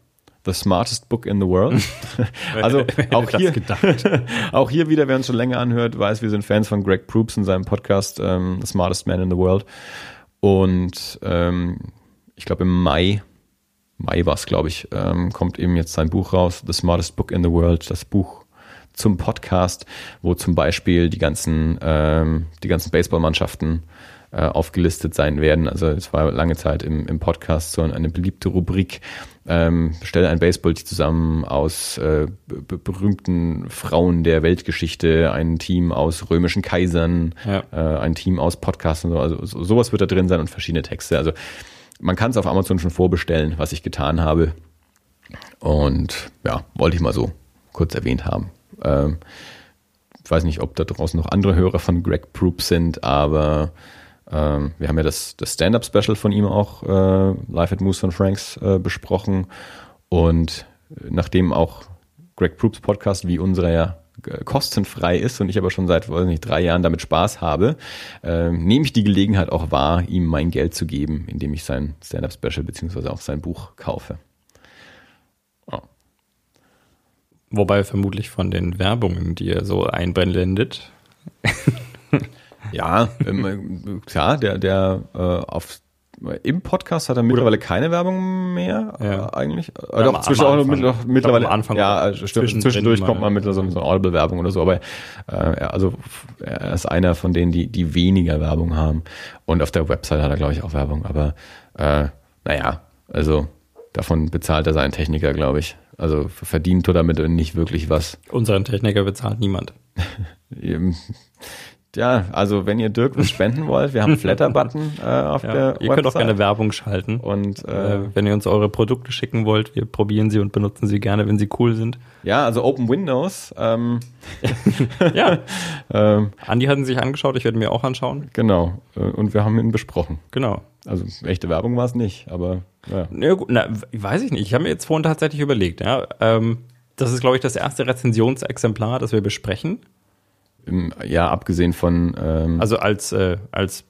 [SPEAKER 2] The smartest book in the world. <laughs> also auch hier,
[SPEAKER 1] gedacht? <laughs>
[SPEAKER 2] auch hier wieder, wer uns schon länger anhört, weiß, wir sind Fans von Greg Proops in seinem Podcast ähm, The Smartest Man in the World. Und ähm, ich glaube im Mai, Mai war es, glaube ich, ähm, kommt eben jetzt sein Buch raus, The Smartest Book in the World, das Buch zum Podcast, wo zum Beispiel die ganzen, ähm, die ganzen Baseballmannschaften äh, aufgelistet sein werden. Also es war lange Zeit im, im Podcast so eine beliebte Rubrik. Ähm, stelle ein Baseballteam zusammen aus äh, be- berühmten Frauen der Weltgeschichte, ein Team aus römischen Kaisern,
[SPEAKER 1] Ja.
[SPEAKER 2] äh, ein Team aus Podcasts und so. Also so, sowas wird da drin sein und verschiedene Texte. Also man kann es auf Amazon schon vorbestellen, was ich getan habe. Und ja, wollte ich mal so kurz erwähnt haben. Ähm, ich weiß nicht, ob da draußen noch andere Hörer von Greg Proop sind, aber ähm, wir haben ja das, das Stand-Up-Special von ihm auch äh, live at Moose von Franks äh, besprochen. Und nachdem auch Greg Proops Podcast wie unserer ja äh, kostenfrei ist und ich aber schon seit weiß nicht, drei Jahren damit Spaß habe, ähm, nehme ich die Gelegenheit auch wahr, ihm mein Geld zu geben, indem ich sein Stand-Up-Special beziehungsweise auch sein Buch kaufe.
[SPEAKER 1] Wobei vermutlich von den Werbungen, die er so einblendet. <laughs>
[SPEAKER 2] Ja, ähm, klar, der, der äh, auf im Podcast hat er mittlerweile keine Werbung mehr,
[SPEAKER 1] Ja.
[SPEAKER 2] äh, eigentlich. Äh,
[SPEAKER 1] am-
[SPEAKER 2] doch, zwischen auch noch
[SPEAKER 1] Anfang.
[SPEAKER 2] mit,
[SPEAKER 1] Ich glaub,
[SPEAKER 2] mittlerweile.
[SPEAKER 1] am Anfang
[SPEAKER 2] ja, also stimmt, zwischendurch kommt man mit so, so einer Audible-Werbung oder so, aber äh, er- also er ist einer von denen, die, die weniger Werbung haben. Und auf der Website hat er, glaube ich, auch Werbung, aber äh, naja, also davon bezahlt er seinen Techniker, glaube ich. Also verdient er damit nicht wirklich was.
[SPEAKER 1] Unseren Techniker bezahlt niemand. <laughs>
[SPEAKER 2] Ja, also wenn ihr Dirk was spenden wollt, wir haben einen Flatter-Button <laughs> äh, auf
[SPEAKER 1] Ja,
[SPEAKER 2] der
[SPEAKER 1] ihr könnt auch
[SPEAKER 2] Website.
[SPEAKER 1] gerne Werbung schalten.
[SPEAKER 2] Und
[SPEAKER 1] Äh,
[SPEAKER 2] äh,
[SPEAKER 1] wenn ihr uns eure Produkte schicken wollt, wir probieren sie und benutzen sie gerne, wenn sie cool sind.
[SPEAKER 2] ja, also Open Windows, ähm, <laughs>
[SPEAKER 1] Ja, <laughs>
[SPEAKER 2] ähm,
[SPEAKER 1] Andi hatten sich angeschaut, ich werde mir auch anschauen.
[SPEAKER 2] genau. Äh, Und wir haben ihn besprochen.
[SPEAKER 1] Genau.
[SPEAKER 2] Also echte Werbung war es nicht, aber ja.
[SPEAKER 1] Na gut, na, weiß ich nicht. Ich habe mir jetzt vorhin tatsächlich überlegt, ja. Ähm, das ist, glaube ich, das erste Rezensionsexemplar, das wir besprechen.
[SPEAKER 2] Ja, abgesehen von ähm,
[SPEAKER 1] Also als, äh, als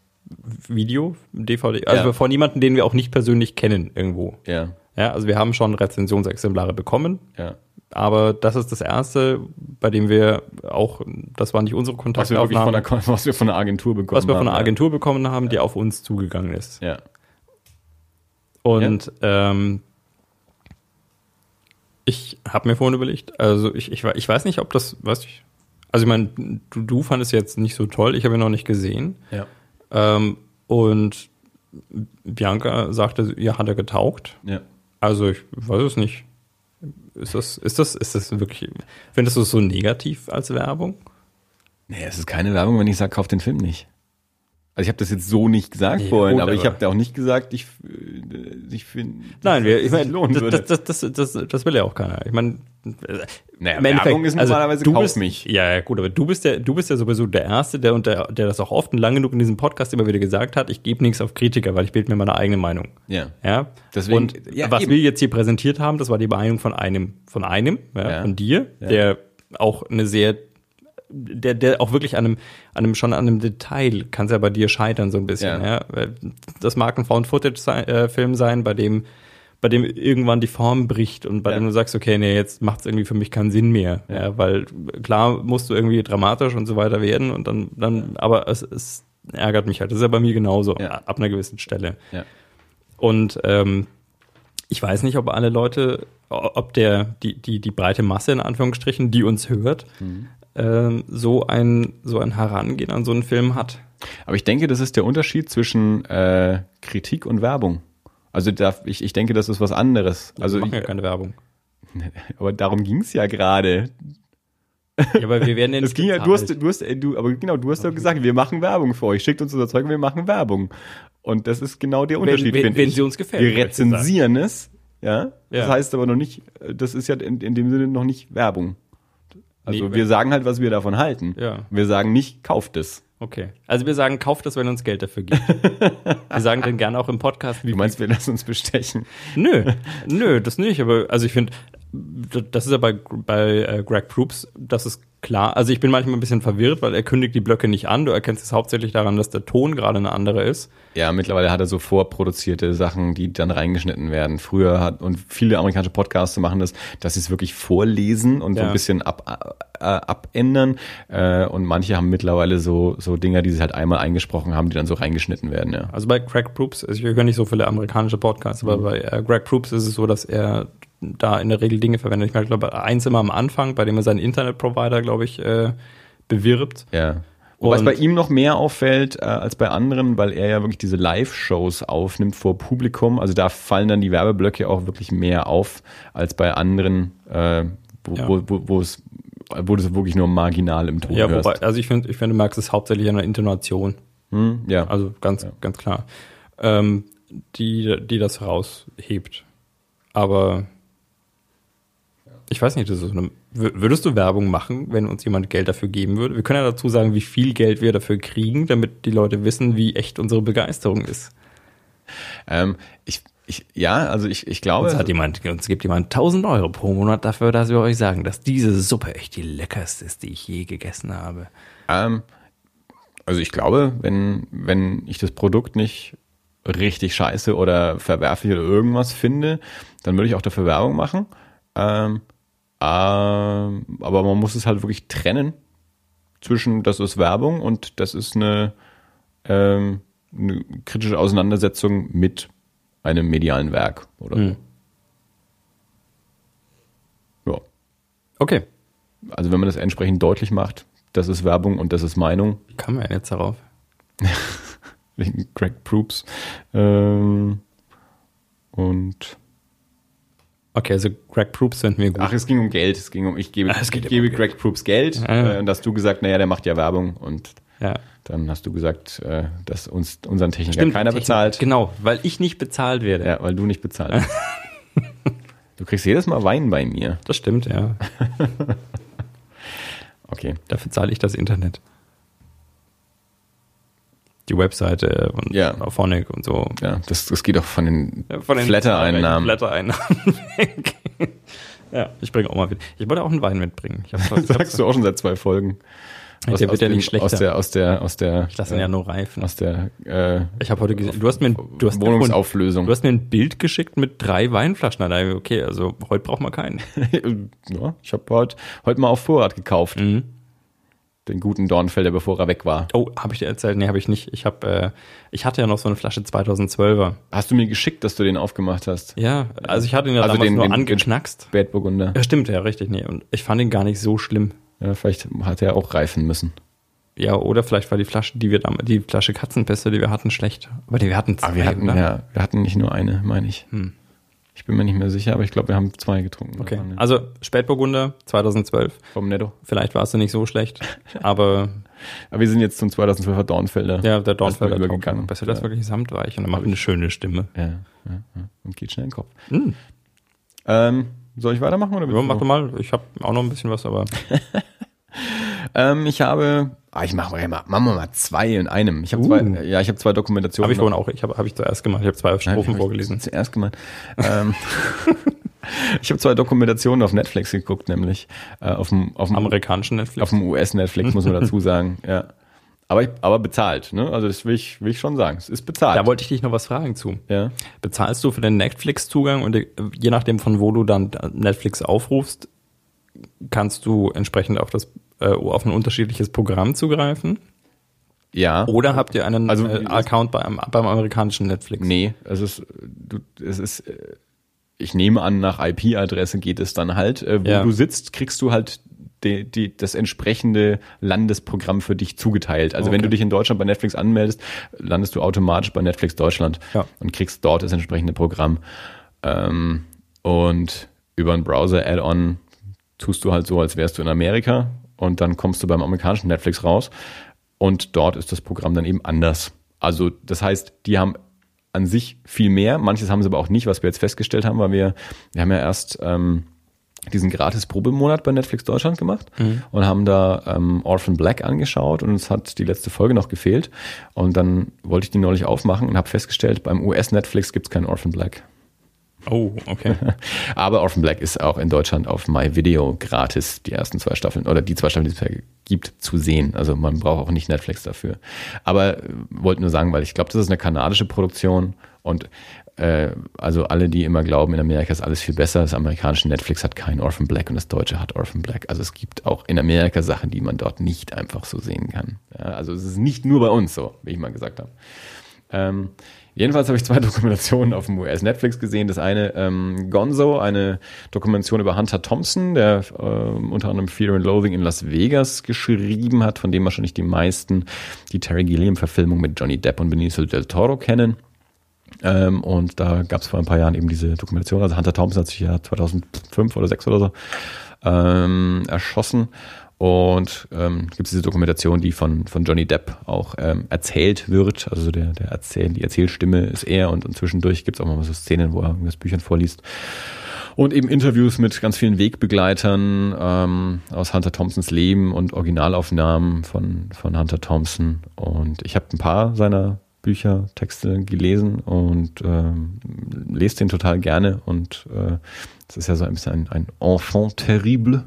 [SPEAKER 1] Video, DVD, also
[SPEAKER 2] Ja.
[SPEAKER 1] von jemandem, den wir auch nicht persönlich kennen irgendwo.
[SPEAKER 2] ja,
[SPEAKER 1] Ja, also wir haben schon Rezensionsexemplare bekommen,
[SPEAKER 2] ja.
[SPEAKER 1] aber das ist das erste, bei dem wir auch, das war nicht unsere
[SPEAKER 2] Was wir von
[SPEAKER 1] Kontaktaufnahme,
[SPEAKER 2] der, <laughs> was wir von der Agentur bekommen
[SPEAKER 1] was wir von
[SPEAKER 2] haben,
[SPEAKER 1] einer Agentur bekommen haben, die auf uns zugegangen ist.
[SPEAKER 2] Ja.
[SPEAKER 1] Und ähm, ich habe mir vorhin überlegt, also ich, ich, ich weiß nicht, ob das, weiß ich, also ich meine, du, du fandest jetzt nicht so toll, ich habe ihn noch nicht gesehen.
[SPEAKER 2] Ja.
[SPEAKER 1] Ähm, und Bianca sagte, ja, hat er getaugt.
[SPEAKER 2] Ja.
[SPEAKER 1] Also ich weiß es nicht. Ist das, ist das, ist das wirklich, findest du es so negativ als Werbung?
[SPEAKER 2] Nee, es ist keine Werbung, wenn ich sage, kauf den Film nicht. Also ich habe das jetzt so nicht gesagt
[SPEAKER 1] Nee,
[SPEAKER 2] vorhin,
[SPEAKER 1] gut,
[SPEAKER 2] aber ich
[SPEAKER 1] aber-
[SPEAKER 2] habe da auch nicht gesagt, ich, äh, ich finde,
[SPEAKER 1] Nein, wir, ich
[SPEAKER 2] sich
[SPEAKER 1] meine, das, das, das, das, das, will ja auch keiner. Ich meine,
[SPEAKER 2] naja,
[SPEAKER 1] im
[SPEAKER 2] Werbung ist
[SPEAKER 1] also,
[SPEAKER 2] normalerweise
[SPEAKER 1] du
[SPEAKER 2] kauf
[SPEAKER 1] bist,
[SPEAKER 2] mich.
[SPEAKER 1] Ja, ja, gut, aber du bist ja, du bist ja sowieso der Erste, der, und der, der das auch oft und lang genug in diesem Podcast immer wieder gesagt hat, ich gebe nichts auf Kritiker, weil ich bilde mir meine eigene Meinung.
[SPEAKER 2] Ja.
[SPEAKER 1] Ja.
[SPEAKER 2] Deswegen-
[SPEAKER 1] und
[SPEAKER 2] ja,
[SPEAKER 1] was
[SPEAKER 2] eben.
[SPEAKER 1] wir jetzt hier präsentiert haben, das war die Meinung von einem, von einem, ja,
[SPEAKER 2] Ja.
[SPEAKER 1] von dir, der auch eine sehr, der, der auch wirklich an einem, an einem, schon an einem Detail kann es ja bei dir scheitern so ein bisschen,
[SPEAKER 2] Ja.
[SPEAKER 1] ja. Das mag ein Found-Footage-Film sein, bei dem, bei dem irgendwann die Form bricht und bei
[SPEAKER 2] Ja.
[SPEAKER 1] dem du sagst, okay, nee, jetzt macht es irgendwie für mich keinen Sinn mehr, ja. weil klar musst du irgendwie dramatisch und so weiter werden und dann, dann, aber es, es ärgert mich halt. Das ist ja bei mir genauso,
[SPEAKER 2] Ja.
[SPEAKER 1] ab einer gewissen Stelle.
[SPEAKER 2] Ja.
[SPEAKER 1] Und ähm, ich weiß nicht, ob alle Leute, ob der, die, die, die breite Masse in Anführungsstrichen, die uns hört, ähm, so ein, so ein Herangehen an so einen Film hat.
[SPEAKER 2] Aber ich denke, das ist der Unterschied zwischen äh, Kritik und Werbung. Also da, ich, ich denke, das ist was anderes. Also,
[SPEAKER 1] wir machen ja keine Werbung. <laughs>
[SPEAKER 2] aber darum ging's ja gerade.
[SPEAKER 1] Ja, aber wir werden ja
[SPEAKER 2] Es <laughs>
[SPEAKER 1] nicht
[SPEAKER 2] ging ja, du hast, du hast, äh, du, aber genau, du hast doch gesagt, wir machen Werbung für euch. Schickt uns unser Zeug, wir machen Werbung. Und das ist genau der Unterschied,
[SPEAKER 1] wenn- wenn
[SPEAKER 2] ich.
[SPEAKER 1] sie uns gefällt,
[SPEAKER 2] Wir rezensieren es, ja. Das
[SPEAKER 1] Ja.
[SPEAKER 2] heißt aber noch nicht, äh, das ist ja in, in dem Sinne noch nicht Werbung. Also
[SPEAKER 1] Nee,
[SPEAKER 2] wir sagen halt, was wir davon halten.
[SPEAKER 1] Ja.
[SPEAKER 2] Wir sagen nicht, kauft es.
[SPEAKER 1] Okay. Also wir sagen, kauft das, wenn uns Geld dafür gibt. <laughs> wir sagen dann gerne auch im Podcast, wie
[SPEAKER 2] Du meinst, wir lassen uns bestechen.
[SPEAKER 1] Nö, nö, das nicht. Aber also ich finde, das ist ja bei, bei äh, Greg Proops, das ist klar. Also ich bin manchmal ein bisschen verwirrt, weil er kündigt die Blöcke nicht an. Du erkennst es hauptsächlich daran, dass der Ton gerade eine andere ist.
[SPEAKER 2] Ja, mittlerweile hat er so vorproduzierte Sachen, die dann reingeschnitten werden. Früher hat, und viele amerikanische Podcasts machen das, dass sie es wirklich vorlesen und so
[SPEAKER 1] Ja.
[SPEAKER 2] ein bisschen ab, äh, abändern. Äh, und manche haben mittlerweile so, so Dinger, die sie halt einmal eingesprochen haben, die dann so reingeschnitten werden, ja.
[SPEAKER 1] Also bei Greg Proops, also ich höre nicht so viele amerikanische Podcasts, aber bei äh, Greg Proops ist es so, dass er da in der Regel Dinge verwendet. Ich meine, ich glaube, eins immer am Anfang, bei dem er seinen Internetprovider, glaube ich, äh, bewirbt.
[SPEAKER 2] Ja. Wobei es
[SPEAKER 1] Und-
[SPEAKER 2] bei ihm noch mehr auffällt äh, als bei anderen, weil er ja wirklich diese Live-Shows aufnimmt vor Publikum. Also da fallen dann die Werbeblöcke auch wirklich mehr auf als bei anderen, äh, wo,
[SPEAKER 1] Ja.
[SPEAKER 2] wo, wo, wo es wo du es wirklich nur marginal im Ton
[SPEAKER 1] Ja,
[SPEAKER 2] hörst.
[SPEAKER 1] wobei, also ich finde, ich finde, du merkst es hauptsächlich an der Intonation.
[SPEAKER 2] Hm, ja.
[SPEAKER 1] Also ganz, ganz klar. Ähm, die, die das raushebt. Aber ich weiß nicht, das ist eine, wür- würdest du Werbung machen, wenn uns jemand Geld dafür geben würde? Wir können ja dazu sagen, wie viel Geld wir dafür kriegen, damit die Leute wissen, wie echt unsere Begeisterung ist.
[SPEAKER 2] ähm, ich, ich, ja, also ich, ich glaube,
[SPEAKER 1] Uns, hat jemand, uns gibt jemand 1000 Euro pro Monat dafür, dass wir euch sagen, dass diese Suppe echt die leckerste ist, die ich je gegessen habe.
[SPEAKER 2] ähm, also ich glaube, wenn, wenn ich das Produkt nicht richtig scheiße oder verwerflich oder irgendwas finde, dann würde ich auch dafür Werbung machen. Ähm, aber man muss es halt wirklich trennen zwischen, das ist Werbung und das ist eine, ähm, eine kritische Auseinandersetzung mit einem medialen Werk oder
[SPEAKER 1] Hm.
[SPEAKER 2] so. Ja.
[SPEAKER 1] Okay.
[SPEAKER 2] Also wenn man das entsprechend deutlich macht, das ist Werbung und das ist Meinung,
[SPEAKER 1] Wie kann man jetzt darauf? <laughs>
[SPEAKER 2] wegen Greg Proops. Ähm, und
[SPEAKER 1] Okay, also Greg Proops finden wir gut.
[SPEAKER 2] ach, es ging um Geld. Es ging um, ich gebe,
[SPEAKER 1] Ah, es geht
[SPEAKER 2] ich gebe
[SPEAKER 1] um
[SPEAKER 2] Greg Proops Geld.
[SPEAKER 1] Ja, ja.
[SPEAKER 2] Äh, und hast du gesagt, naja, der macht ja Werbung. Und
[SPEAKER 1] ja.
[SPEAKER 2] dann hast du gesagt, äh, dass uns unseren Techniker
[SPEAKER 1] Stimmt,
[SPEAKER 2] keiner
[SPEAKER 1] Technik-
[SPEAKER 2] bezahlt.
[SPEAKER 1] Genau, weil ich nicht bezahlt werde.
[SPEAKER 2] Ja, weil du nicht bezahlt <laughs> hast. du kriegst jedes Mal Wein bei mir.
[SPEAKER 1] Das stimmt, ja. <laughs>
[SPEAKER 2] Okay.
[SPEAKER 1] Dafür zahle ich das Internet. Die Webseite und
[SPEAKER 2] Ja.
[SPEAKER 1] Phonic und so.
[SPEAKER 2] Ja, das, das geht auch von den,
[SPEAKER 1] Ja, Von den
[SPEAKER 2] Flatter-Einnahmen.
[SPEAKER 1] Flatter-Einnahmen <laughs> weg. ja, ich bringe auch mal mit. Ich wollte auch einen Wein mitbringen. Ich hab,
[SPEAKER 2] Das <laughs> sagst du auch schon seit zwei Folgen.
[SPEAKER 1] Der wird ja nicht schlechter.
[SPEAKER 2] Aus der, aus der, aus der,
[SPEAKER 1] Ich lasse ihn ja nur reifen.
[SPEAKER 2] aus der äh,
[SPEAKER 1] Ich habe heute gesehen, du hast mir, ein- du hast,
[SPEAKER 2] Wohnungsauflösung.
[SPEAKER 1] du hast mir ein Bild geschickt mit drei Weinflaschen. Da Okay, also heute braucht man keinen. <laughs>
[SPEAKER 2] ja, ich habe heute heute mal auf Vorrat gekauft.
[SPEAKER 1] Mhm.
[SPEAKER 2] Den guten Dornfelder, bevor er weg war.
[SPEAKER 1] Oh, habe ich dir erzählt? Nee, habe ich nicht. Ich habe, äh, ich hatte ja noch so eine Flasche 2012er.
[SPEAKER 2] Hast du mir geschickt, dass du den aufgemacht hast?
[SPEAKER 1] Ja, also ich hatte ihn ja
[SPEAKER 2] Also
[SPEAKER 1] damals
[SPEAKER 2] den-
[SPEAKER 1] nur
[SPEAKER 2] den-
[SPEAKER 1] angeknackst.
[SPEAKER 2] Spätburgunder.
[SPEAKER 1] Ja, stimmt, ja, richtig. Nee, und ich fand ihn gar nicht so schlimm.
[SPEAKER 2] Ja, vielleicht hat er auch reifen müssen.
[SPEAKER 1] Ja, oder vielleicht war die Flasche, die wir damals, die Flasche Katzenpeste, die wir hatten, schlecht. Aber die wir hatten zwei,
[SPEAKER 2] Aber wir hatten,
[SPEAKER 1] oder?
[SPEAKER 2] ja, wir hatten nicht nur eine, meine ich.
[SPEAKER 1] Hm.
[SPEAKER 2] Ich bin mir nicht mehr sicher, aber ich glaube, wir haben zwei getrunken.
[SPEAKER 1] Okay,
[SPEAKER 2] davon, ja.
[SPEAKER 1] also Spätburgunder 2012.
[SPEAKER 2] Vom Netto.
[SPEAKER 1] Vielleicht war es ja nicht so schlecht, <laughs> aber
[SPEAKER 2] Aber wir sind jetzt zum 2012er Dornfelder.
[SPEAKER 1] ja, der Dornfelder übergegangen. Besser das wirklich samtweich und er macht eine schöne Stimme.
[SPEAKER 2] Ja, ja, ja. Und geht schnell in den Kopf.
[SPEAKER 1] Hm.
[SPEAKER 2] Ähm, soll ich weitermachen oder
[SPEAKER 1] Ja, mach doch mal. Ich habe auch noch ein bisschen was, aber <laughs>
[SPEAKER 2] Ähm, ich habe, ah, ich mache mal, machen wir mal zwei in einem. Ich habe
[SPEAKER 1] Uh.
[SPEAKER 2] zwei, ja, ich habe zwei Dokumentationen.
[SPEAKER 1] habe ich vorhin auch. Ich habe hab ich zuerst gemacht. Ich habe zwei
[SPEAKER 2] Nein,
[SPEAKER 1] Strophen
[SPEAKER 2] hab ich
[SPEAKER 1] vorgelesen.
[SPEAKER 2] Zuerst gemacht. ähm, <laughs> ich habe zwei Dokumentationen auf Netflix geguckt, nämlich äh, auf dem auf dem
[SPEAKER 1] Amerikanischen Netflix.
[SPEAKER 2] auf dem US-Netflix muss man dazu <laughs> sagen, ja. Aber ich, aber bezahlt, ne? Also das will ich will ich schon sagen. Es ist bezahlt.
[SPEAKER 1] da wollte ich dich noch was fragen zu.
[SPEAKER 2] ja.
[SPEAKER 1] Bezahlst du für den Netflix-Zugang und äh, je nachdem, von wo du dann Netflix aufrufst, kannst du entsprechend auf das äh, auf ein unterschiedliches Programm zugreifen?
[SPEAKER 2] Ja.
[SPEAKER 1] Oder habt ihr einen
[SPEAKER 2] Also,
[SPEAKER 1] äh, Account beim, beim amerikanischen Netflix?
[SPEAKER 2] Nee, es ist, du, es ist, äh, ich nehme an, nach IP-Adresse geht es dann halt. Äh, wo
[SPEAKER 1] Ja.
[SPEAKER 2] du sitzt, kriegst du halt die, die, das entsprechende Landesprogramm für dich zugeteilt. Also wenn
[SPEAKER 1] Okay.
[SPEAKER 2] du dich in Deutschland bei Netflix anmeldest, landest du automatisch bei Netflix Deutschland
[SPEAKER 1] Ja.
[SPEAKER 2] und kriegst dort das entsprechende Programm. Ähm, und über einen Browser-Add-on tust du halt so, als wärst du in Amerika und dann kommst du beim amerikanischen Netflix raus und dort ist das Programm dann eben anders. Also das heißt, die haben an sich viel mehr, manches haben sie aber auch nicht, was wir jetzt festgestellt haben, weil wir, wir haben ja erst ähm, diesen gratis Probemonat bei Netflix Deutschland gemacht und haben da ähm, Orphan Black angeschaut und uns hat die letzte Folge noch gefehlt und dann wollte ich die neulich aufmachen und habe festgestellt, beim US Netflix gibt's kein Orphan Black.
[SPEAKER 1] Oh, okay. <laughs>
[SPEAKER 2] Aber Orphan Black ist auch in Deutschland auf My Video gratis, die ersten zwei Staffeln oder die zwei Staffeln, die es gibt, zu sehen. Also man braucht auch nicht Netflix dafür. Aber äh, wollte nur sagen, weil ich glaube, das ist eine kanadische Produktion und äh, also alle, die immer glauben, in Amerika ist alles viel besser, das amerikanische Netflix hat kein Orphan Black und das deutsche hat Orphan Black. Also es gibt auch in Amerika Sachen, die man dort nicht einfach so sehen kann. Ja, also es ist nicht nur bei uns so, wie ich mal gesagt habe. Ähm, jedenfalls habe ich zwei <laughs> Dokumentationen auf dem US-Netflix gesehen. Das eine ähm, Gonzo, eine Dokumentation über Hunter Thompson, der ähm, unter anderem Fear and Loathing in Las Vegas geschrieben hat, von dem wahrscheinlich die meisten die Terry Gilliam-Verfilmung mit Johnny Depp und Benicio del Toro kennen. Ähm, und da gab es vor ein paar Jahren eben diese Dokumentation. Also Hunter Thompson hat sich ja 2005 oder 2006 oder so ähm, erschossen. Und ähm, gibt es diese Dokumentation, die von, von Johnny Depp auch ähm, erzählt wird. Also der, der Erzähl, die Erzählstimme ist er und, und zwischendurch gibt es auch mal so Szenen, wo er irgendwas Büchern vorliest. Und eben Interviews mit ganz vielen Wegbegleitern ähm, aus Hunter Thompsons Leben und Originalaufnahmen von, von Hunter Thompson. Und ich habe ein paar seiner Bücher, Texte gelesen und ähm, lese den total gerne. Und äh, das ist ja so ein bisschen ein, ein Enfant terrible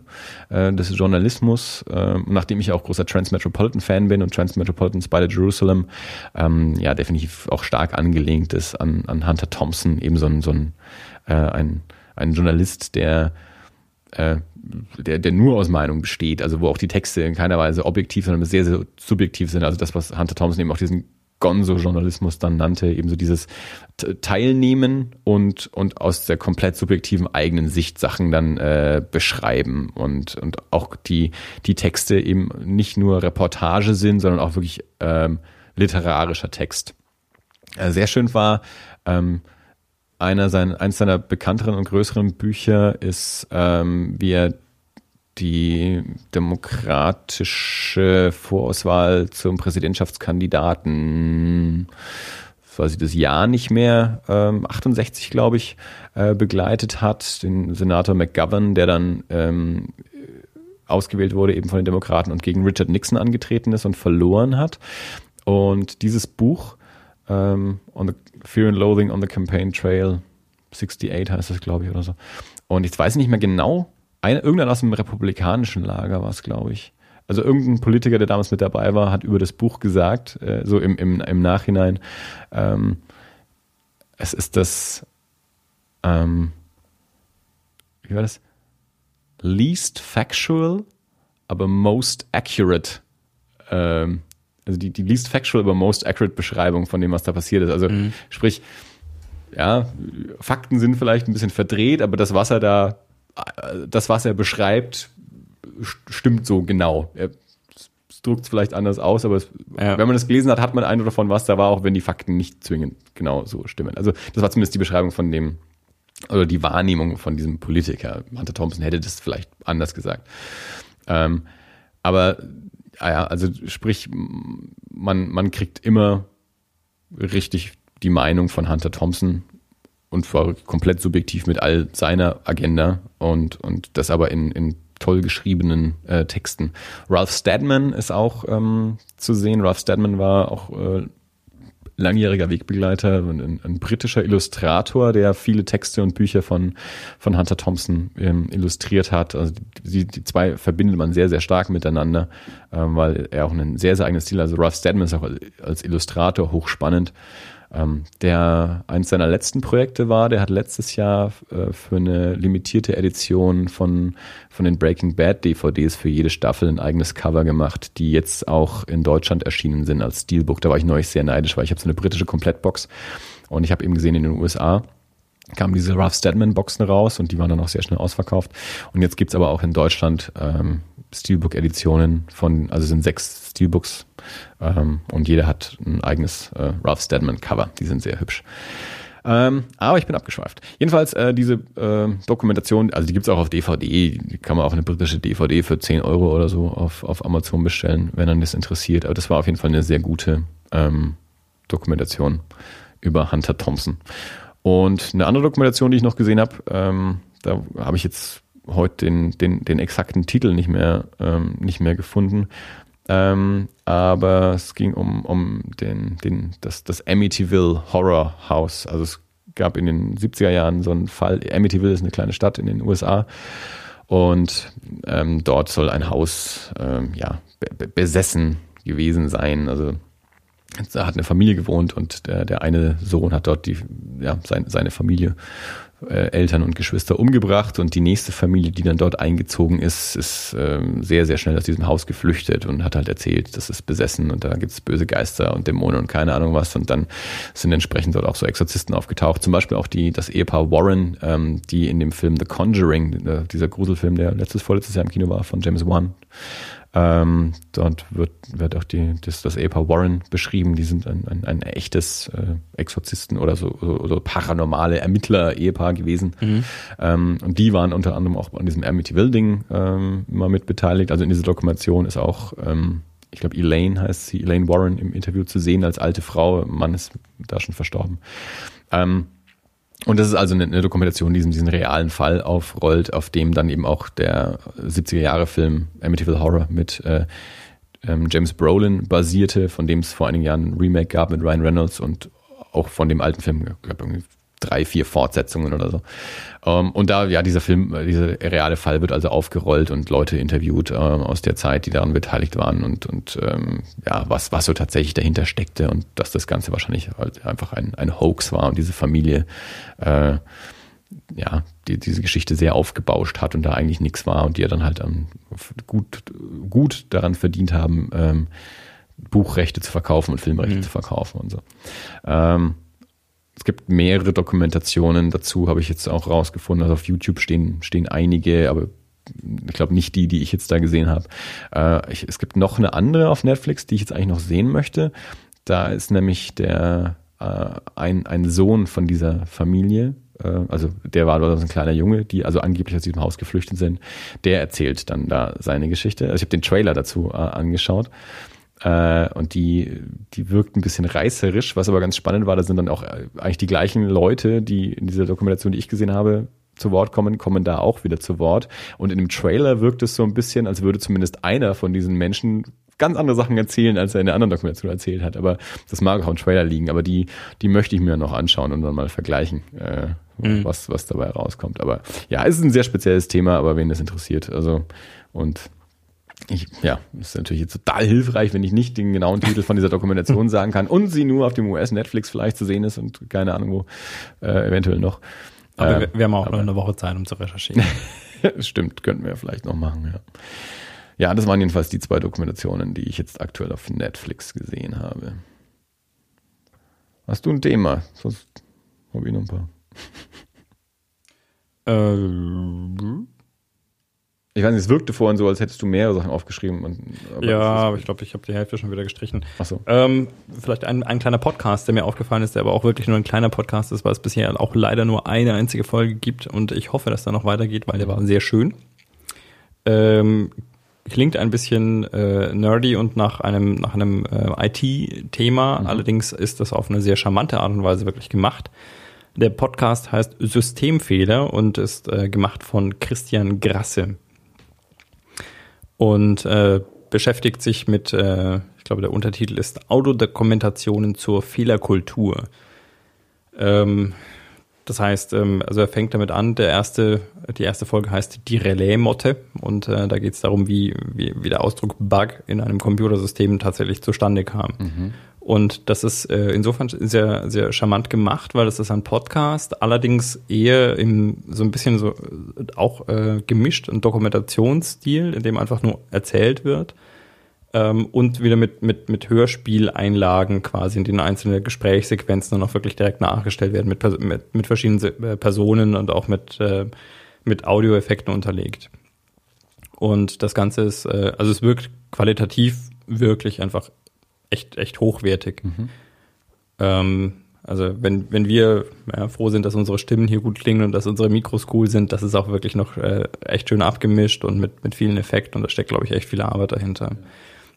[SPEAKER 2] äh, des Journalismus. Äh, nachdem ich auch großer Transmetropolitan-Fan bin und Transmetropolitan Spider Jerusalem ähm, ja definitiv auch stark angelehnt ist an, an Hunter Thompson, eben so ein, so ein, äh, ein, ein Journalist, der äh, der, der nur aus Meinung besteht, also wo auch die Texte in keiner Weise objektiv, sondern sehr, sehr subjektiv sind. Also das, was Hunter Thompson eben auch diesen Gonzo-Journalismus dann nannte, eben so dieses Teilnehmen und, und aus der komplett subjektiven eigenen Sicht Sachen dann äh, beschreiben und, und auch die, die Texte eben nicht nur Reportage sind, sondern auch wirklich ähm, literarischer Text. Äh, sehr schön war, ähm, einer sein, eins seiner bekannteren und größeren Bücher ist, ähm, wie er die demokratische Vorauswahl zum Präsidentschaftskandidaten, weiß ich das Jahr nicht mehr, ähm, 68 glaube ich, äh, begleitet hat, den Senator McGovern, der dann ähm, ausgewählt wurde eben von den Demokraten und gegen Richard Nixon angetreten ist und verloren hat. Und dieses Buch, ähm, on the Fear and Loathing on the Campaign Trail, 68 heißt das, glaube ich, oder so. Und ich weiß nicht mehr genau, eine, irgendeiner aus dem republikanischen Lager war es, glaube ich. Also irgendein Politiker, der damals mit dabei war, hat über das Buch gesagt, äh, so im, im, im Nachhinein, ähm, es ist das, ähm, wie war das? Least factual, aber most accurate ähm, also die, die least factual, aber most accurate Beschreibung von dem, was da passiert ist. Also mhm. sprich, ja, Fakten sind vielleicht ein bisschen verdreht, aber das, was er da, das, was er beschreibt, stimmt so genau. Er drückt es vielleicht anders aus, aber es, ja. wenn man das gelesen hat, hat man einen davon, was da war, auch wenn die Fakten nicht zwingend genau so stimmen. Also das war zumindest die Beschreibung von dem, oder die Wahrnehmung von diesem Politiker. Hunter Thompson hätte das vielleicht anders gesagt. Ähm, aber ah ja, also sprich, man, man kriegt immer richtig die Meinung von Hunter Thompson und zwar komplett subjektiv mit all seiner Agenda und, und das aber in, in toll geschriebenen äh, Texten. Ralph Steadman ist auch ähm, zu sehen. Ralph Steadman war auch äh, langjähriger Wegbegleiter, ein, ein, britischer Illustrator, der viele Texte und Bücher von, von Hunter Thompson ähm, illustriert hat. Also die, die zwei verbindet man sehr, sehr stark miteinander, ähm, weil er auch einen sehr, sehr eigenen Stil, also Ralph Steadman ist auch als Illustrator hochspannend ähm, der eins seiner letzten Projekte war. Der hat letztes Jahr äh, für eine limitierte Edition von, von den Breaking Bad DVDs für jede Staffel ein eigenes Cover gemacht, die jetzt auch in Deutschland erschienen sind als Steelbook. Da war ich neulich sehr neidisch, weil ich habe so eine britische Komplettbox und ich habe eben gesehen in den USA kamen diese Ralph Steadman Boxen raus und die waren dann auch sehr schnell ausverkauft. Und jetzt gibt's aber auch in Deutschland ähm, Steelbook-Editionen von, also sind sechs Steelbooks ähm, und jeder hat ein eigenes äh, Ralph Steadman Cover. Die sind sehr hübsch. Ähm, aber ich bin abgeschweift. Jedenfalls äh, diese äh, Dokumentation, also die gibt's auch auf DVD, die kann man auch eine britische DVD für 10 Euro oder so auf, auf Amazon bestellen, wenn dann das interessiert. Aber das war auf jeden Fall eine sehr gute ähm, Dokumentation über Hunter Thompson. Und eine andere Dokumentation, die ich noch gesehen habe, ähm, da habe ich jetzt heute den, den, den exakten Titel nicht mehr, ähm, nicht mehr gefunden. Ähm, aber es ging um, um den, den, das, das Amityville Horror House. Also es gab in den 70er Jahren so einen Fall. Amityville ist eine kleine Stadt in den USA. Und ähm, dort soll ein Haus ähm, ja, be besessen gewesen sein. Also da hat eine Familie gewohnt und der, der eine Sohn hat dort die, ja, sein, seine Familie äh, Eltern und Geschwister umgebracht und die nächste Familie, die dann dort eingezogen ist, ist ähm, sehr, sehr schnell aus diesem Haus geflüchtet und hat halt erzählt, das ist besessen und da gibt es böse Geister und Dämonen und keine Ahnung was und dann sind entsprechend dort auch so Exorzisten aufgetaucht. Zum Beispiel auch die, das Ehepaar Warren, ähm, die in dem Film The Conjuring, äh, dieser Gruselfilm, der letztes, vorletztes Jahr im Kino war, von James Wan, ähm, dort wird, wird auch die, das, das Ehepaar Warren beschrieben. Die sind ein, ein, ein echtes äh, Exorzisten oder so, so, so paranormale Ermittler-Ehepaar gewesen. Mhm. Ähm, und die waren unter anderem auch an diesem Amityville-Ding ähm, mal mit beteiligt. Also in dieser Dokumentation ist auch, ähm, ich glaube, Elaine heißt sie, Elaine Warren im Interview zu sehen als alte Frau. Mann ist da schon verstorben. Ähm, und das ist also eine, eine Dokumentation, die diesen, diesen realen Fall aufrollt, auf dem dann eben auch der 70er-Jahre-Film Amityville Horror mit äh, ähm, James Brolin basierte, von dem es vor einigen Jahren ein Remake gab mit Ryan Reynolds und auch von dem alten Film, glaube, drei, vier Fortsetzungen oder so. Ähm, und da, ja, dieser Film, äh, dieser reale Fall wird also aufgerollt und Leute interviewt äh, aus der Zeit, die daran beteiligt waren und, und ähm, ja, was, was so tatsächlich dahinter steckte und dass das Ganze wahrscheinlich halt einfach ein, ein Hoax war und diese Familie äh, ja, die, diese Geschichte sehr aufgebauscht hat und da eigentlich nichts war und die ja dann halt ähm, gut, gut daran verdient haben, ähm, Buchrechte zu verkaufen und Filmrechte mhm. zu verkaufen und so. Ähm, es gibt mehrere Dokumentationen dazu, habe ich jetzt auch rausgefunden. Also auf YouTube stehen, stehen einige, aber ich glaube nicht die, die ich jetzt da gesehen habe. Äh, es gibt noch eine andere auf Netflix, die ich jetzt eigentlich noch sehen möchte. Da ist nämlich der äh, ein, ein Sohn von dieser Familie, äh, also der war dort ein kleiner Junge, die also angeblich aus diesem Haus geflüchtet sind. Der erzählt dann da seine Geschichte. Also ich habe den Trailer dazu äh, angeschaut. Äh, und die, die wirkt ein bisschen reißerisch, was aber ganz spannend war, da sind dann auch äh, eigentlich die gleichen Leute, die in dieser Dokumentation, die ich gesehen habe, zu Wort kommen, kommen da auch wieder zu Wort. Und in dem Trailer wirkt es so ein bisschen, als würde zumindest einer von diesen Menschen ganz andere Sachen erzählen, als er in der anderen Dokumentation erzählt hat. Aber das mag auch im Trailer liegen. Aber die, die möchte ich mir noch anschauen und dann mal vergleichen, äh, mhm. was, was dabei rauskommt. Aber ja, es ist ein sehr spezielles Thema, aber wen das interessiert. Also, und ich, ja, ist natürlich jetzt total hilfreich, wenn ich nicht den genauen Titel von dieser Dokumentation <laughs> sagen kann und sie nur auf dem US-Netflix vielleicht zu sehen ist und keine Ahnung wo, äh, eventuell noch.
[SPEAKER 1] Aber äh, wir, wir, haben auch aber, noch eine Woche Zeit, um zu recherchieren. <laughs>
[SPEAKER 2] Stimmt, könnten wir vielleicht noch machen, ja. Ja, das waren jedenfalls die zwei Dokumentationen, die ich jetzt aktuell auf Netflix gesehen habe. Hast du ein Thema? Sonst habe ich noch ein paar.
[SPEAKER 1] Äh,
[SPEAKER 2] Ich weiß nicht, es wirkte vorhin so, als hättest du mehrere Sachen aufgeschrieben. Und,
[SPEAKER 1] ja,
[SPEAKER 2] das
[SPEAKER 1] aber ich glaube, ich habe die Hälfte schon wieder gestrichen.
[SPEAKER 2] Ach so.
[SPEAKER 1] Ähm, vielleicht ein, ein kleiner Podcast, der mir aufgefallen ist, der aber auch wirklich nur ein kleiner Podcast ist, weil es bisher auch leider nur eine einzige Folge gibt und ich hoffe, dass da noch weitergeht, weil der war sehr schön. Ähm, klingt ein bisschen äh, nerdy und nach einem, nach einem äh, IT-Thema, allerdings ist das auf eine sehr charmante Art und Weise wirklich gemacht. Der Podcast heißt Systemfehler und ist äh, gemacht von Christian Grasse und äh, beschäftigt sich mit, äh, ich glaube, der Untertitel ist Autodokumentationen zur Fehlerkultur. Ähm, das heißt, ähm, also er fängt damit an, der erste, die erste Folge heißt die Relais-Motte und äh, da geht es darum, wie, wie, wie der Ausdruck Bug in einem Computersystem tatsächlich zustande kam. Und das ist äh, insofern sehr, sehr charmant gemacht, weil das ist ein Podcast, allerdings eher im so ein bisschen so äh, auch äh, gemischt ein Dokumentationsstil, in dem einfach nur erzählt wird ähm, und wieder mit, mit, mit Hörspieleinlagen quasi, in denen einzelne Gesprächssequenzen dann auch wirklich direkt nachgestellt werden mit, mit, mit verschiedenen äh, Personen und auch mit, äh, mit Audioeffekten unterlegt. Und das Ganze ist, äh, also es wirkt qualitativ wirklich einfach echt, echt hochwertig. Ähm, also wenn, wenn wir ja, froh sind, dass unsere Stimmen hier gut klingen und dass unsere Mikros cool sind, das ist auch wirklich noch äh, echt schön abgemischt und mit, mit vielen Effekten und da steckt, glaube ich, echt viel Arbeit dahinter.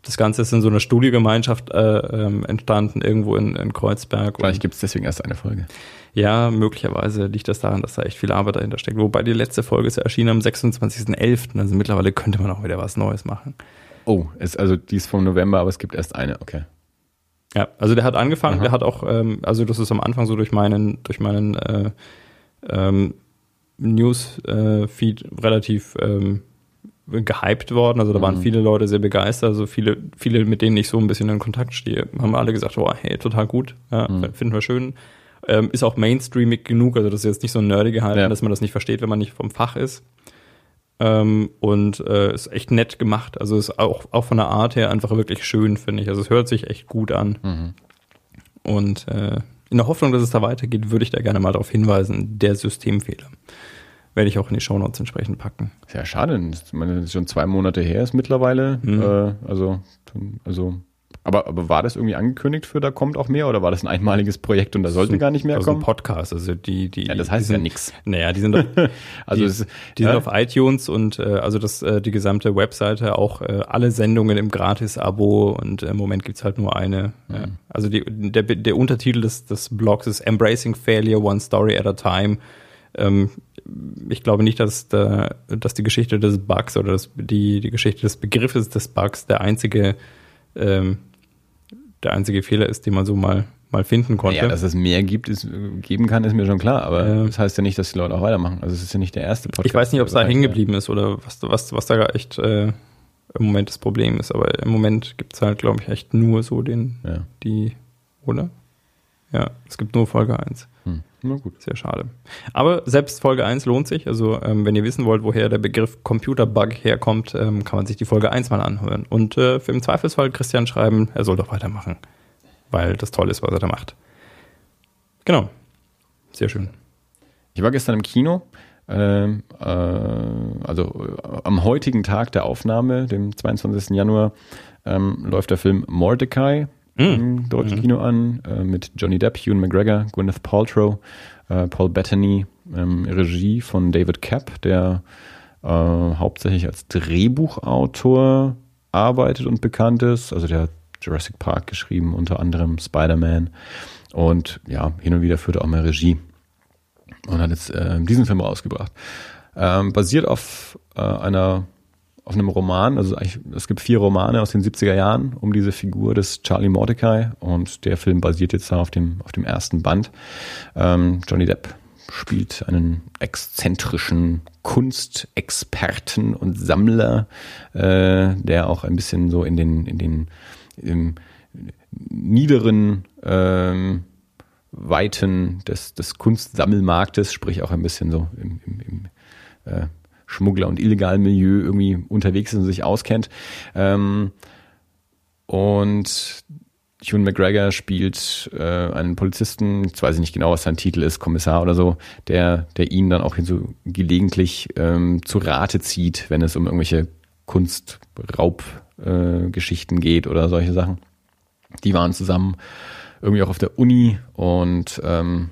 [SPEAKER 1] Das Ganze ist in so einer Studiogemeinschaft äh, ähm, entstanden, irgendwo in, in Kreuzberg.
[SPEAKER 2] Vielleicht gibt es deswegen erst eine Folge.
[SPEAKER 1] ja, möglicherweise liegt das daran, dass da echt viel Arbeit dahinter steckt. Wobei die letzte Folge ist ja erschienen am 26.11. Also mittlerweile könnte man auch wieder was Neues machen.
[SPEAKER 2] Oh, es, also die ist vom November, aber es gibt erst eine, okay.
[SPEAKER 1] Ja, also der hat angefangen,
[SPEAKER 2] Aha.
[SPEAKER 1] der hat auch, ähm, also das ist am Anfang so durch meinen, durch meinen äh, ähm, News-Feed relativ ähm, gehypt worden. Also da waren
[SPEAKER 2] Mhm.
[SPEAKER 1] viele Leute sehr begeistert. Also viele, viele, mit denen ich so ein bisschen in Kontakt stehe, haben alle gesagt, oh, hey, total gut, ja,
[SPEAKER 2] Mhm.
[SPEAKER 1] finden wir schön. Ähm, ist auch mainstreamig genug, also das ist jetzt nicht so ein nerdy gehalten,
[SPEAKER 2] Ja.
[SPEAKER 1] dass man das nicht versteht, wenn man nicht vom Fach ist. Ähm, und äh, ist echt nett gemacht. Also ist auch, auch von der Art her einfach wirklich schön, finde ich. Also es hört sich echt gut an.
[SPEAKER 2] Mhm.
[SPEAKER 1] Und äh, in der Hoffnung, dass es da weitergeht, würde ich da gerne mal darauf hinweisen, der Systemfehler. Werde ich auch in die Shownotes entsprechend packen.
[SPEAKER 2] Ist ja schade, ist, meine, das ist schon zwei Monate her ist mittlerweile.
[SPEAKER 1] Mhm.
[SPEAKER 2] Äh, also, also, aber, aber war das irgendwie angekündigt für da kommt auch mehr oder war das ein einmaliges Projekt und da sollte gar nicht mehr
[SPEAKER 1] also ein
[SPEAKER 2] kommen?
[SPEAKER 1] Podcast, also die, die.
[SPEAKER 2] Ja, das heißt ja
[SPEAKER 1] sind-
[SPEAKER 2] nix.
[SPEAKER 1] Naja, die sind auf, <laughs>
[SPEAKER 2] Also
[SPEAKER 1] die,
[SPEAKER 2] es,
[SPEAKER 1] die sind
[SPEAKER 2] ja,
[SPEAKER 1] auf iTunes und äh, also das äh, die gesamte Webseite, auch äh, alle Sendungen im Gratis-Abo und im Moment gibt's halt nur eine. Ja. Also die, der, der Untertitel des, des Blogs ist Embracing Failure One Story at a Time. Ähm, ich glaube nicht, dass, da, dass die Geschichte des Bugs oder das, die, die Geschichte des Begriffes des Bugs der einzige, ähm, der einzige Fehler ist, den man so mal, mal finden konnte.
[SPEAKER 2] ja, dass es mehr gibt, ist, geben kann, ist mir schon klar, aber
[SPEAKER 1] Ja.
[SPEAKER 2] das heißt ja nicht, dass die Leute auch weitermachen. Also es ist ja nicht der erste Podcast.
[SPEAKER 1] Ich weiß nicht, ob es da hängen geblieben ist oder was, was, was da echt äh, im Moment das Problem ist. Aber im Moment gibt es halt, glaube ich, echt nur so den,
[SPEAKER 2] Ja.
[SPEAKER 1] die, oder? Ja, es gibt nur Folge 1.
[SPEAKER 2] Na gut.
[SPEAKER 1] Sehr schade. Aber selbst Folge 1 lohnt sich. Also, ähm, wenn ihr wissen wollt, woher der Begriff Computerbug herkommt, ähm, kann man sich die Folge 1 mal anhören. Und äh, für im Zweifelsfall Christian schreiben, er soll doch weitermachen. Weil das toll ist, was er da macht. Genau. Sehr schön.
[SPEAKER 2] Ich war gestern im Kino, ähm, äh, also äh, am heutigen Tag der Aufnahme, dem 22. Januar, ähm, läuft der Film Mordecai im deutschen Kino an, äh, mit Johnny Depp, Ewan McGregor, Gwyneth Paltrow, äh, Paul Bettany, ähm, Regie von David Kapp, der äh, hauptsächlich als Drehbuchautor arbeitet und bekannt ist. Also der hat Jurassic Park geschrieben, unter anderem Spider-Man. Und ja, hin und wieder führt er auch mal Regie und hat jetzt äh, diesen Film rausgebracht. Ähm, basiert auf äh, einer auf einem Roman, also es gibt vier Romane aus den 70er Jahren um diese Figur des Charlie Mordecai und der Film basiert jetzt auf dem, auf dem ersten Band. Ähm, Johnny Depp spielt einen exzentrischen Kunstexperten und Sammler, äh, der auch ein bisschen so in den, in den im niederen ähm, Weiten des, des Kunstsammelmarktes, sprich auch ein bisschen so im, im, im äh, Schmuggler- und illegalen Milieu irgendwie unterwegs ist und sich auskennt. Ähm, und Hugh McGregor spielt äh, einen Polizisten, jetzt weiß ich nicht genau, was sein Titel ist, Kommissar oder so, der, der ihn dann auch so gelegentlich ähm, zu Rate zieht, wenn es um irgendwelche Kunstraubgeschichten äh, geht oder solche Sachen. Die waren zusammen irgendwie auch auf der Uni und ähm,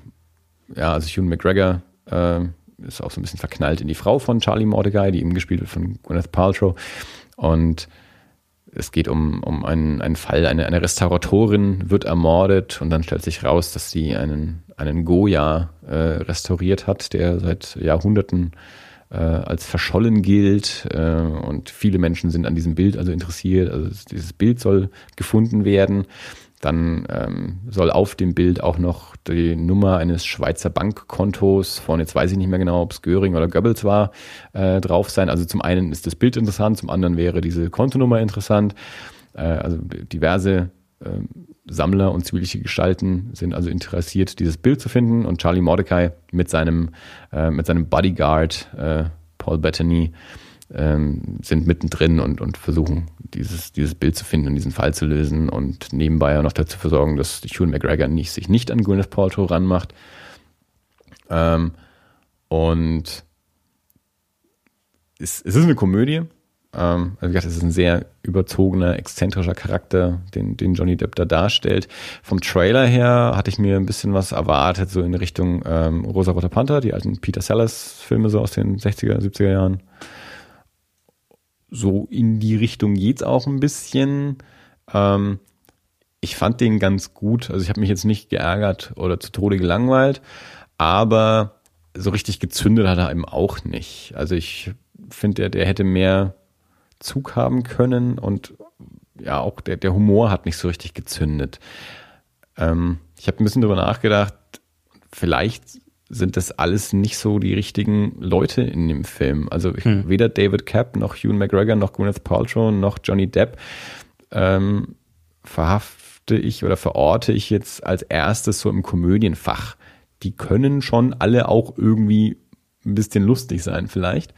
[SPEAKER 2] ja, also Hugh McGregor äh, ist auch so ein bisschen verknallt in die Frau von Charlie Mordecai, die ihm gespielt wird von Gwyneth Paltrow und es geht um, um einen, einen Fall, eine, eine Restauratorin wird ermordet und dann stellt sich raus, dass sie einen, einen Goya äh, restauriert hat, der seit Jahrhunderten äh, als verschollen gilt äh, und viele Menschen sind an diesem Bild also interessiert. Also dieses Bild soll gefunden werden. Dann ähm, soll auf dem Bild auch noch die Nummer eines Schweizer Bankkontos von, jetzt weiß ich nicht mehr genau, ob es Göring oder Goebbels war, äh, drauf sein. Also zum einen ist das Bild interessant, zum anderen wäre diese Kontonummer interessant. Äh, also diverse äh, Sammler und zivilische Gestalten sind also interessiert, dieses Bild zu finden. Und Charlie Mordecai mit seinem, äh, mit seinem Bodyguard äh, Paul Bettany ähm, sind mittendrin und, und versuchen, dieses, dieses Bild zu finden und diesen Fall zu lösen und nebenbei auch noch dazu versorgen, dass Hugh McGregor nicht, sich nicht an Gwyneth Paltrow ranmacht. Ähm, und es, es ist eine Komödie. Ähm, also gesagt, es ist ein sehr überzogener, exzentrischer Charakter, den, den Johnny Depp da darstellt. Vom Trailer her hatte ich mir ein bisschen was erwartet, so in Richtung ähm, Rosa Roter Panther, die alten Peter Sellers-Filme so aus den 60er, 70er Jahren so in die Richtung geht's auch ein bisschen. Ähm, ich fand den ganz gut. Also ich habe mich jetzt nicht geärgert oder zu Tode gelangweilt, aber so richtig gezündet hat er eben auch nicht. Also ich finde, der, der hätte mehr Zug haben können und ja, auch der, der Humor hat nicht so richtig gezündet. Ähm, ich habe ein bisschen darüber nachgedacht, vielleicht sind das alles nicht so die richtigen Leute in dem Film. Also ich, hm. weder David Capp noch Hugh McGregor noch Gwyneth Paltrow noch Johnny Depp ähm, verhafte ich oder verorte ich jetzt als erstes so im Komödienfach. Die können schon alle auch irgendwie ein bisschen lustig sein vielleicht,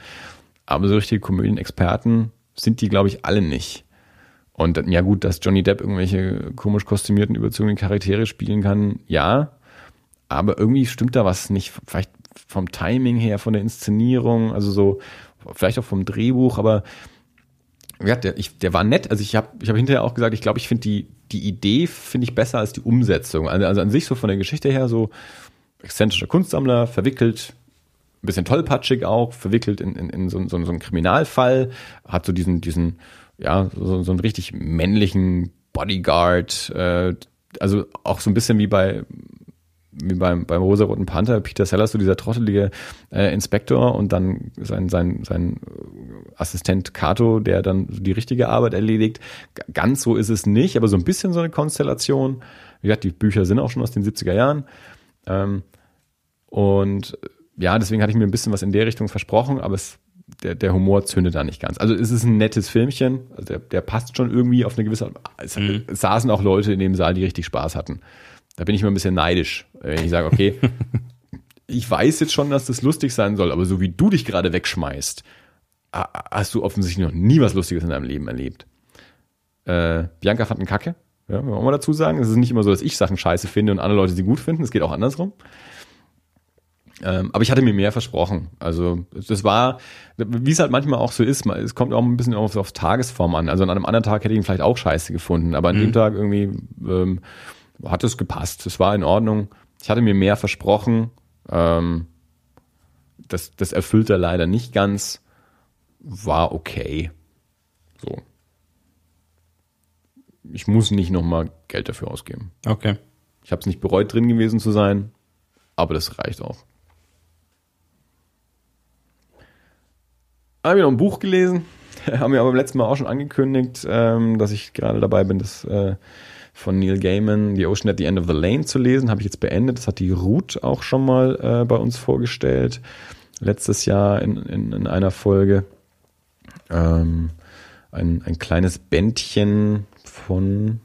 [SPEAKER 2] aber so richtige Komödienexperten sind die, glaube ich, alle nicht. Und ja gut, dass Johnny Depp irgendwelche komisch kostümierten, überzogenen Charaktere spielen kann, ja, aber irgendwie stimmt da was nicht. Vielleicht vom Timing her, von der Inszenierung, also so, vielleicht auch vom Drehbuch, aber ja, der, ich, der war nett. Also ich habe ich hab hinterher auch gesagt, ich glaube, ich finde die, die Idee finde ich besser als die Umsetzung. Also, also an sich so von der Geschichte her so exzentrischer Kunstsammler, verwickelt, ein bisschen tollpatschig auch, verwickelt in, in, in so, so, so einen Kriminalfall, hat so diesen, diesen, ja, so, so einen richtig männlichen Bodyguard, äh, also auch so ein bisschen wie bei wie beim, beim rosa-roten Panther, Peter Sellers, so dieser trottelige äh, Inspektor und dann sein, sein, sein Assistent Kato, der dann die richtige Arbeit erledigt. Ganz so ist es nicht, aber so ein bisschen so eine Konstellation. Wie gesagt, die Bücher sind auch schon aus den 70er Jahren. Ähm, und ja, deswegen hatte ich mir ein bisschen was in der Richtung versprochen, aber es, der, der Humor zündet da nicht ganz. Also es ist ein nettes Filmchen, also der, der passt schon irgendwie auf eine gewisse, es, mhm. es saßen auch Leute in dem Saal, die richtig Spaß hatten. Da bin ich immer ein bisschen neidisch. Wenn ich sage, okay, <laughs> ich weiß jetzt schon, dass das lustig sein soll, aber so wie du dich gerade wegschmeißt, hast du offensichtlich noch nie was Lustiges in deinem Leben erlebt. Äh, Bianca fand einen Kacke. Ja, wollen wir mal dazu sagen. Es ist nicht immer so, dass ich Sachen scheiße finde und andere Leute sie gut finden. Es geht auch andersrum. Ähm, aber ich hatte mir mehr versprochen. Also das war, wie es halt manchmal auch so ist, es kommt auch ein bisschen auf, auf Tagesform an. Also an einem anderen Tag hätte ich ihn vielleicht auch scheiße gefunden, aber an mhm. dem Tag irgendwie ähm, hat es gepasst. Es war in Ordnung. Ich hatte mir mehr versprochen. Ähm, das, das erfüllt er leider nicht ganz. War okay. So. Ich muss nicht nochmal Geld dafür ausgeben.
[SPEAKER 1] Okay.
[SPEAKER 2] Ich habe es nicht bereut, drin gewesen zu sein, aber das reicht auch. Habe ich noch ein Buch gelesen. <laughs> Haben wir aber beim letzten Mal auch schon angekündigt, ähm, dass ich gerade dabei bin, das äh, von Neil Gaiman, The Ocean at the End of the Lane zu lesen. Habe ich jetzt beendet. Das hat die Ruth auch schon mal äh, bei uns vorgestellt. Letztes Jahr in, in, in einer Folge. Ähm, ein, ein kleines Bändchen von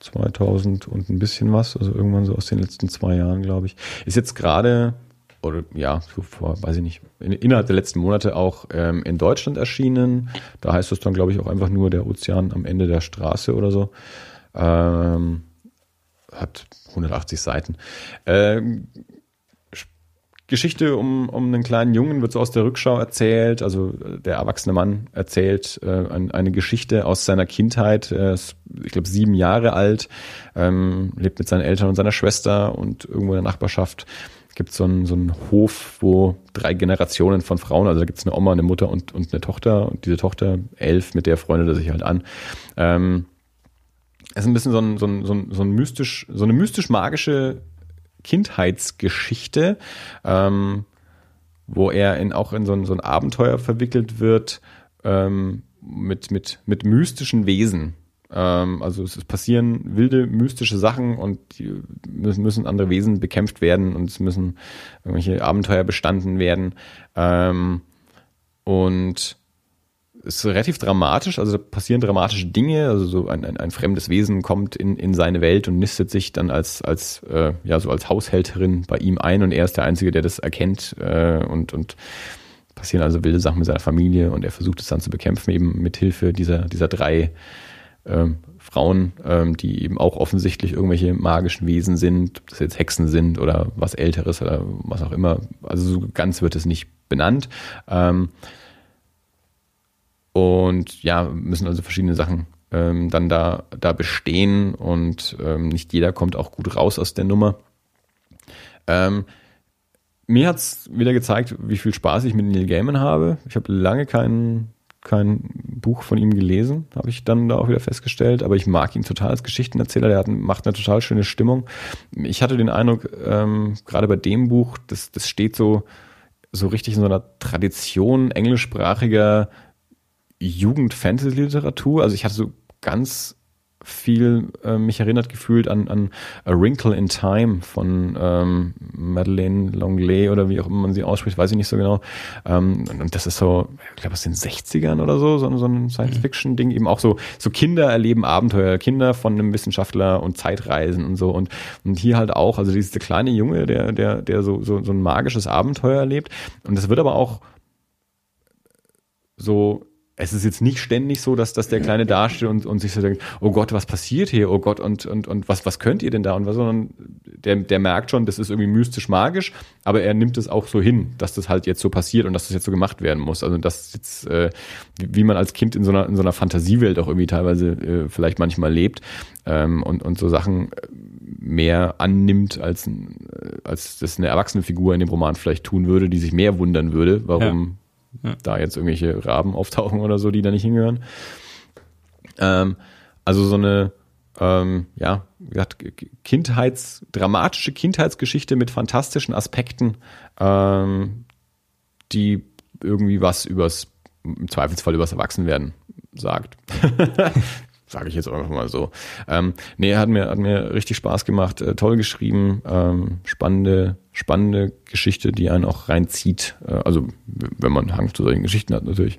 [SPEAKER 2] 2000 und ein bisschen was, also irgendwann so aus den letzten zwei Jahren, glaube ich. Ist jetzt gerade oder ja, so vor, weiß ich nicht, in, innerhalb der letzten Monate auch ähm, in Deutschland erschienen. Da heißt es dann, glaube ich, auch einfach nur der Ozean am Ende der Straße oder so. Ähm, hat 180 Seiten. Ähm, Geschichte um, um einen kleinen Jungen wird so aus der Rückschau erzählt. Also der erwachsene Mann erzählt äh, eine Geschichte aus seiner Kindheit. Er ist, ich glaube, sieben Jahre alt, ähm, lebt mit seinen Eltern und seiner Schwester und irgendwo in der Nachbarschaft gibt so es so einen Hof, wo drei Generationen von Frauen, also da gibt es eine Oma, eine Mutter und, und eine Tochter. Und diese Tochter, elf, mit der freundet er sich halt an. Ähm, es ist ein bisschen so, ein, so, ein, so, ein, so, ein mystisch, so eine mystisch-magische Kindheitsgeschichte, ähm, wo er in, auch in so ein, so ein Abenteuer verwickelt wird ähm, mit, mit, mit mystischen Wesen. Ähm, also es passieren wilde, mystische Sachen und müssen, müssen andere Wesen bekämpft werden und es müssen irgendwelche Abenteuer bestanden werden. Ähm, und ist relativ dramatisch, also passieren dramatische Dinge, also so ein, ein, ein fremdes Wesen kommt in, in seine Welt und nistet sich dann als, als, äh, ja, so als Haushälterin bei ihm ein und er ist der Einzige, der das erkennt äh, und, und passieren also wilde Sachen mit seiner Familie und er versucht es dann zu bekämpfen, eben mit Hilfe dieser, dieser drei ähm, Frauen, ähm, die eben auch offensichtlich irgendwelche magischen Wesen sind, ob das jetzt Hexen sind oder was Älteres oder was auch immer. Also so ganz wird es nicht benannt. Ähm, und ja, müssen also verschiedene Sachen ähm, dann da, da bestehen und ähm, nicht jeder kommt auch gut raus aus der Nummer. Ähm, mir hat's wieder gezeigt, wie viel Spaß ich mit Neil Gaiman habe. Ich habe lange kein, kein Buch von ihm gelesen, habe ich dann da auch wieder festgestellt, aber ich mag ihn total als Geschichtenerzähler, der hat, macht eine total schöne Stimmung. Ich hatte den Eindruck, ähm, gerade bei dem Buch, das, das steht so, so richtig in so einer Tradition englischsprachiger Jugend-Fantasy-Literatur. Also ich hatte so ganz viel äh, mich erinnert gefühlt an, an A Wrinkle in Time von ähm, Madeleine Longley oder wie auch immer man sie ausspricht, weiß ich nicht so genau. Ähm, und das ist so, ich glaube aus den 60ern oder so, so, so ein Science-Fiction-Ding, eben auch so, so Kinder erleben Abenteuer, Kinder von einem Wissenschaftler und Zeitreisen und so. Und, und hier halt auch, also dieser kleine Junge, der, der, der so, so, so ein magisches Abenteuer erlebt. Und das wird aber auch so es ist jetzt nicht ständig so, dass, dass der Kleine dasteht und, und sich so denkt, oh Gott, was passiert hier? Oh Gott, und, und, und was, was könnt ihr denn da? Und was, sondern der, der merkt schon, das ist irgendwie mystisch magisch, aber er nimmt es auch so hin, dass das halt jetzt so passiert und dass das jetzt so gemacht werden muss. Also das jetzt, äh, wie man als Kind in so einer, in so einer Fantasiewelt auch irgendwie teilweise äh, vielleicht manchmal lebt ähm, und, und so Sachen mehr annimmt, als, äh, als das eine erwachsene Figur in dem Roman vielleicht tun würde, die sich mehr wundern würde, warum ja. Da jetzt irgendwelche Raben auftauchen oder so, die da nicht hingehören. Ähm, also so eine, ähm, ja, wie gesagt, Kindheits, dramatische Kindheitsgeschichte mit fantastischen Aspekten, ähm, die irgendwie was übers, im Zweifelsfall übers Erwachsenwerden sagt. <laughs> Sage ich jetzt einfach mal so. Ähm, nee, hat mir, hat mir richtig Spaß gemacht, äh, toll geschrieben, ähm, spannende, spannende Geschichte, die einen auch reinzieht. Äh, also, wenn man Hang zu solchen Geschichten hat, natürlich.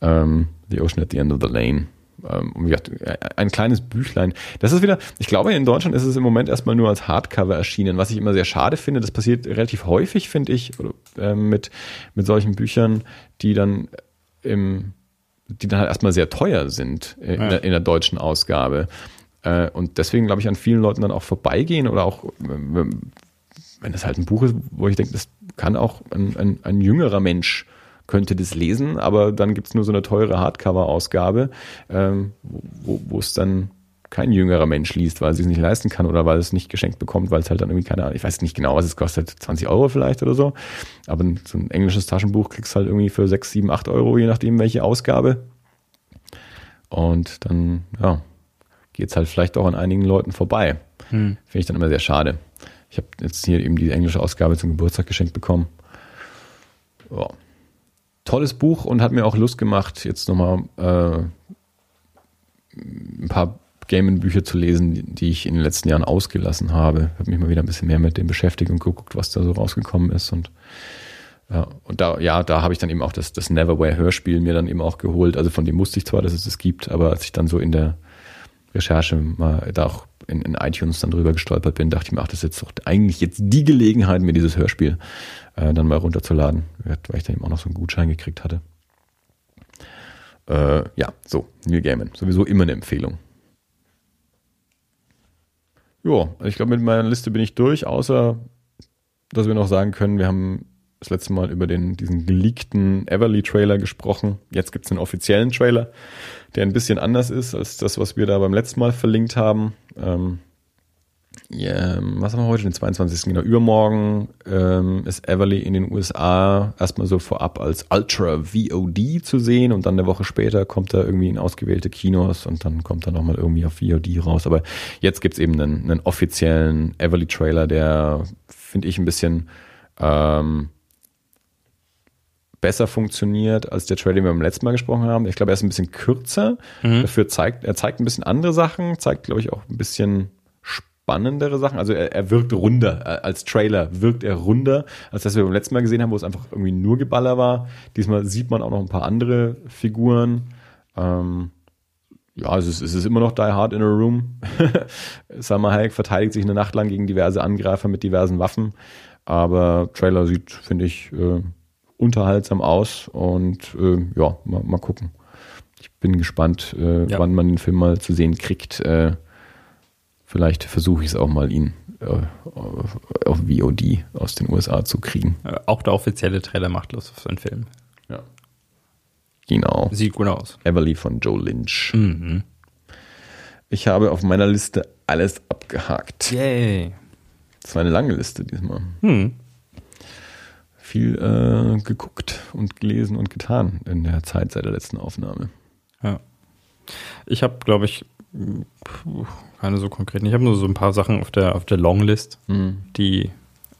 [SPEAKER 2] Ähm, the Ocean at the End of the Lane. Ähm, wie gesagt, äh, ein kleines Büchlein. Das ist wieder, ich glaube, in Deutschland ist es im Moment erstmal nur als Hardcover erschienen, was ich immer sehr schade finde. Das passiert relativ häufig, finde ich, äh, mit, mit solchen Büchern, die dann im die dann halt erstmal sehr teuer sind in, ja. der, in der, deutschen Ausgabe. Äh, und deswegen, glaube ich, an vielen Leuten dann auch vorbeigehen oder auch, wenn das halt ein Buch ist, wo ich denke, das kann auch ein, ein, ein jüngerer Mensch könnte das lesen, aber dann gibt es nur so eine teure Hardcover-Ausgabe, ähm, wo es dann kein jüngerer Mensch liest, weil er es nicht leisten kann oder weil es nicht geschenkt bekommt, weil es halt dann irgendwie keine Ahnung, ich weiß nicht genau, was es kostet, 20 Euro vielleicht oder so. Aber so ein englisches Taschenbuch kriegst du halt irgendwie für 6, 7, 8 Euro, je nachdem welche Ausgabe. Und dann, ja, geht es halt vielleicht auch an einigen Leuten vorbei. Hm. Finde ich dann immer sehr schade. Ich habe jetzt hier eben die englische Ausgabe zum Geburtstag geschenkt bekommen. Ja. Tolles Buch und hat mir auch Lust gemacht, jetzt nochmal äh, ein paar Gaming-Bücher zu lesen, die ich in den letzten Jahren ausgelassen habe. Ich habe mich mal wieder ein bisschen mehr mit dem beschäftigt und geguckt, was da so rausgekommen ist. Und ja, und da, ja, da habe ich dann eben auch das, das Neverwhere Hörspiel mir dann eben auch geholt. Also von dem wusste ich zwar, dass es das gibt, aber als ich dann so in der Recherche mal da auch in, in iTunes dann drüber gestolpert bin, dachte ich mir, ach, das ist jetzt doch eigentlich jetzt die Gelegenheit, mir dieses Hörspiel äh, dann mal runterzuladen, weil ich dann eben auch noch so einen Gutschein gekriegt hatte. Äh, ja, so, Neil Gaiman. Sowieso immer eine Empfehlung. Ja, ich glaube, mit meiner Liste bin ich durch, außer dass wir noch sagen können, wir haben das letzte Mal über den, diesen geleakten Everly-Trailer gesprochen. Jetzt gibt es einen offiziellen Trailer, der ein bisschen anders ist als das, was wir da beim letzten Mal verlinkt haben. Ähm, yeah, was haben wir heute? Den 22. Genau. Übermorgen ähm, ist Everly in den USA erstmal so vorab als Ultra VOD zu sehen und dann eine Woche später kommt er irgendwie in ausgewählte Kinos und dann kommt er nochmal irgendwie auf VOD raus. Aber jetzt gibt's eben einen, einen offiziellen Everly-Trailer, der, finde ich, ein bisschen ähm, besser funktioniert als der Trailer, den wir beim letzten Mal gesprochen haben. Ich glaube, er ist ein bisschen kürzer. Mhm. Dafür zeigt, er zeigt ein bisschen andere Sachen, zeigt, glaube ich, auch ein bisschen spannendere Sachen. Also er, er wirkt runder. Als Trailer wirkt er runder, als das wir beim letzten Mal gesehen haben, wo es einfach irgendwie nur Geballer war. Diesmal sieht man auch noch ein paar andere Figuren. Ähm, ja, es, es ist immer noch Die Hard in a Room. <laughs> Salma Hayek verteidigt sich eine Nacht lang gegen diverse Angreifer mit diversen Waffen. Aber Trailer sieht, finde ich, äh, unterhaltsam aus und äh, ja, mal, mal gucken. Ich bin gespannt, äh, ja. wann man den Film mal zu sehen kriegt. Äh, vielleicht versuche ich es auch mal, ihn äh, auf VOD aus den USA zu kriegen.
[SPEAKER 1] Auch der offizielle Trailer macht Lust auf so einen Film.
[SPEAKER 2] Ja. Genau.
[SPEAKER 1] Sieht gut aus.
[SPEAKER 2] Everly von Joe Lynch. Mhm. Ich habe auf meiner Liste alles abgehakt.
[SPEAKER 1] Yay.
[SPEAKER 2] Das war eine lange Liste diesmal. Hm viel äh, geguckt und gelesen und getan in der Zeit seit der letzten Aufnahme.
[SPEAKER 1] Ja. Ich habe, glaube ich, keine so konkreten. Ich habe nur so ein paar Sachen auf der, auf der Longlist, mhm. die,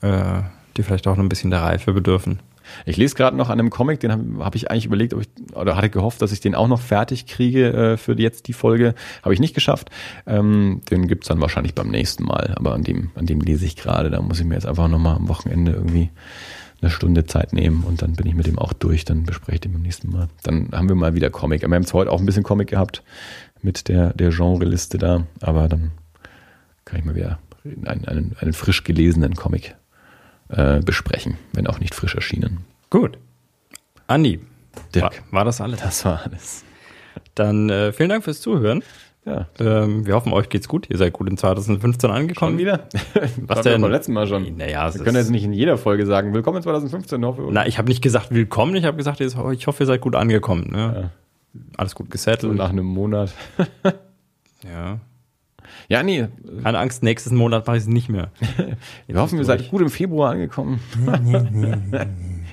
[SPEAKER 1] äh, die vielleicht auch noch ein bisschen der Reife bedürfen.
[SPEAKER 2] Ich lese gerade noch an einem Comic, den habe hab ich eigentlich überlegt, ob ich, oder hatte gehofft, dass ich den auch noch fertig kriege äh, für jetzt die Folge. Habe ich nicht geschafft. Ähm, den gibt's dann wahrscheinlich beim nächsten Mal. Aber an dem, an dem lese ich gerade. Da muss ich mir jetzt einfach nochmal am Wochenende irgendwie eine Stunde Zeit nehmen und dann bin ich mit dem auch durch, dann bespreche ich den beim nächsten Mal. Dann haben wir mal wieder Comic. Wir haben zwar heute auch ein bisschen Comic gehabt mit der, der Genre-Liste da, aber dann kann ich mal wieder einen, einen, einen frisch gelesenen Comic äh, besprechen, wenn auch nicht frisch erschienen.
[SPEAKER 1] Gut. Andi,
[SPEAKER 2] Dirk.
[SPEAKER 1] War, war das alles?
[SPEAKER 2] Das war alles.
[SPEAKER 1] Dann äh, vielen Dank fürs Zuhören. Ja. Ähm, wir hoffen, euch geht's gut. Ihr seid gut in 2015 angekommen.
[SPEAKER 2] Schon wieder? <laughs>
[SPEAKER 1] Was denn?
[SPEAKER 2] Beim letzten Mal schon.
[SPEAKER 1] Naja,
[SPEAKER 2] wir können jetzt nicht in jeder Folge sagen, willkommen in 2015.
[SPEAKER 1] Hoffe, Na, ich habe nicht gesagt willkommen, ich habe gesagt, ich hoffe, ihr seid gut angekommen. Ne? Ja. Alles gut gesettelt.
[SPEAKER 2] Nach einem Monat. <laughs>
[SPEAKER 1] ja.
[SPEAKER 2] Ja, nee.
[SPEAKER 1] Keine Angst, nächsten Monat mache ich es nicht mehr.
[SPEAKER 2] wir hoffen, ihr seid gut im Februar angekommen.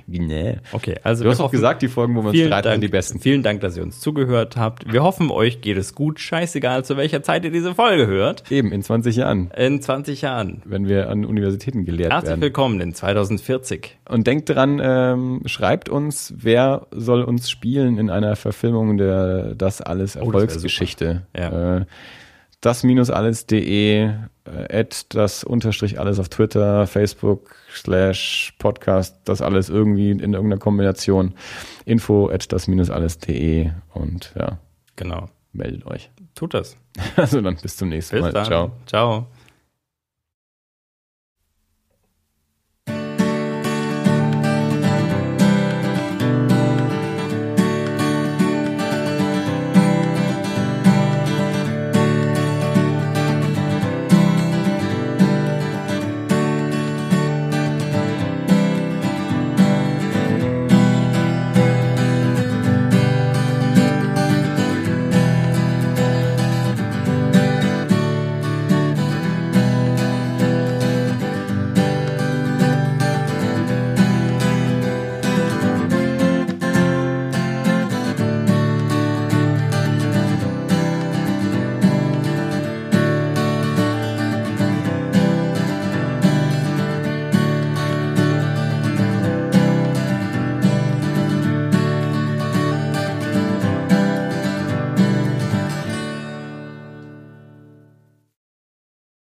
[SPEAKER 1] Nee. Okay, also
[SPEAKER 2] du hast auch gesagt, die Folgen, wo wir uns streiten, sind die besten.
[SPEAKER 1] Vielen Dank, dass ihr uns zugehört habt. Wir hoffen, euch geht es gut. Scheißegal, zu welcher Zeit ihr diese Folge hört.
[SPEAKER 2] Eben, in 20 Jahren.
[SPEAKER 1] In 20 Jahren.
[SPEAKER 2] Wenn wir an Universitäten gelehrt
[SPEAKER 1] Herzlich
[SPEAKER 2] werden.
[SPEAKER 1] Herzlich willkommen in 2040.
[SPEAKER 2] Und denkt dran, ähm, schreibt uns, wer soll uns spielen in einer Verfilmung der Das alles Erfolgsgeschichte.
[SPEAKER 1] Oh, das ja.
[SPEAKER 2] äh, das minus alles.de, äh, at das unterstrich alles auf Twitter, Facebook, slash Podcast, das alles irgendwie in irgendeiner Kombination. Info at das minus alles.de und ja.
[SPEAKER 1] Genau.
[SPEAKER 2] Meldet euch.
[SPEAKER 1] Tut das. <laughs>
[SPEAKER 2] Also dann bis zum nächsten
[SPEAKER 1] bis
[SPEAKER 2] Mal.
[SPEAKER 1] Dann.
[SPEAKER 2] Ciao.
[SPEAKER 1] Ciao.